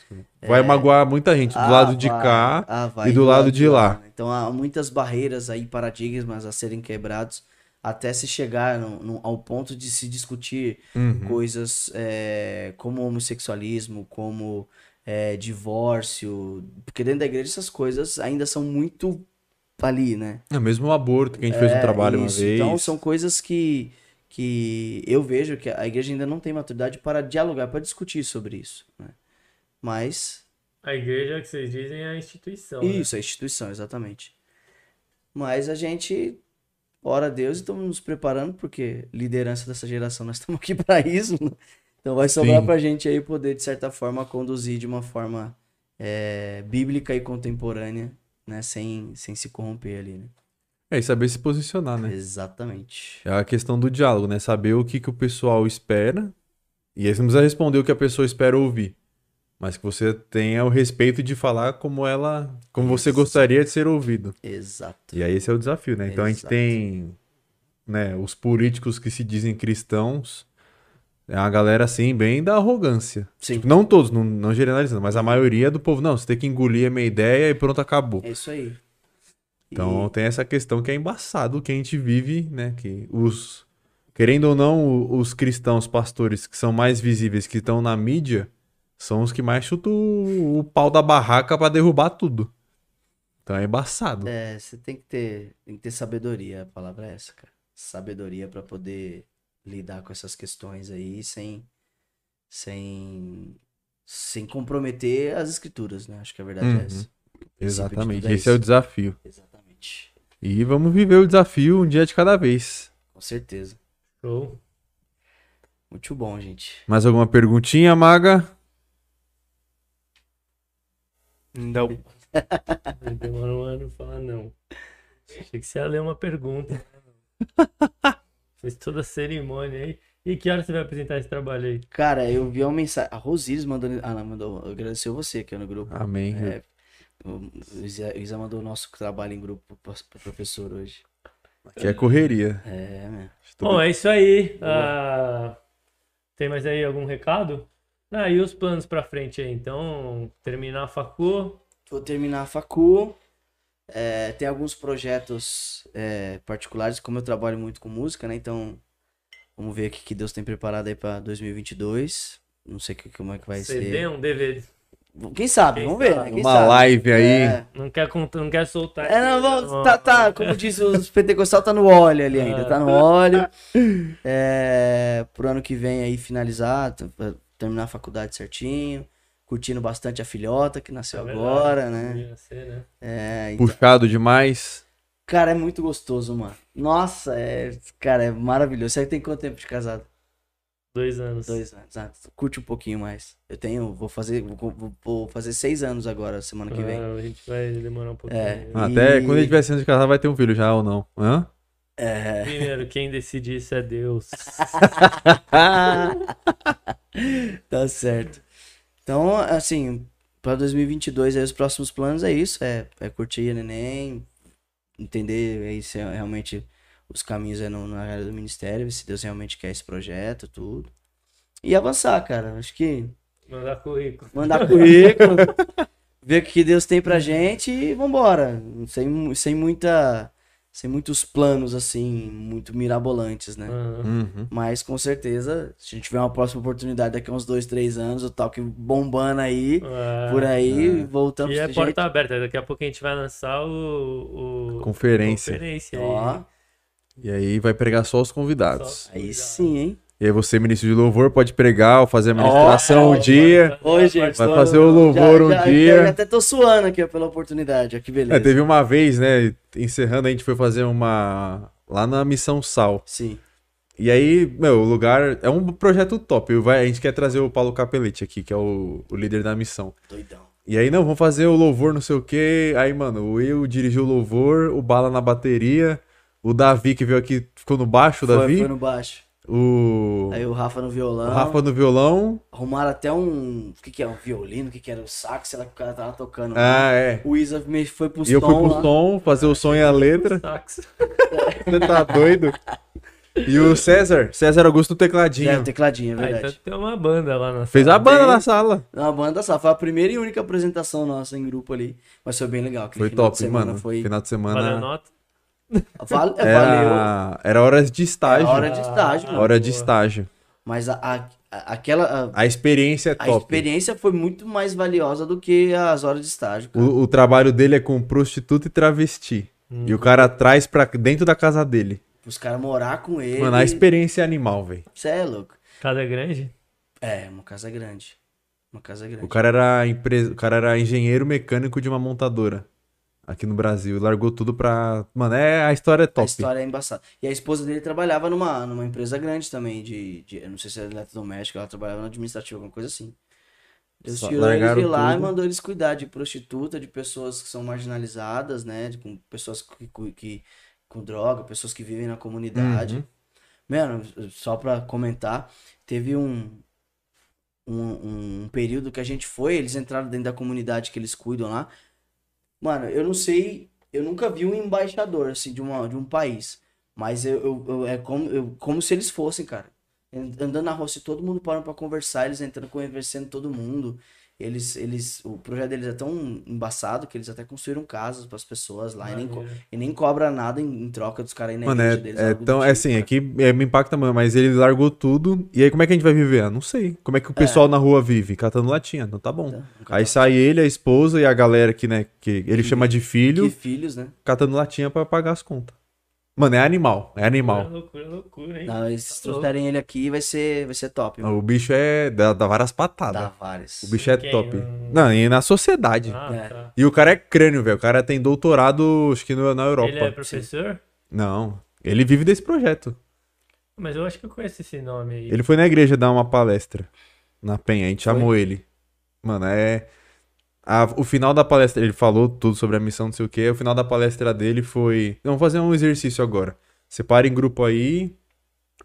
Vai magoar muita gente do Ah, lado de vai. cá. Ah, e do lado de lá. né? Então há muitas barreiras aí, paradigmas a serem quebrados até se chegar no- no- ao ponto de se discutir Uhum. coisas é, como homossexualismo, como é, divórcio. Porque dentro da igreja essas coisas ainda são muito ali, né? É mesmo o aborto que a gente fez um É, trabalho isso. uma vez. Então são coisas que, que eu vejo que a igreja ainda não tem maturidade para dialogar, para discutir sobre isso. Né? Mas A igreja que vocês dizem é a instituição. né? Isso, a instituição, exatamente. Mas a gente ora a Deus e estamos nos preparando, porque liderança dessa geração, nós estamos aqui [laughs] para isso. né? Então vai sobrar para a gente aí poder, de certa forma, conduzir de uma forma é, bíblica e contemporânea, né? Sem, sem se corromper ali, né? É, e saber se posicionar, né? Exatamente. É a questão do diálogo, né? Saber o que, que o pessoal espera. E aí você não precisa responder o que a pessoa espera ouvir. Mas que você tenha o respeito de falar como ela. Como você gostaria de ser ouvido. Exato. E aí esse é o desafio, né? Então a gente Exato. tem né, os políticos que se dizem cristãos. É uma galera assim, bem da arrogância. Sim. Tipo, não todos, não, não generalizando, mas a maioria do povo, não, você tem que engolir a minha ideia e pronto, acabou. É isso aí. Então tem essa questão que é embaçado que a gente vive, né? Que os. Querendo ou não, os cristãos pastores que são mais visíveis, que estão na mídia, são os que mais chutam o, pau da barraca pra derrubar tudo. Então é embaçado. É, você tem que ter, tem que ter sabedoria, a palavra é essa, cara. Sabedoria para poder lidar com essas questões aí sem sem sem comprometer as escrituras, né? Acho que a verdade Uhum. é essa. Exatamente. tudo é Esse é o desafio. E vamos viver o desafio um dia de cada vez. Com certeza. Show. Muito bom, gente. Mais alguma perguntinha, Maga? Não. [laughs] Demora um ano pra falar não. Achei que você ia ler uma pergunta. [laughs] Fez toda a cerimônia aí. E que hora você vai apresentar esse trabalho aí? Cara, eu vi uma mensagem. A Rosiris mandou. Ah, não, mandou. Agradeceu você aqui no grupo. Amém. É, o Isa, o Isa mandou o nosso trabalho em grupo pro pro professor hoje. Que é correria. É. Bom, é isso aí. Ah, tem mais aí algum recado? Ah, e os planos pra frente aí? Então, terminar a facu. Vou terminar a facu. É, tem alguns projetos é, particulares, como eu trabalho muito com música, né? Então, vamos ver o que Deus tem preparado aí pra 2022. Não sei que- como é que vai CD, ser. um DVD. Quem sabe? Quem vamos ver, né? Quem Uma sabe? live aí. É, Não quer, contar, não quer soltar. É, não, vamos, tá, tá, como diz os pentecostal, tá no óleo ali ainda, tá no óleo. É, pro ano que vem aí finalizar, terminar a faculdade certinho, curtindo bastante a filhota que nasceu É agora, né? Podia ser, né? É, então- Puxado demais. cara, é muito gostoso, mano. Nossa, é, cara, é maravilhoso. Você tem quanto tempo de casado? Dois anos. Dois anos. Ah, curte um pouquinho mais. Eu tenho, vou fazer, vou, vou- fazer seis anos agora, semana que vem. Ah, a gente vai demorar um pouquinho. É. Até E- quando ele tiver sendo de casar, vai ter um filho já ou não? Hã? É. Primeiro, quem decide isso é Deus. [laughs] tá certo. Então, assim, pra 2022 aí os próximos planos é isso, é, é curtir a neném, entender aí se é realmente os caminhos é no- na área do ministério, ver se Deus realmente quer esse projeto, tudo. E avançar, cara. Acho que Mandar currículo. mandar [laughs] currículo, ver o que Deus tem pra gente e vambora. Sem, sem muita. Sem muitos planos, assim, muito mirabolantes, né? Uhum. Mas com certeza, se a gente tiver uma próxima oportunidade daqui a uns dois, três anos, o tal que bombando aí, ah, por aí, é. voltamos E é porta aberta. Daqui a pouco a gente vai lançar o. o Conferência. Conferência. Ó, aí. E aí vai pregar só os convidados. Só- aí sim, hein? E aí você, ministro de louvor, pode pregar ou fazer a ministração Ó, um dia. Oi, gente. Vai fazer o louvor um já, dia. Já, até tô suando aqui pela oportunidade, ó, que beleza. É, teve uma vez, né? Encerrando, a gente foi fazer uma. Lá na Missão Sal. Sim. E aí, meu, o lugar. É um projeto top. Vai, a gente quer trazer o Paulo Capelete aqui, que é o, o líder da missão. Doidão. E aí, não, vamos fazer o louvor, não sei o quê. Aí, mano, o Will dirigiu o louvor, o Bala na bateria, o Davi que veio aqui, ficou no baixo, o Foi, Davi. foi no baixo. O, Aí o Rafa no violão. o Rafa no violão. Arrumaram até um. O que, que é? Um violino? O que, que era? O sax? Sei lá que o cara tava tocando. Ah, é. O Isa me- foi pro E eu fui som pro lá. som, fazer o som e a letra. [laughs] Sax. Você tá doido? E o César, César Augusto no tecladinho. É, o tecladinho, é Ah, verdade. então tem uma banda lá na Fez a sala. banda Tem. na sala. Uma banda só. Foi a primeira e única apresentação nossa em grupo ali. Mas foi bem legal. Foi final de top, semana mano. Foi... Final de Valeu semana. nota. Val- é, Valeu. Era, era hora de estágio. É hora de estágio, mano. Hora de estágio. Mas a, a- aquela. A, A experiência é a top. experiência foi muito mais valiosa do que as horas de estágio. cara. O, o trabalho dele é com prostituta e travesti. Hum. E o cara traz pra dentro da casa dele. Os caras morar com ele. Mano, a experiência é animal, velho. Você é louco. Casa grande? É, uma casa grande. Uma casa grande. O cara era empresa, o cara era engenheiro mecânico de uma montadora aqui no Brasil e largou tudo pra, mano, é a história é A top. história é embaçada. E a esposa dele trabalhava numa, numa empresa grande também, de, de. Eu não sei se era eletrodoméstica, ela trabalhava na administrativa, alguma coisa assim. Deus Só tirou eles de lá e tudo. mandou eles cuidar de prostituta, de pessoas que são marginalizadas, né? De, com pessoas que, que, que- com droga, pessoas que vivem na comunidade. Uhum. Mano, só pra comentar, teve um, um, um período que a gente foi, eles entraram dentro da comunidade que eles cuidam lá. Mano, eu não sei, eu nunca vi um embaixador, assim, de, uma, de um país. Mas eu, eu- eu- é como, eu- como se eles fossem, cara. Andando na rua, se todo mundo parando pra conversar, eles entrando, conversando todo mundo. Eles, eles, o projeto deles é tão embaçado que eles até construíram casas pras pessoas lá e nem, e nem cobra nada em, em troca dos caras aí na Mano, é, deles. é algo do tão, é tipo, assim, cara. é é, me impacta, mano, mas ele largou tudo. E aí, como é que a gente vai viver? Ah, não sei. Como é que o pessoal na rua vive? Catando latinha. Não tá bom. Então, Aí sai ele, a esposa e a galera que, né, que ele chama de filho, Que filhos, né? catando latinha pra pagar as contas. Mano, é animal, é animal. Loucura, loucura, loucura, hein? Não, se Tá louco. trouxerem ele aqui, vai ser, vai ser top. mano. O bicho é. dá, dá várias patadas. Dá vários. O bicho é Quem? top. Um- Não, e na sociedade. Ah, É. tá. E o cara é crânio, velho. O cara tem doutorado, acho que no- na Europa. Ele é professor? Não. Ele vive desse projeto. Mas eu acho que eu conheço esse nome aí. Ele foi na igreja dar uma palestra. Na Penha. A gente Foi? chamou ele. Mano, é. A- o final da palestra, ele falou tudo sobre a missão, não sei o que. O final da palestra dele foi. Vamos fazer um exercício agora. Separa em grupo aí.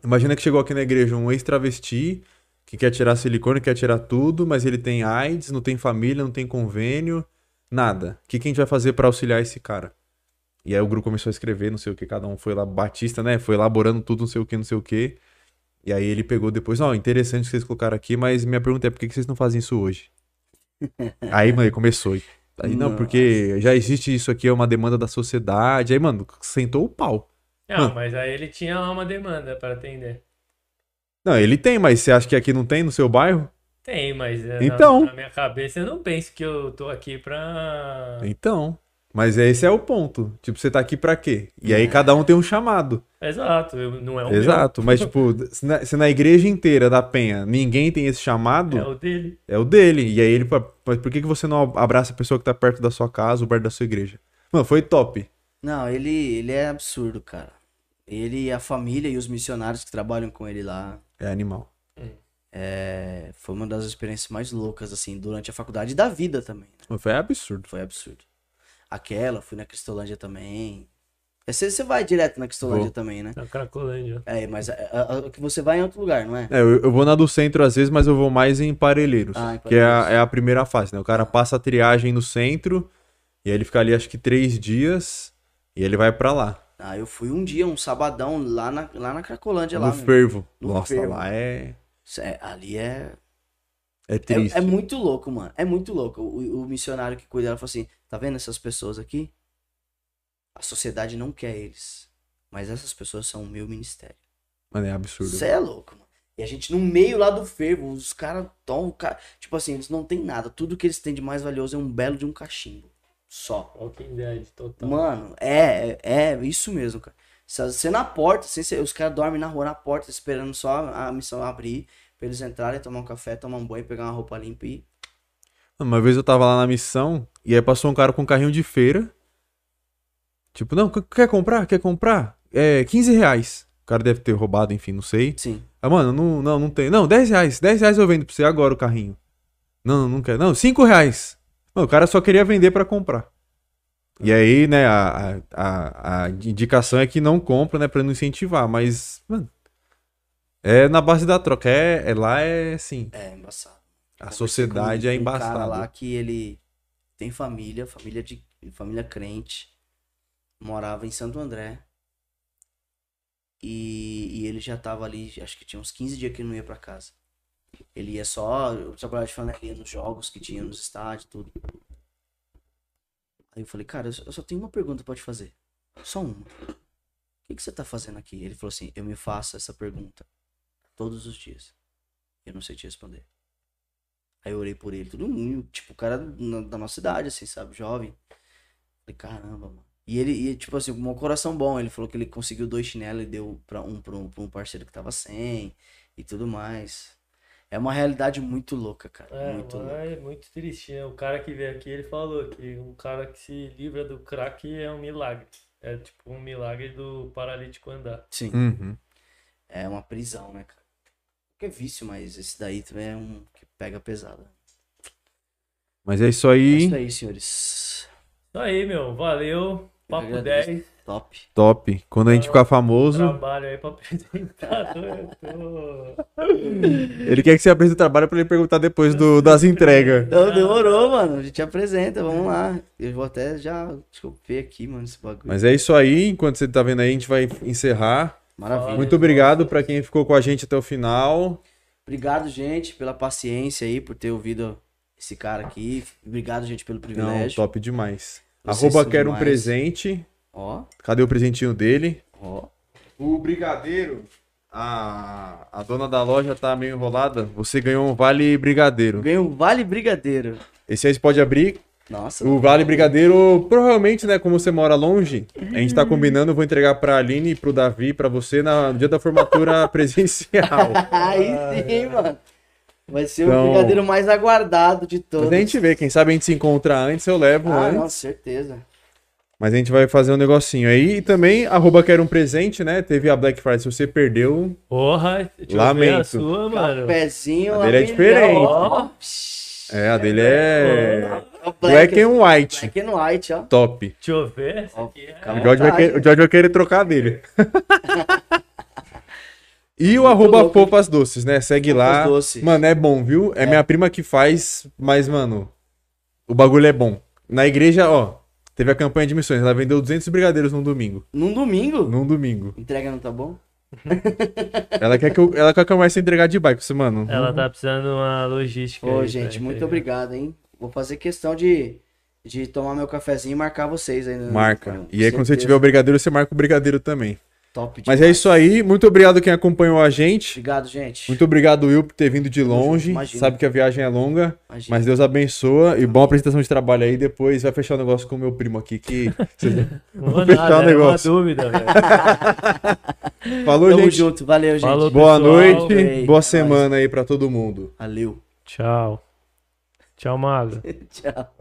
Imagina que chegou aqui na igreja um ex-travesti que quer tirar silicone, quer tirar tudo, mas ele tem AIDS, não tem família, não tem convênio, nada. O que, que a gente vai fazer pra auxiliar esse cara? E aí o grupo começou a escrever, não sei o que, cada um foi lá, Batista, né? Foi elaborando tudo, não sei o que, não sei o que. E aí ele pegou depois, ó, interessante que vocês colocaram aqui, mas minha pergunta é por que vocês não fazem isso hoje? Aí, mano, ele começou. Aí, não, Nossa. porque já existe isso aqui, é uma demanda da sociedade. Aí, mano, sentou o pau. Não, Hum. mas aí ele tinha lá uma demanda para atender. Não, ele tem, mas você acha que aqui não tem no seu bairro? Tem, mas é, na- Então. na, minha cabeça eu não penso que eu tô aqui pra. Então. Mas esse é o ponto. Tipo, você tá aqui pra quê? E aí cada um tem um chamado. Exato, não é o Exato. Mas, [laughs] tipo, se na, se na igreja inteira da Penha ninguém tem esse chamado, meu, é o dele. é o dele. E aí ele mas por que, que você não abraça a pessoa que tá perto da sua casa ou perto da sua igreja? Mano, foi top. Não, ele, ele é absurdo, cara. Ele, a família e os missionários que trabalham com ele lá. É animal. Hum. É, foi uma das experiências mais loucas, assim, durante a faculdade e da vida também. né? Foi absurdo. Foi absurdo. Aquela, fui na Cristolândia também. É, Você, você vai direto na Cristolândia Vou. também, né? Na Cracolândia. É, mas a, a- a que você vai em outro lugar, não é? É, eu, eu vou na do centro às vezes, mas eu vou mais em Parelheiros. Ah, em que é a, Parelheiros. é a primeira fase, né? O cara passa a triagem no centro e aí ele fica ali acho que três dias e ele vai pra lá. Ah, eu fui um dia, um sabadão, lá na, lá na Cracolândia, no lá. meu. fervo. No Nossa, fervo. lá é, é- ali é, é é. triste. É muito louco, mano. É muito louco. O, o missionário que cuida, ela falou assim: tá vendo essas pessoas aqui? A sociedade não quer eles. Mas essas pessoas são o meu ministério. Mano, é absurdo. Você é louco, mano. E a gente no meio lá do fervo, os caras tão. Cara, tipo assim, eles não têm nada. Tudo que eles têm de mais valioso é um belo de um cachimbo. Só. Walking Dead, total. Mano, é, é, é isso mesmo, cara. Se Você na porta, ser- os caras dormem na rua, na porta, esperando só a missão abrir, pra eles entrarem, tomar um café, tomar um banho, pegar uma roupa limpa e. Uma vez eu tava lá na missão e aí passou um cara com um carrinho de feira. Tipo, não, qu- quer comprar? Quer comprar? É 15 reais. O cara deve ter roubado, enfim, não sei. Sim. Ah, mano, não, não, não tem. Não, 10 reais. 10 reais eu vendo pra você agora o carrinho. Não, não quer. Não, 5 reais. Mano, o cara só queria vender pra comprar. E aí, né, a, a, a, a indicação é que não compra, né, pra não incentivar. Mas, mano, é na base da troca. É, é lá é assim. É embaçado. A sociedade é um cara embaçada. lá que ele tem família, família de família crente, morava em Santo André. E, e ele já tava ali, acho que tinha uns 15 dias que ele não ia pra casa. Ele ia só eu trabalhava de flanelinha nos jogos que tinha nos estádios, tudo. Aí eu falei, cara, eu só- eu só tenho uma pergunta pra te fazer. Só uma. O que, que você tá fazendo aqui? Ele falou assim, eu me faço essa pergunta todos os dias. Eu não sei te responder. Aí eu orei por ele, tudo um, tipo, o cara na- da nossa idade, assim, sabe, jovem. Falei, caramba, mano. E ele, e, tipo assim, com um coração bom, ele falou que ele conseguiu dois chinelos e deu pra um, pra um, pra um parceiro que tava sem e tudo mais. É uma realidade muito louca, cara. É, muito louca. é muito triste, né? O cara que veio aqui, ele falou que um cara que se livra do crack é um milagre. É tipo um milagre do paralítico andar. Sim, Uhum. é uma prisão, né, cara? Que é vício, mas esse daí também é um que pega pesado. Mas é isso É aí. isso aí, senhores. Isso aí, meu. Valeu. Papo agradeço. 10. Top. Top. Quando a gente ficar famoso, Trabalho aí pra apresentador. Eu [laughs] tô... ele quer que você apresente o trabalho pra ele perguntar depois do, das entregas. Então, demorou, mano. A gente apresenta, vamos lá. Eu vou até já. Ver aqui, mano, esse bagulho. Mas é isso aí. Enquanto você tá vendo aí, a gente vai encerrar. Maravilha. Muito obrigado pra quem ficou com a gente até o final. Obrigado, gente, pela paciência aí, por ter ouvido esse cara aqui. Obrigado, gente, pelo Não, privilégio. top demais. Vocês Arroba quero um demais. presente. Ó, Cadê o presentinho dele? ó. O brigadeiro, a, a dona da loja tá meio enrolada. Você ganhou um vale brigadeiro. Ganhei um Vale Brigadeiro. Esse aí você pode abrir. Nossa. O vale brigadeiro, provavelmente, né, como você mora longe, a gente tá combinando, eu vou entregar pra Aline e pro Davi, pra você, na- no dia da formatura [laughs] presencial. Aí sim, mano. Vai ser Então- o brigadeiro mais aguardado de todos. Mas a gente vê, quem sabe a gente se encontra antes, eu levo Ah, antes. não, certeza. Mas a gente vai fazer um negocinho aí. E também, arroba quero um presente, né? Teve a Black Friday, se você perdeu, Porra, deixa eu ver a Lamento. sua, mano. Pezinho. A dele é diferente. Ó, é, a dele é O black and white. Black and white, ó. top. deixa eu ver. Essa Ó, aqui é... O George, vai querer, o George vai querer trocar dele. [laughs] e o Muito arroba louco. Fofas Doces, né? Segue lá. Doces. Mano, é bom, viu? É, minha prima que faz, mas, mano, o bagulho é bom. Na igreja, ó, teve a campanha de missões. Ela vendeu 200 brigadeiros num domingo. Num domingo? Num domingo. Entrega não tá bom? [laughs] Ela quer que eu, ela quer que eu comece a entregar de bike. Você, mano. Ela tá precisando de uma logística. Ô, aí gente, muito entregar. obrigado, hein? Vou fazer questão de, de tomar meu cafezinho e marcar vocês aí. no- Marca. E aí, quando você tiver o brigadeiro, você marca o brigadeiro também. Top Mas é demais. isso aí. Muito obrigado quem acompanhou a gente. Obrigado, gente. Muito obrigado, Will, por ter vindo de longe. imagina. Sabe que a viagem é longa, Imagina. mas Deus abençoa. E boa apresentação de trabalho aí. Depois vai fechar o negócio com o meu primo aqui, que... Não vou Vou fechar nada, o uma negócio. dúvida, velho. [laughs] Falou, Tamo gente. junto. Valeu, gente. Falou. Boa noite, Ei, boa é semana aí pra todo mundo. Valeu. Tchau. Tchau, Mago. [laughs] Tchau.